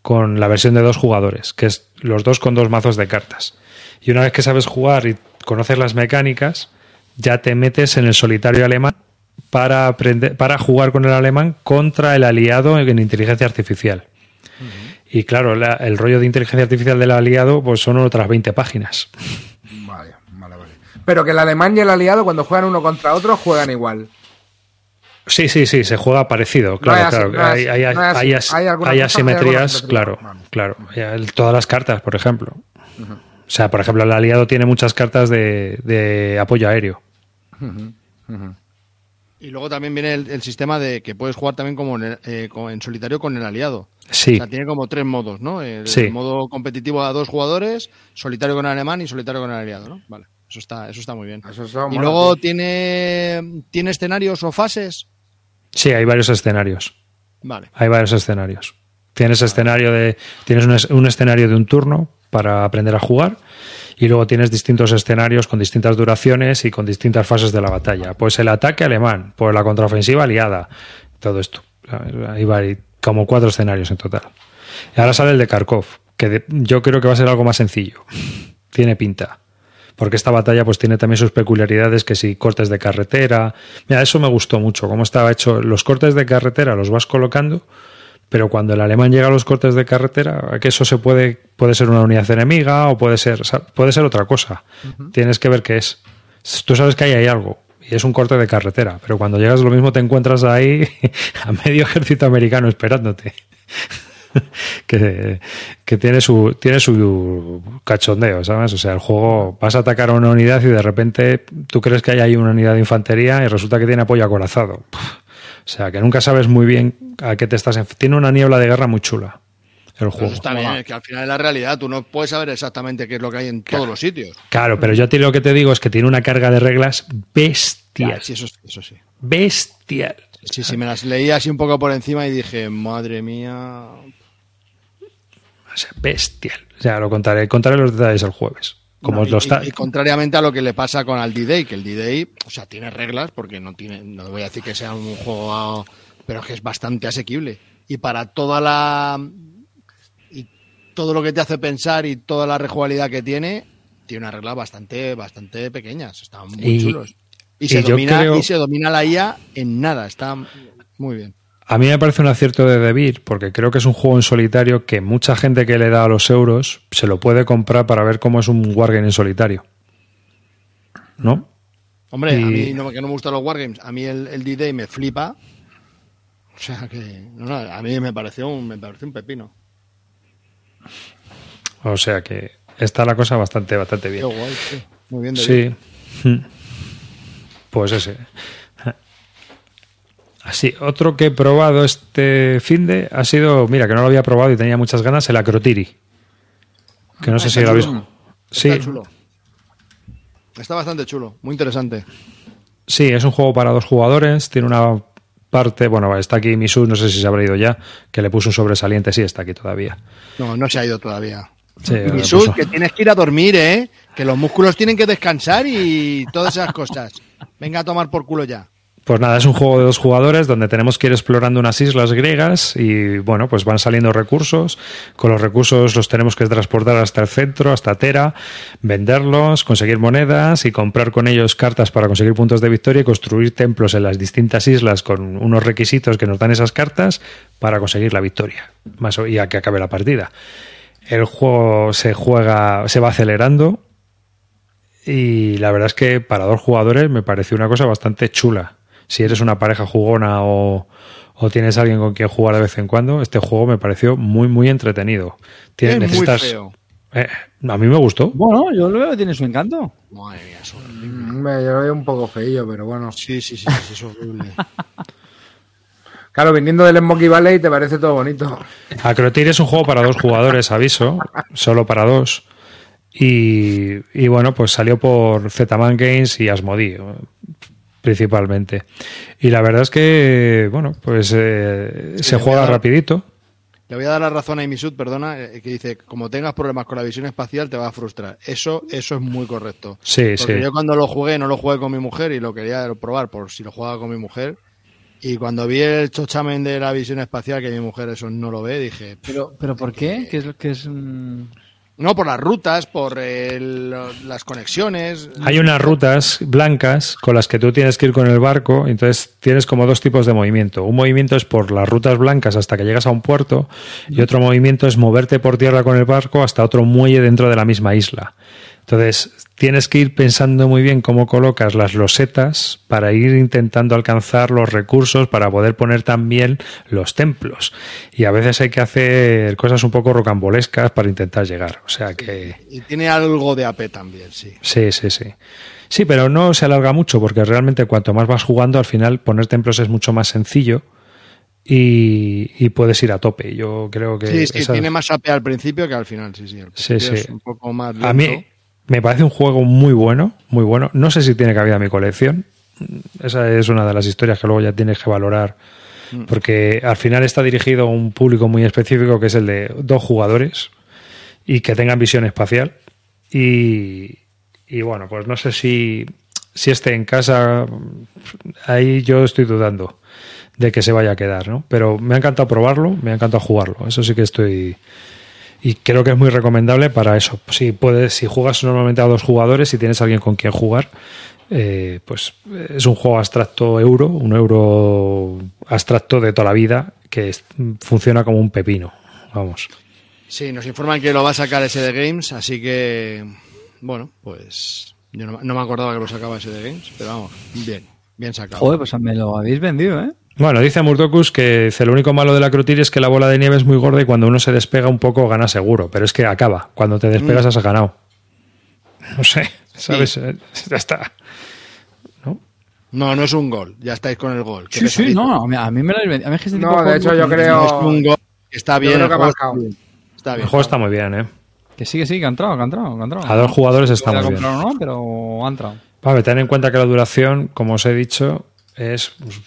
con la versión de dos jugadores, que es los dos con dos mazos de cartas. Y una vez que sabes jugar y conoces las mecánicas, ya te metes en el solitario alemán para aprender, para jugar con el alemán contra el aliado en inteligencia artificial. Y claro, la- el rollo de inteligencia artificial del aliado, pues son otras 20 páginas. Vale, vale, vale. Pero que el alemán y el aliado, cuando juegan uno contra otro, juegan igual. Sí, sí, sí, se juega parecido, claro, claro. hay asimetrías, claro, claro. El- Todas las cartas, por ejemplo. O sea, por ejemplo, el aliado tiene muchas cartas de, de apoyo aéreo. Y luego también viene el, el sistema de que puedes jugar también como en, el- eh, como en solitario con el aliado. Sí, O sea, tiene como tres modos, ¿no? El, Sí. modo competitivo a dos jugadores, solitario con el alemán y solitario con el aliado, ¿no? Vale, eso está, eso está muy bien. Eso Y luego tío. tiene, tiene escenarios o fases. sí, hay varios escenarios. Vale. Hay varios escenarios. Tienes escenario de tienes un, es- un escenario de un turno para aprender a jugar y luego tienes distintos escenarios con distintas duraciones y con distintas fases de la batalla. Pues el ataque alemán, pues la contraofensiva aliada, todo esto. Ahí va, como cuatro escenarios en total. Y ahora sale el de Kharkov, que de- yo creo que va a ser algo más sencillo. (laughs) Tiene pinta. Porque esta batalla pues tiene también sus peculiaridades, que si cortes de carretera. Mira, eso me gustó mucho, cómo estaba hecho. Los cortes de carretera los vas colocando, pero cuando el alemán llega a los cortes de carretera, que eso se puede, puede ser una unidad enemiga o puede ser, puede ser otra cosa. Tienes que ver qué es. Tú sabes que ahí hay algo. y es un corte de carretera, pero cuando llegas lo mismo te encuentras ahí (laughs) a medio ejército americano esperándote. (laughs) que, que tiene su tiene su cachondeo, ¿sabes? O sea, el juego vas a atacar a una unidad y de repente tú crees que hay ahí una unidad de infantería y resulta que tiene apoyo acorazado. O sea, que nunca sabes muy bien a qué te estás... Tiene una niebla de guerra muy chula el juego. eso está bien, es que al final es la realidad. Tú no puedes saber exactamente qué es lo que hay en todos los sitios. Claro, pero yo a ti lo que te digo es que tiene una carga de reglas bestial. Sí, eso, eso sí. Bestial. Sí, sí, me las leí así un poco por encima y dije, madre mía. O sea, bestial. O sea, lo contaré, contaré los detalles el jueves. Como No, y, lo está. y- y contrariamente a lo que le pasa con el D-Day, que el D-Day, o sea, tiene reglas, porque no tiene, no voy a decir que sea un juego, pero que es bastante asequible. Y para toda la. y todo lo que te hace pensar y toda la rejugabilidad que tiene, tiene unas reglas bastante, bastante pequeñas. Están muy Y- chulos. Y, se domina, creo- y se domina la IA en nada. Está muy bien. A mí me parece un acierto de Debir, porque creo que es un juego en solitario que mucha gente que le da a los euros se lo puede comprar para ver cómo es un wargame en solitario. ¿No? Hombre, a mí no, que no me gustan los wargames, a mí el, el D-Day me flipa. O sea que, no, a mí me pareció un, me pareció un pepino. O sea que está la cosa bastante, bastante Qué bien. guay, sí. Muy bien, Sí. (laughs) Pues ese. Así, otro que he probado este fin de ha sido, mira, que no lo había probado y tenía muchas ganas, el Acrotiri. Que no sé si lo habéis. Sí, Está chulo. Está bastante chulo, muy interesante. sí, es un juego para dos jugadores. Tiene una parte, bueno, está aquí Misu, no sé si se habrá ido ya, que le puso un sobresaliente, sí, está aquí todavía. No, no se ha ido todavía. Sí, puso. que tienes que ir a dormir, ¿eh? Que los músculos tienen que descansar y todas esas cosas. Venga a tomar por culo ya. Pues nada, es un juego de dos jugadores donde tenemos que ir explorando unas islas griegas y bueno, pues van saliendo recursos. Con los recursos los tenemos que transportar hasta el centro, hasta Tera, venderlos, conseguir monedas y comprar con ellos cartas para conseguir puntos de victoria y construir templos en las distintas islas con unos requisitos que nos dan esas cartas para conseguir la victoria más y a que acabe la partida. El juego se juega, se va acelerando y la verdad es que para dos jugadores me pareció una cosa bastante chula. Si eres una pareja jugona o, o tienes alguien con quien jugar de vez en cuando, este juego me pareció muy, muy entretenido. Tienes, Es muy necesitas, feo. Eh, a mí me gustó. Bueno, yo lo veo que tiene su encanto. Madre mía, es horrible. Mm, yo lo veo un poco feillo, pero bueno. Sí, sí, sí, sí, es horrible. (laughs) Claro, viniendo del Smoky Valley te parece todo bonito. Acrotir es un juego para dos jugadores, aviso, solo para dos. Y, y bueno, pues salió por Zetaman Games y Asmodee, principalmente. Y la verdad es que, bueno, pues eh, se juega dar- rapidito. Le voy a dar la razón a Imisud, perdona, eh, que dice, como tengas problemas con la visión espacial te va a frustrar. Eso, eso es muy correcto. Sí, Porque sí. yo cuando lo jugué, no lo jugué con mi mujer y lo quería probar por si lo jugaba con mi mujer. Y cuando vi el chochamen de la visión espacial, que mi mujer eso no lo ve, dije, Pero, pero ¿por qué? ¿Qué es lo que es? mm, no por las rutas, por el- las conexiones. Hay unas rutas blancas con las que tú tienes que ir con el barco, entonces tienes como dos tipos de movimiento. Un movimiento es por las rutas blancas hasta que llegas a un puerto y otro movimiento es moverte por tierra con el barco hasta otro muelle dentro de la misma isla. Entonces tienes que ir pensando muy bien cómo colocas las losetas para ir intentando alcanzar los recursos para poder poner también los templos. Y a veces hay que hacer cosas un poco rocambolescas para intentar llegar. O sea que... Y tiene algo de AP también, sí. Sí, sí, sí. Sí, pero no se alarga mucho porque realmente cuanto más vas jugando, al final poner templos es mucho más sencillo y, y puedes ir a tope. Yo creo que... Sí, esa- tiene más AP al principio que al final, sí, sí. Al Sí, sí. Es un poco más A mí. Me parece un juego muy bueno, muy bueno. No sé si tiene cabida en mi colección. Esa es una de las historias que luego ya tienes que valorar. Mm. Porque al final está dirigido a un público muy específico que es el de dos jugadores y que tengan visión espacial. Y, y bueno, pues no sé si, si esté en casa. Ahí yo estoy dudando de que se vaya a quedar, ¿no? Pero me ha encantado probarlo, me ha encantado jugarlo. Eso sí que estoy. Y creo que es muy recomendable para eso. Si puedes, si juegas normalmente a dos jugadores, si tienes alguien con quien jugar, eh, pues es un juego abstracto euro, un euro abstracto de toda la vida que es- funciona como un pepino. Vamos. Sí, nos informan que lo va a sacar ese de Games, así que, bueno, pues Yo no, no me acordaba que lo sacaba ese de Games, pero vamos, bien, bien sacado. Joder, pues me lo habéis vendido, ¿eh? Bueno, dice Murdokus que dice, lo único malo de la Crutir es que la bola de nieve es muy gorda y cuando uno se despega un poco gana seguro, pero es que acaba. Cuando te despegas Mm. has ganado. No sé, ¿sabes? Eh, Ya está. No, no es un gol, ya estáis con el gol. Sí, sí, no, a mí, a mí me lo. A mí es que este No, tipo de hecho, yo creo- Es un gol, está bien. creo que el ha juego marcado. está bien. El juego está muy bien, ¿eh? Que sí, que sí, que ha entrado, que ha entrado, que ha entrado. A dos jugadores está muy bien. no, pero ha entrado. Vale, ten en cuenta que la duración, como os he dicho, es pues,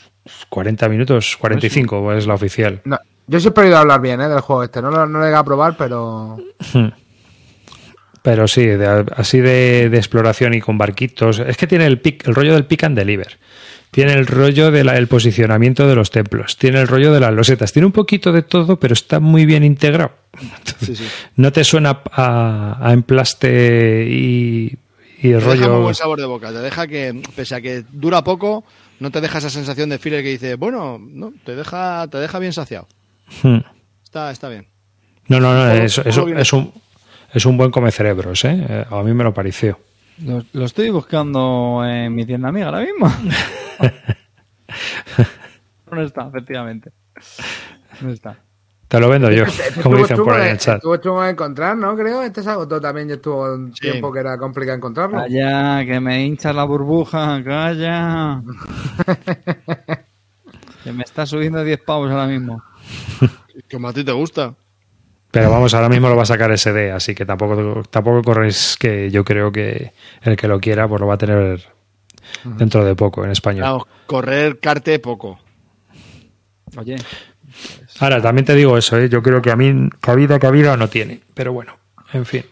40 minutos, 45 es la oficial. No, yo siempre he oído hablar bien ¿eh? del juego este. No lo, no lo he llegado a probar, pero. Pero sí, de- así de, de exploración y con barquitos. Es que tiene el, pic- el rollo del pick and deliver. Tiene el rollo del posicionamiento de los templos. Tiene el rollo de las losetas. Tiene un poquito de todo, pero está muy bien integrado. Sí, sí. No te suena a, a emplaste y, y Te deja muy rollo. buen sabor de boca. Te deja que, pese a que dura poco, no te deja esa sensación de filler que dice, bueno, no, te deja, te deja bien saciado. Hmm. Está, está bien. No, no, no. Todo- Es, todo es un- es un, es un buen come cerebros, ¿eh? Eh, A mí me lo pareció. Lo, lo estoy buscando en mi tienda amiga ahora mismo. (laughs) no está, efectivamente. No está. Te lo vendo yo, Este (laughs) como dicen por ahí en el chat. Estuvo chungo de encontrar, ¿no? Creo. Este se agotó también. y estuvo un Sí. tiempo que era complicado encontrarlo. Calla, que me hincha la burbuja, calla. (laughs) que me está subiendo 10 pavos ahora mismo. (laughs) Como a ti te gusta. Pero vamos, ahora mismo lo va a sacar SD, así que tampoco, tampoco corréis que yo creo que el que lo quiera pues lo va a tener dentro de poco en español. Vamos, correr carte poco. Oye, Ahora, también te digo eso, ¿eh? yo creo que a mí cabida, cabida no tiene, pero bueno, en fin.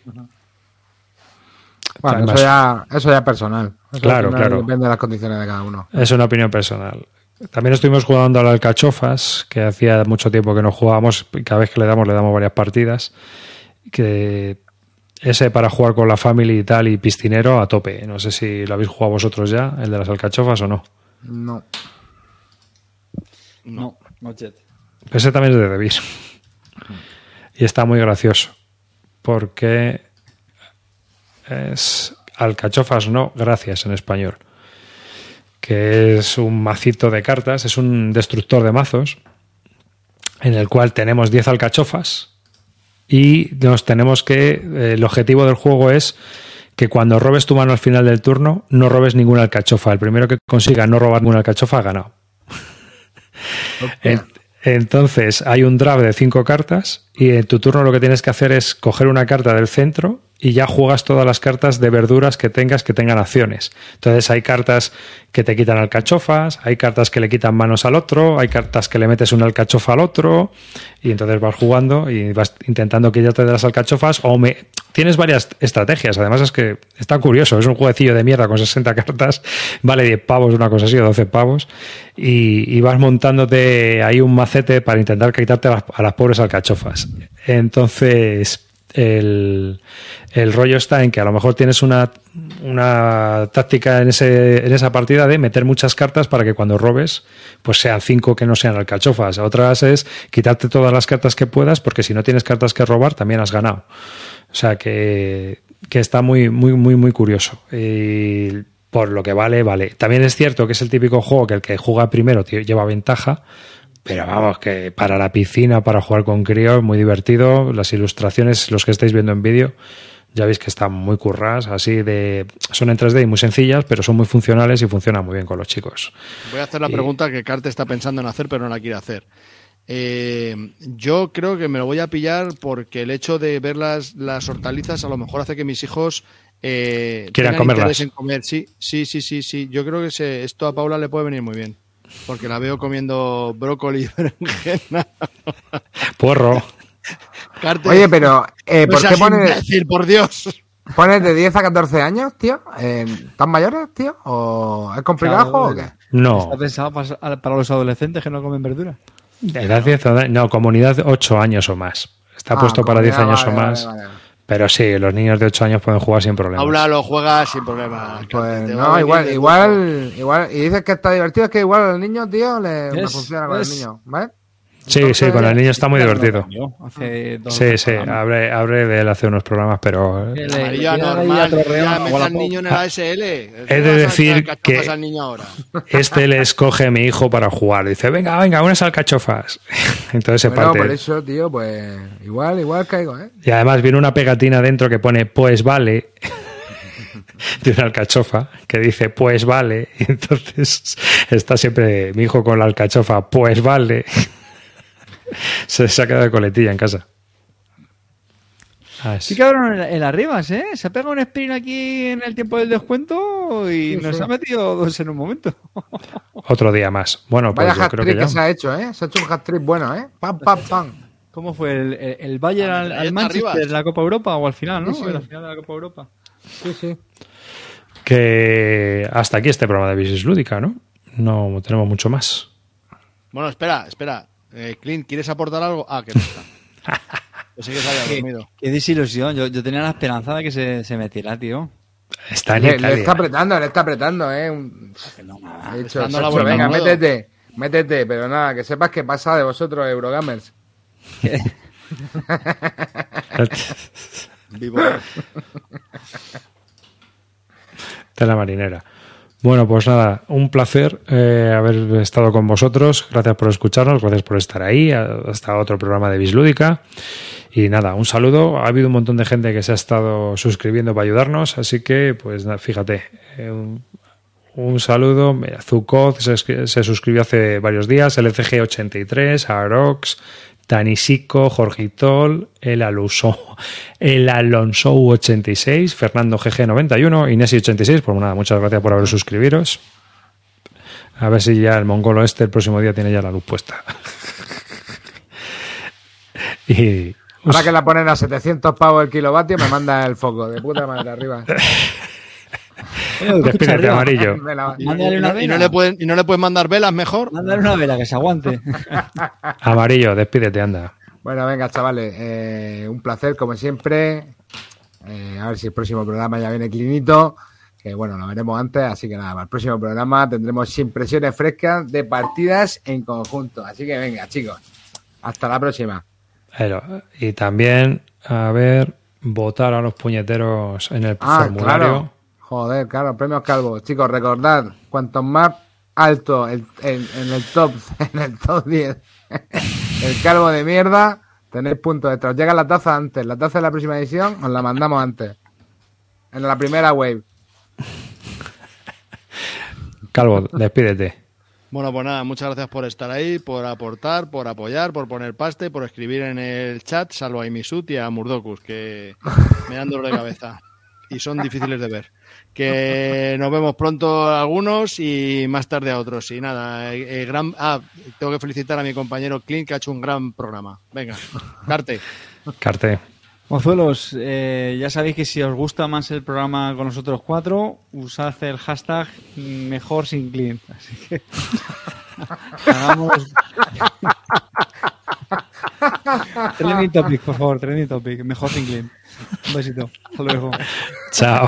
Bueno, eso ya, eso ya es personal. Eso Claro, claro. Depende de las condiciones de cada uno. Es una opinión personal. También estuvimos jugando al Alcachofas, que hacía mucho tiempo que no jugábamos, y cada vez que le damos, le damos varias partidas. Que ese para jugar con la family y tal, y piscinero a tope. No sé si lo habéis jugado vosotros ya, el de las alcachofas o no. No. no, no jet. Ese también es de Debir. Y está muy gracioso. Porque es alcachofas no, gracias en español. Que es un macito de cartas, es un destructor de mazos. En el cual tenemos 10 alcachofas. Y nos tenemos que. eh, el objetivo del juego es que cuando robes tu mano al final del turno, no robes ninguna alcachofa. El primero que consiga no robar ninguna alcachofa ha ganado. Entonces hay un draft de cinco cartas y en tu turno lo que tienes que hacer es coger una carta del centro y ya juegas todas las cartas de verduras que tengas que tengan acciones. Entonces hay cartas que te quitan alcachofas, hay cartas que le quitan manos al otro, hay cartas que le metes una alcachofa al otro y entonces vas jugando y vas intentando quitarte de las alcachofas o me... Tienes varias estrategias, además es que está curioso, es un jueguecillo de mierda con 60 cartas, (laughs) vale 10 pavos, una cosa así, o 12 pavos, y, y vas montándote ahí un macete para intentar quitarte a las, a las pobres alcachofas. Entonces, el, el rollo está en que a lo mejor tienes una, una táctica en, ese, en esa partida de meter muchas cartas para que cuando robes, pues sean cinco que no sean alcachofas. Otras es quitarte todas las cartas que puedas, porque si no tienes cartas que robar, también has ganado. O sea que, que está muy, muy, muy, muy curioso. Y por lo que vale, vale. También es cierto que es el típico juego que el que juega primero lleva ventaja. Pero vamos, que para la piscina, para jugar con críos, muy divertido. Las ilustraciones, los que estáis viendo en vídeo, ya veis que están muy curras, así de. Son en 3D y muy sencillas, pero son muy funcionales y funcionan muy bien con los chicos. Voy a hacer la Y- pregunta que Carte está pensando en hacer, pero no la quiere hacer. Eh, yo creo que me lo voy a pillar porque el hecho de ver las, las hortalizas a lo mejor hace que mis hijos eh, Quieran comerlas. en comer. Sí, sí, sí, sí, sí. Yo creo que se- esto a Paula le puede venir muy bien. Porque la veo comiendo brócoli y berenjena. Porro. Carte, Oye, pero eh, no ¿por qué seas pones, imbécil, por Dios. pones de 10 a 14 años, tío? Eh, ¿Tan mayores, tío? ¿O es complicado Claro, o qué? No. Está pensado para, para los adolescentes que no comen verdura. Edad 10 o- no, comunidad 8 años o más. Está Ah, puesto para 10 comunidad, años vale, o más. vale, vale. Pero sí, los niños de 8 años pueden jugar sin problemas. Paula lo juega sin problema. Carte, Pues a no, igual, igual, igual. Y dices que está divertido, es que igual al niño, tío, le, funciona con ¿Ves? el niño, ¿vale? Sí, sí, con el niño está muy divertido. Hace dos Sí, sí, habré, habré de él hace unos programas, pero eh, le- normal, ya mete al niño en el ASL. He de decir que- al niño ahora. este le escoge a mi hijo para jugar. Dice, venga, venga, unas alcachofas. (laughs) Entonces se Bueno, parte. por él. eso, tío, pues igual, igual caigo, ¿eh? Y además viene una pegatina dentro que pone, pues vale. (laughs) de una alcachofa que dice, pues vale. Y (laughs) entonces está siempre mi hijo con la alcachofa, pues vale. (laughs) se, se ha quedado de coletilla en casa. Ah, Sí, cabrón, el, el Arribas, ¿eh? Se ha pegado un sprint aquí en el tiempo del descuento y Sí, nos sí. ha metido dos en un momento. (laughs) Otro día más. Bueno, pues Vaya yo creo que que, ya. se ha hecho, ¿eh? Se ha hecho un hat trick bueno, ¿eh? Pam, pam, pam. ¿Cómo fue? ¿El, el, el Bayern al, al Arribas. Manchester en la Copa Europa o al final, no? Sí, sí. En la final de la Copa Europa. Sí, sí. Que hasta aquí este programa de Business Lúdica, ¿no? No tenemos mucho más. Bueno, espera, espera. Eh, Clint, ¿quieres aportar algo? Ah, que no está. (laughs) Pensé que se había dormido. Qué desilusión. Yo, yo tenía la esperanza de que se, se metiera, tío. Está en Le, le está apretando, le está apretando, ¿eh? Un- He dando la Sacho, vuelta, venga, métete, métete, pero nada, que sepas que pasa de vosotros, Eurogamers. (laughs) (laughs) Vivo. de la marinera. Bueno, pues nada, un placer eh, haber estado con vosotros. Gracias por escucharnos, gracias por estar ahí. Hasta otro programa de Bislúdica. Y nada, un saludo. Ha habido un montón de gente que se ha estado suscribiendo para ayudarnos, así que, pues nada, fíjate, eh, un, saludo. Zucod se, se suscribió hace varios días, LCG83, Arox, Tanisico, Jorgitol, el Aluso, el Alonso 86, Fernando GG91, Inesi 86, pues nada, muchas gracias por haber suscribiros. A ver si ya el mongolo este el próximo día tiene ya la luz puesta. (laughs) y Ahora que la ponen a 700 pavos el kilovatio, me manda el foco, de puta madre arriba. (laughs) despídete, amarillo. Y no, y no vela. le pueden, ¿Y no le pueden mandar velas mejor? Mándale una vela que se aguante. (laughs) Amarillo, despídete, anda. Bueno, venga, chavales, eh, un placer como siempre. Eh, a ver si el próximo programa ya viene clinito, que bueno, lo veremos antes, así que nada, para el próximo programa tendremos impresiones frescas de partidas en conjunto. Así que venga, chicos, hasta la próxima. Pero, y también, a ver, votar a los puñeteros en el Ah, formulario. claro. Joder, claro, premios calvos. Chicos, recordad, cuanto más alto el- en, en el top, (laughs) en el top 10, (laughs) el calvo de mierda, tenéis puntos extra. Os llega la taza antes. La taza de la próxima edición os la mandamos antes. En la primera wave. (laughs) Calvo, despídete. Bueno, pues nada, muchas gracias por estar ahí, por aportar, por apoyar, por poner paste, por escribir en el chat, salvo a Imisut y a Murdokus, que me dan dolor de cabeza. Y son difíciles de ver. Que (laughs) nos vemos pronto a algunos y más tarde a otros. Y nada, eh, eh, gran... Ah, tengo que felicitar a mi compañero Clint, que ha hecho un gran programa. Venga, Carte. Carte. Mozuelos, eh, ya sabéis que si os gusta más el programa con nosotros cuatro, usad el hashtag mejor sin clean. Así que (laughs) hagamos. (laughs) trending topic, por favor, trending topic. Mejor sin clean. Un besito. Hasta luego. Chao.